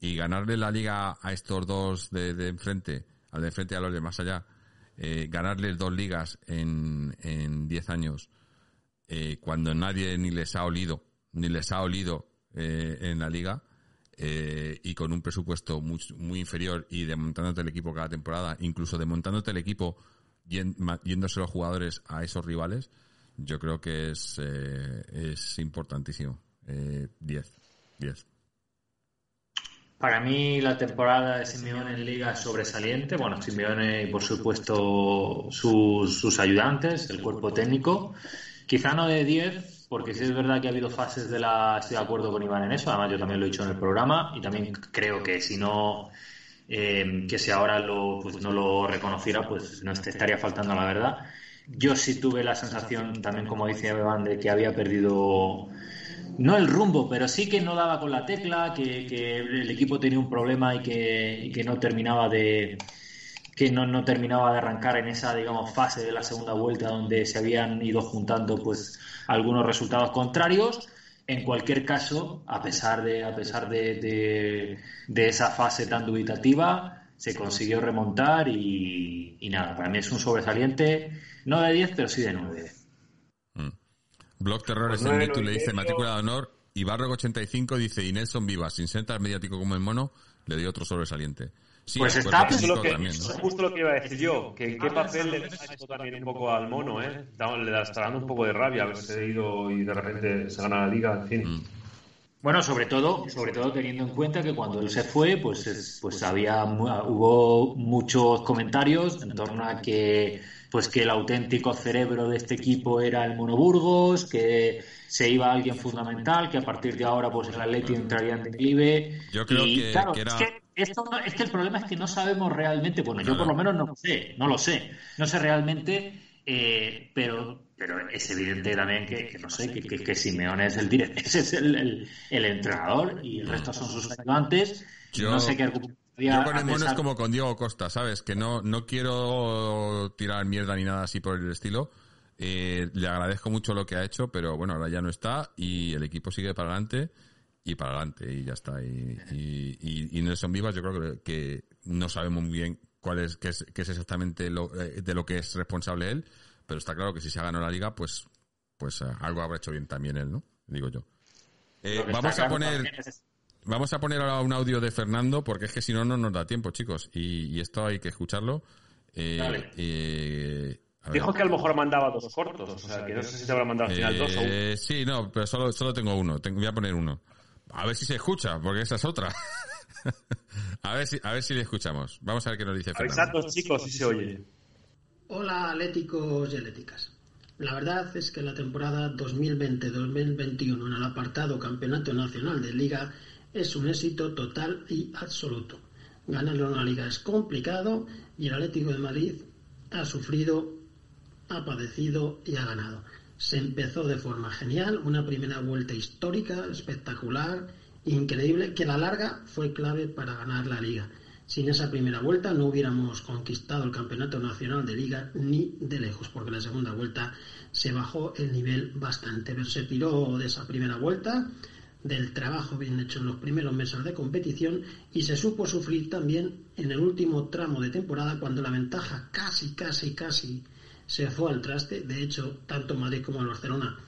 S1: Y ganarle la liga a estos dos de, de enfrente, al de enfrente y a los de más allá, eh, ganarles dos ligas en en 10 años, eh, cuando nadie ni les ha olido, ni les ha olido eh, en la liga, eh, y con un presupuesto muy, inferior y desmontándote el equipo cada temporada, incluso desmontándote el equipo yéndose los jugadores a esos rivales, yo creo que es, eh, es importantísimo. Eh, 10, 10.
S3: Para mí la temporada de Simeone en Liga es sobresaliente. Bueno, Simeone y por supuesto sus, sus ayudantes, el cuerpo técnico. Quizá no de 10, porque sí es verdad que ha habido fases de la... Estoy de acuerdo con Iván en eso, además yo también lo he dicho en el programa y también creo que si no... eh, que si ahora lo, pues no lo reconociera, pues no te estaría faltando la verdad. Yo sí tuve la sensación, también como dice Iván, de que había perdido no el rumbo, pero sí que no daba con la tecla, que, que el equipo tenía un problema y que, y que no terminaba de que no, no terminaba de arrancar en esa digamos fase de la segunda vuelta donde se habían ido juntando pues algunos resultados contrarios. En cualquier caso, a pesar de a pesar de, de, de esa fase tan dubitativa, se consiguió remontar y, y nada, para mí es un sobresaliente, no de 10, pero sí de 9.
S1: Mm. Blog Terror es el
S2: nueve,
S1: Netu, le dice matrícula de honor. Y Barrock85 dice, y Nelson Viva, sin ser tan mediático como el mono, le dio otro sobresaliente. Sí,
S3: Pues está-
S2: es lo que,
S1: también,
S2: eso
S1: ¿no?
S2: es justo lo que iba a decir yo, que qué papel le da esto también un poco al mono, ¿eh? Le está dando un poco de rabia haberse ido y de repente se gana la liga, en fin.
S1: Mm.
S3: Bueno, sobre todo, sobre todo teniendo en cuenta que cuando él se fue, pues, es- pues había hubo muchos comentarios en torno a que pues que el auténtico cerebro de este equipo era el Monoburgos, que se iba alguien fundamental, que a partir de ahora pues el Atleti entraría en declive.
S1: Yo creo
S3: Y,
S1: que-
S3: claro,
S1: que era-
S3: es que esto no- es que el problema es que no sabemos realmente, bueno, yo por lo menos no lo sé, no lo sé, no sé realmente, eh, pero pero es evidente también que, que no sé, que, que, que Simeone es el director, (laughs) ese es el, el, el entrenador y el resto son sus ayudantes.
S1: Yo-
S3: no sé qué
S1: Yo con el mono es como con Diego Costa, ¿sabes? Que no, no quiero tirar mierda ni nada así por el estilo. Eh, le agradezco mucho lo que ha hecho, pero bueno, ahora ya no está y el equipo sigue para adelante y para adelante y ya está. Y, y, y- y Nelson Vivas yo creo que, que no sabemos muy bien cuál es, qué es, qué es exactamente lo, eh, de lo que es responsable él, pero está claro que si se ha ganado la liga, pues, pues eh, algo habrá hecho bien también él, ¿no? Digo yo. Eh, vamos a poner... vamos a poner ahora un audio de Fernando porque es que si no, no nos da tiempo, chicos. Y, y esto hay que escucharlo. Eh, eh.
S2: Dijo que a lo mejor mandaba dos cortos, o sea, que no sé si te habrá mandado al final dos o uno.
S1: Sí, no, pero solo, solo tengo uno. Tengo- voy a poner uno. A ver si se escucha, porque esa es otra. (laughs) a ver si, a ver si le escuchamos. Vamos a ver qué nos dice Fernando.
S2: Chicos, si se oye.
S4: Hola atléticos y atléticas. La verdad es que la temporada 2020-2021 en el apartado Campeonato Nacional de Liga es un éxito total y absoluto. Ganar una liga es complicado y el Atlético de Madrid ha sufrido, ha padecido y ha ganado. Se empezó de forma genial, una primera vuelta histórica, espectacular, increíble, que a la larga fue clave para ganar la liga. Sin esa primera vuelta no hubiéramos conquistado el campeonato nacional de liga ni de lejos, porque la segunda vuelta se bajó el nivel bastante. Pero se tiró de esa primera vuelta, del trabajo bien hecho en los primeros meses de competición y se supo sufrir también en el último tramo de temporada cuando la ventaja casi, casi, casi se fue al traste. De hecho, tanto Madrid como el Barcelona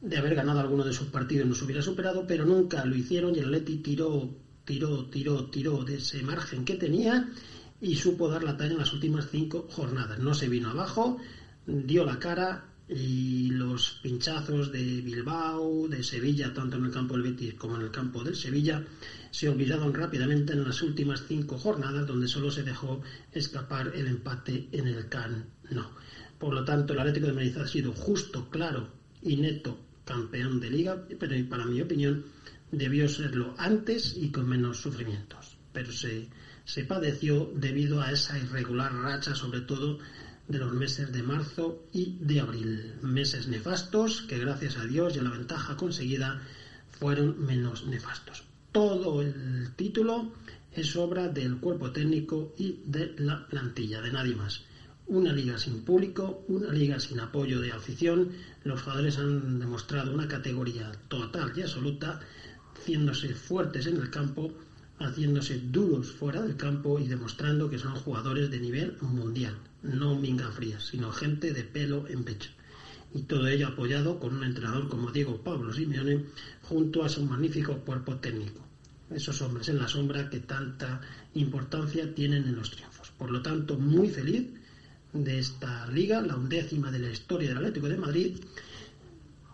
S4: de haber ganado alguno de sus partidos nos hubiera superado, pero nunca lo hicieron y el Atleti tiró, tiró, tiró, tiró de ese margen que tenía y supo dar la talla en las últimas cinco jornadas. No se vino abajo, dio la cara y los pinchazos de Bilbao, de Sevilla, tanto en el campo del Betis como en el campo del Sevilla, se olvidaron rápidamente en las últimas cinco jornadas donde solo se dejó escapar el empate en el Can No. Por lo tanto, el Atlético de Madrid ha sido justo, claro y neto campeón de liga, pero para mi opinión debió serlo antes y con menos sufrimientos. Pero se, se padeció debido a esa irregular racha, sobre todo de los meses de marzo y de abril. Meses nefastos que gracias a Dios y a la ventaja conseguida fueron menos nefastos. Todo el título es obra del cuerpo técnico y de la plantilla, de nadie más. Una liga sin público, una liga sin apoyo de afición. Los jugadores han demostrado una categoría total y absoluta, haciéndose fuertes en el campo, haciéndose duros fuera del campo y demostrando que son jugadores de nivel mundial. No minga frías, sino gente de pelo en pecho. Y todo ello apoyado con un entrenador como Diego Pablo Simeone junto a su magnífico cuerpo técnico. Esos hombres en la sombra que tanta importancia tienen en los triunfos. Por lo tanto, muy feliz de esta liga, la undécima de la historia del Atlético de Madrid,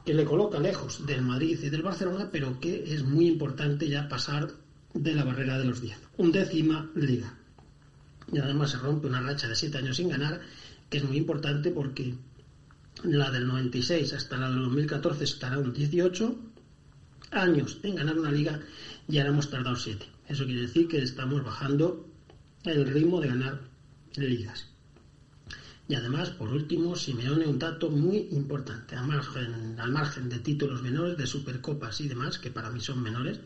S4: que le coloca lejos del Madrid y del Barcelona, pero que es muy importante ya pasar de la barrera de los 10. Undécima liga. Y además se rompe una racha de 7 años sin ganar, que es muy importante porque la del 96 hasta la del 2014 estará un 18 años en ganar una liga y ahora hemos tardado 7. Eso quiere decir que estamos bajando el ritmo de ganar ligas. Y además, por último, Simeone, un dato muy importante, al margen, de títulos menores, de supercopas y demás, que para mí son menores,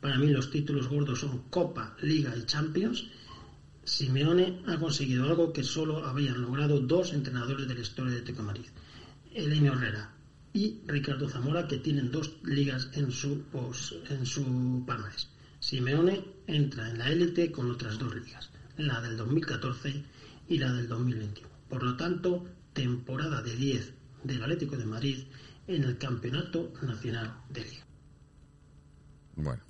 S4: para mí los títulos gordos son Copa, Liga y Champions, Simeone ha conseguido algo que solo habían logrado dos entrenadores de la historia de Teco Madrid, Elenio Herrera y Ricardo Zamora, que tienen dos ligas en su, pos- en su palmarés. Simeone entra en la élite con otras dos ligas, la del 2014 y la del 2021. Por lo tanto, temporada de 10 del Atlético de Madrid en el Campeonato Nacional de Liga.
S1: Bueno.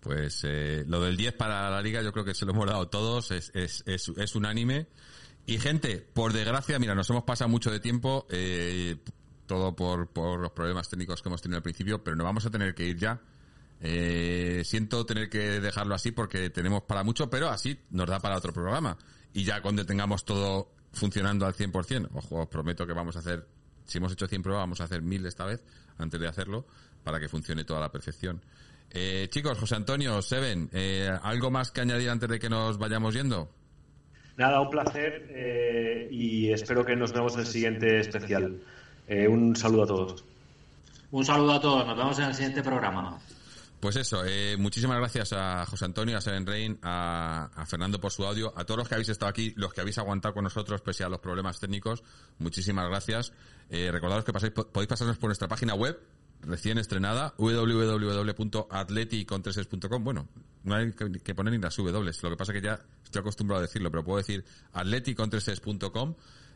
S1: Pues eh, lo del 10 para la liga yo creo que se lo hemos dado todos, es, es, es, unánime. Y gente, por desgracia, mira, nos hemos pasado mucho de tiempo, eh, todo por, por los problemas técnicos que hemos tenido al principio, pero nos vamos a tener que ir ya. Eh, siento tener que dejarlo así porque tenemos para mucho, pero así nos da para otro programa. Y ya cuando tengamos todo funcionando al 100%, ojo, os prometo que vamos a hacer, si hemos hecho 100 pruebas, vamos a hacer 1000 esta vez, antes de hacerlo, para que funcione toda la perfección. Eh, chicos, José Antonio, Seven, eh, ¿algo más que añadir antes de que nos vayamos yendo?
S2: Nada, un placer eh, y espero que nos vemos en el siguiente especial. Eh, un saludo a todos.
S3: Un saludo a todos, nos vemos en el siguiente programa.
S1: Pues eso, eh, muchísimas gracias a José Antonio, a Seven Rain, a, Fernando por su audio, a todos los que habéis estado aquí, los que habéis aguantado con nosotros pese a los problemas técnicos, muchísimas gracias. Eh, recordaros que pasáis, podéis pasarnos por nuestra página web, recién estrenada, www.atleticontreses.com. Bueno, no hay que que poner ni las W, lo que pasa que ya estoy acostumbrado a decirlo, pero puedo decir atleticontreses.com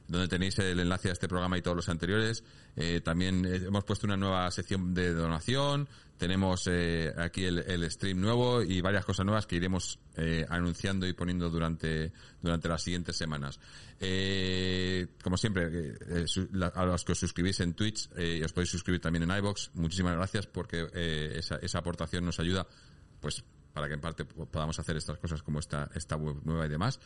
S1: donde tenéis el enlace a este programa y todos los anteriores. Eh, también eh, hemos puesto una nueva sección de donación, tenemos eh, aquí el, el stream nuevo y varias cosas nuevas que iremos eh, anunciando y poniendo durante, durante las siguientes semanas. Eh, como siempre, eh, eh, a los que os suscribís en Twitch, eh, y os podéis suscribir también en iBox, muchísimas gracias porque esa, esa aportación nos ayuda, pues, para que en parte po- podamos hacer estas cosas como esta, esta web nueva y demás.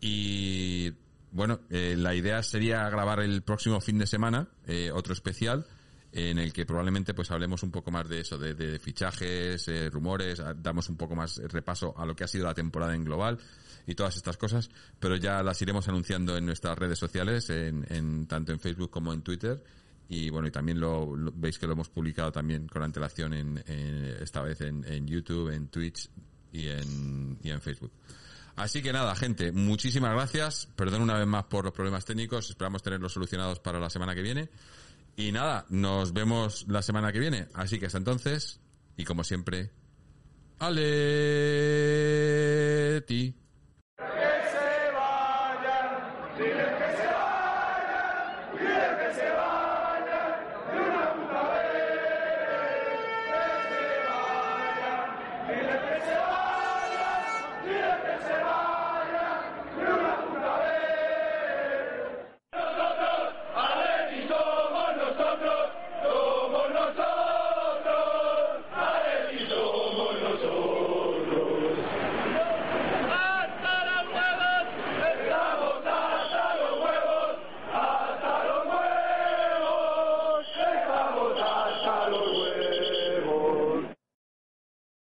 S1: Y bueno, la idea sería grabar el próximo fin de semana otro especial en el que probablemente pues hablemos un poco más de eso, de, de fichajes, eh, rumores, a- damos un poco más repaso a lo que ha sido la temporada en global y todas estas cosas, pero ya las iremos anunciando en nuestras redes sociales, en, en- tanto en Facebook como en Twitter. Y bueno, y también lo, veis que lo hemos publicado también con antelación en, en- esta vez en, en YouTube, en Twitch y en, y en Facebook. Así que nada, gente, muchísimas gracias. Perdón una vez más por los problemas técnicos. Esperamos tenerlos solucionados para la semana que viene. Y nada, nos vemos la semana que viene. Así que hasta entonces, y como siempre, Aleti.
S5: Que se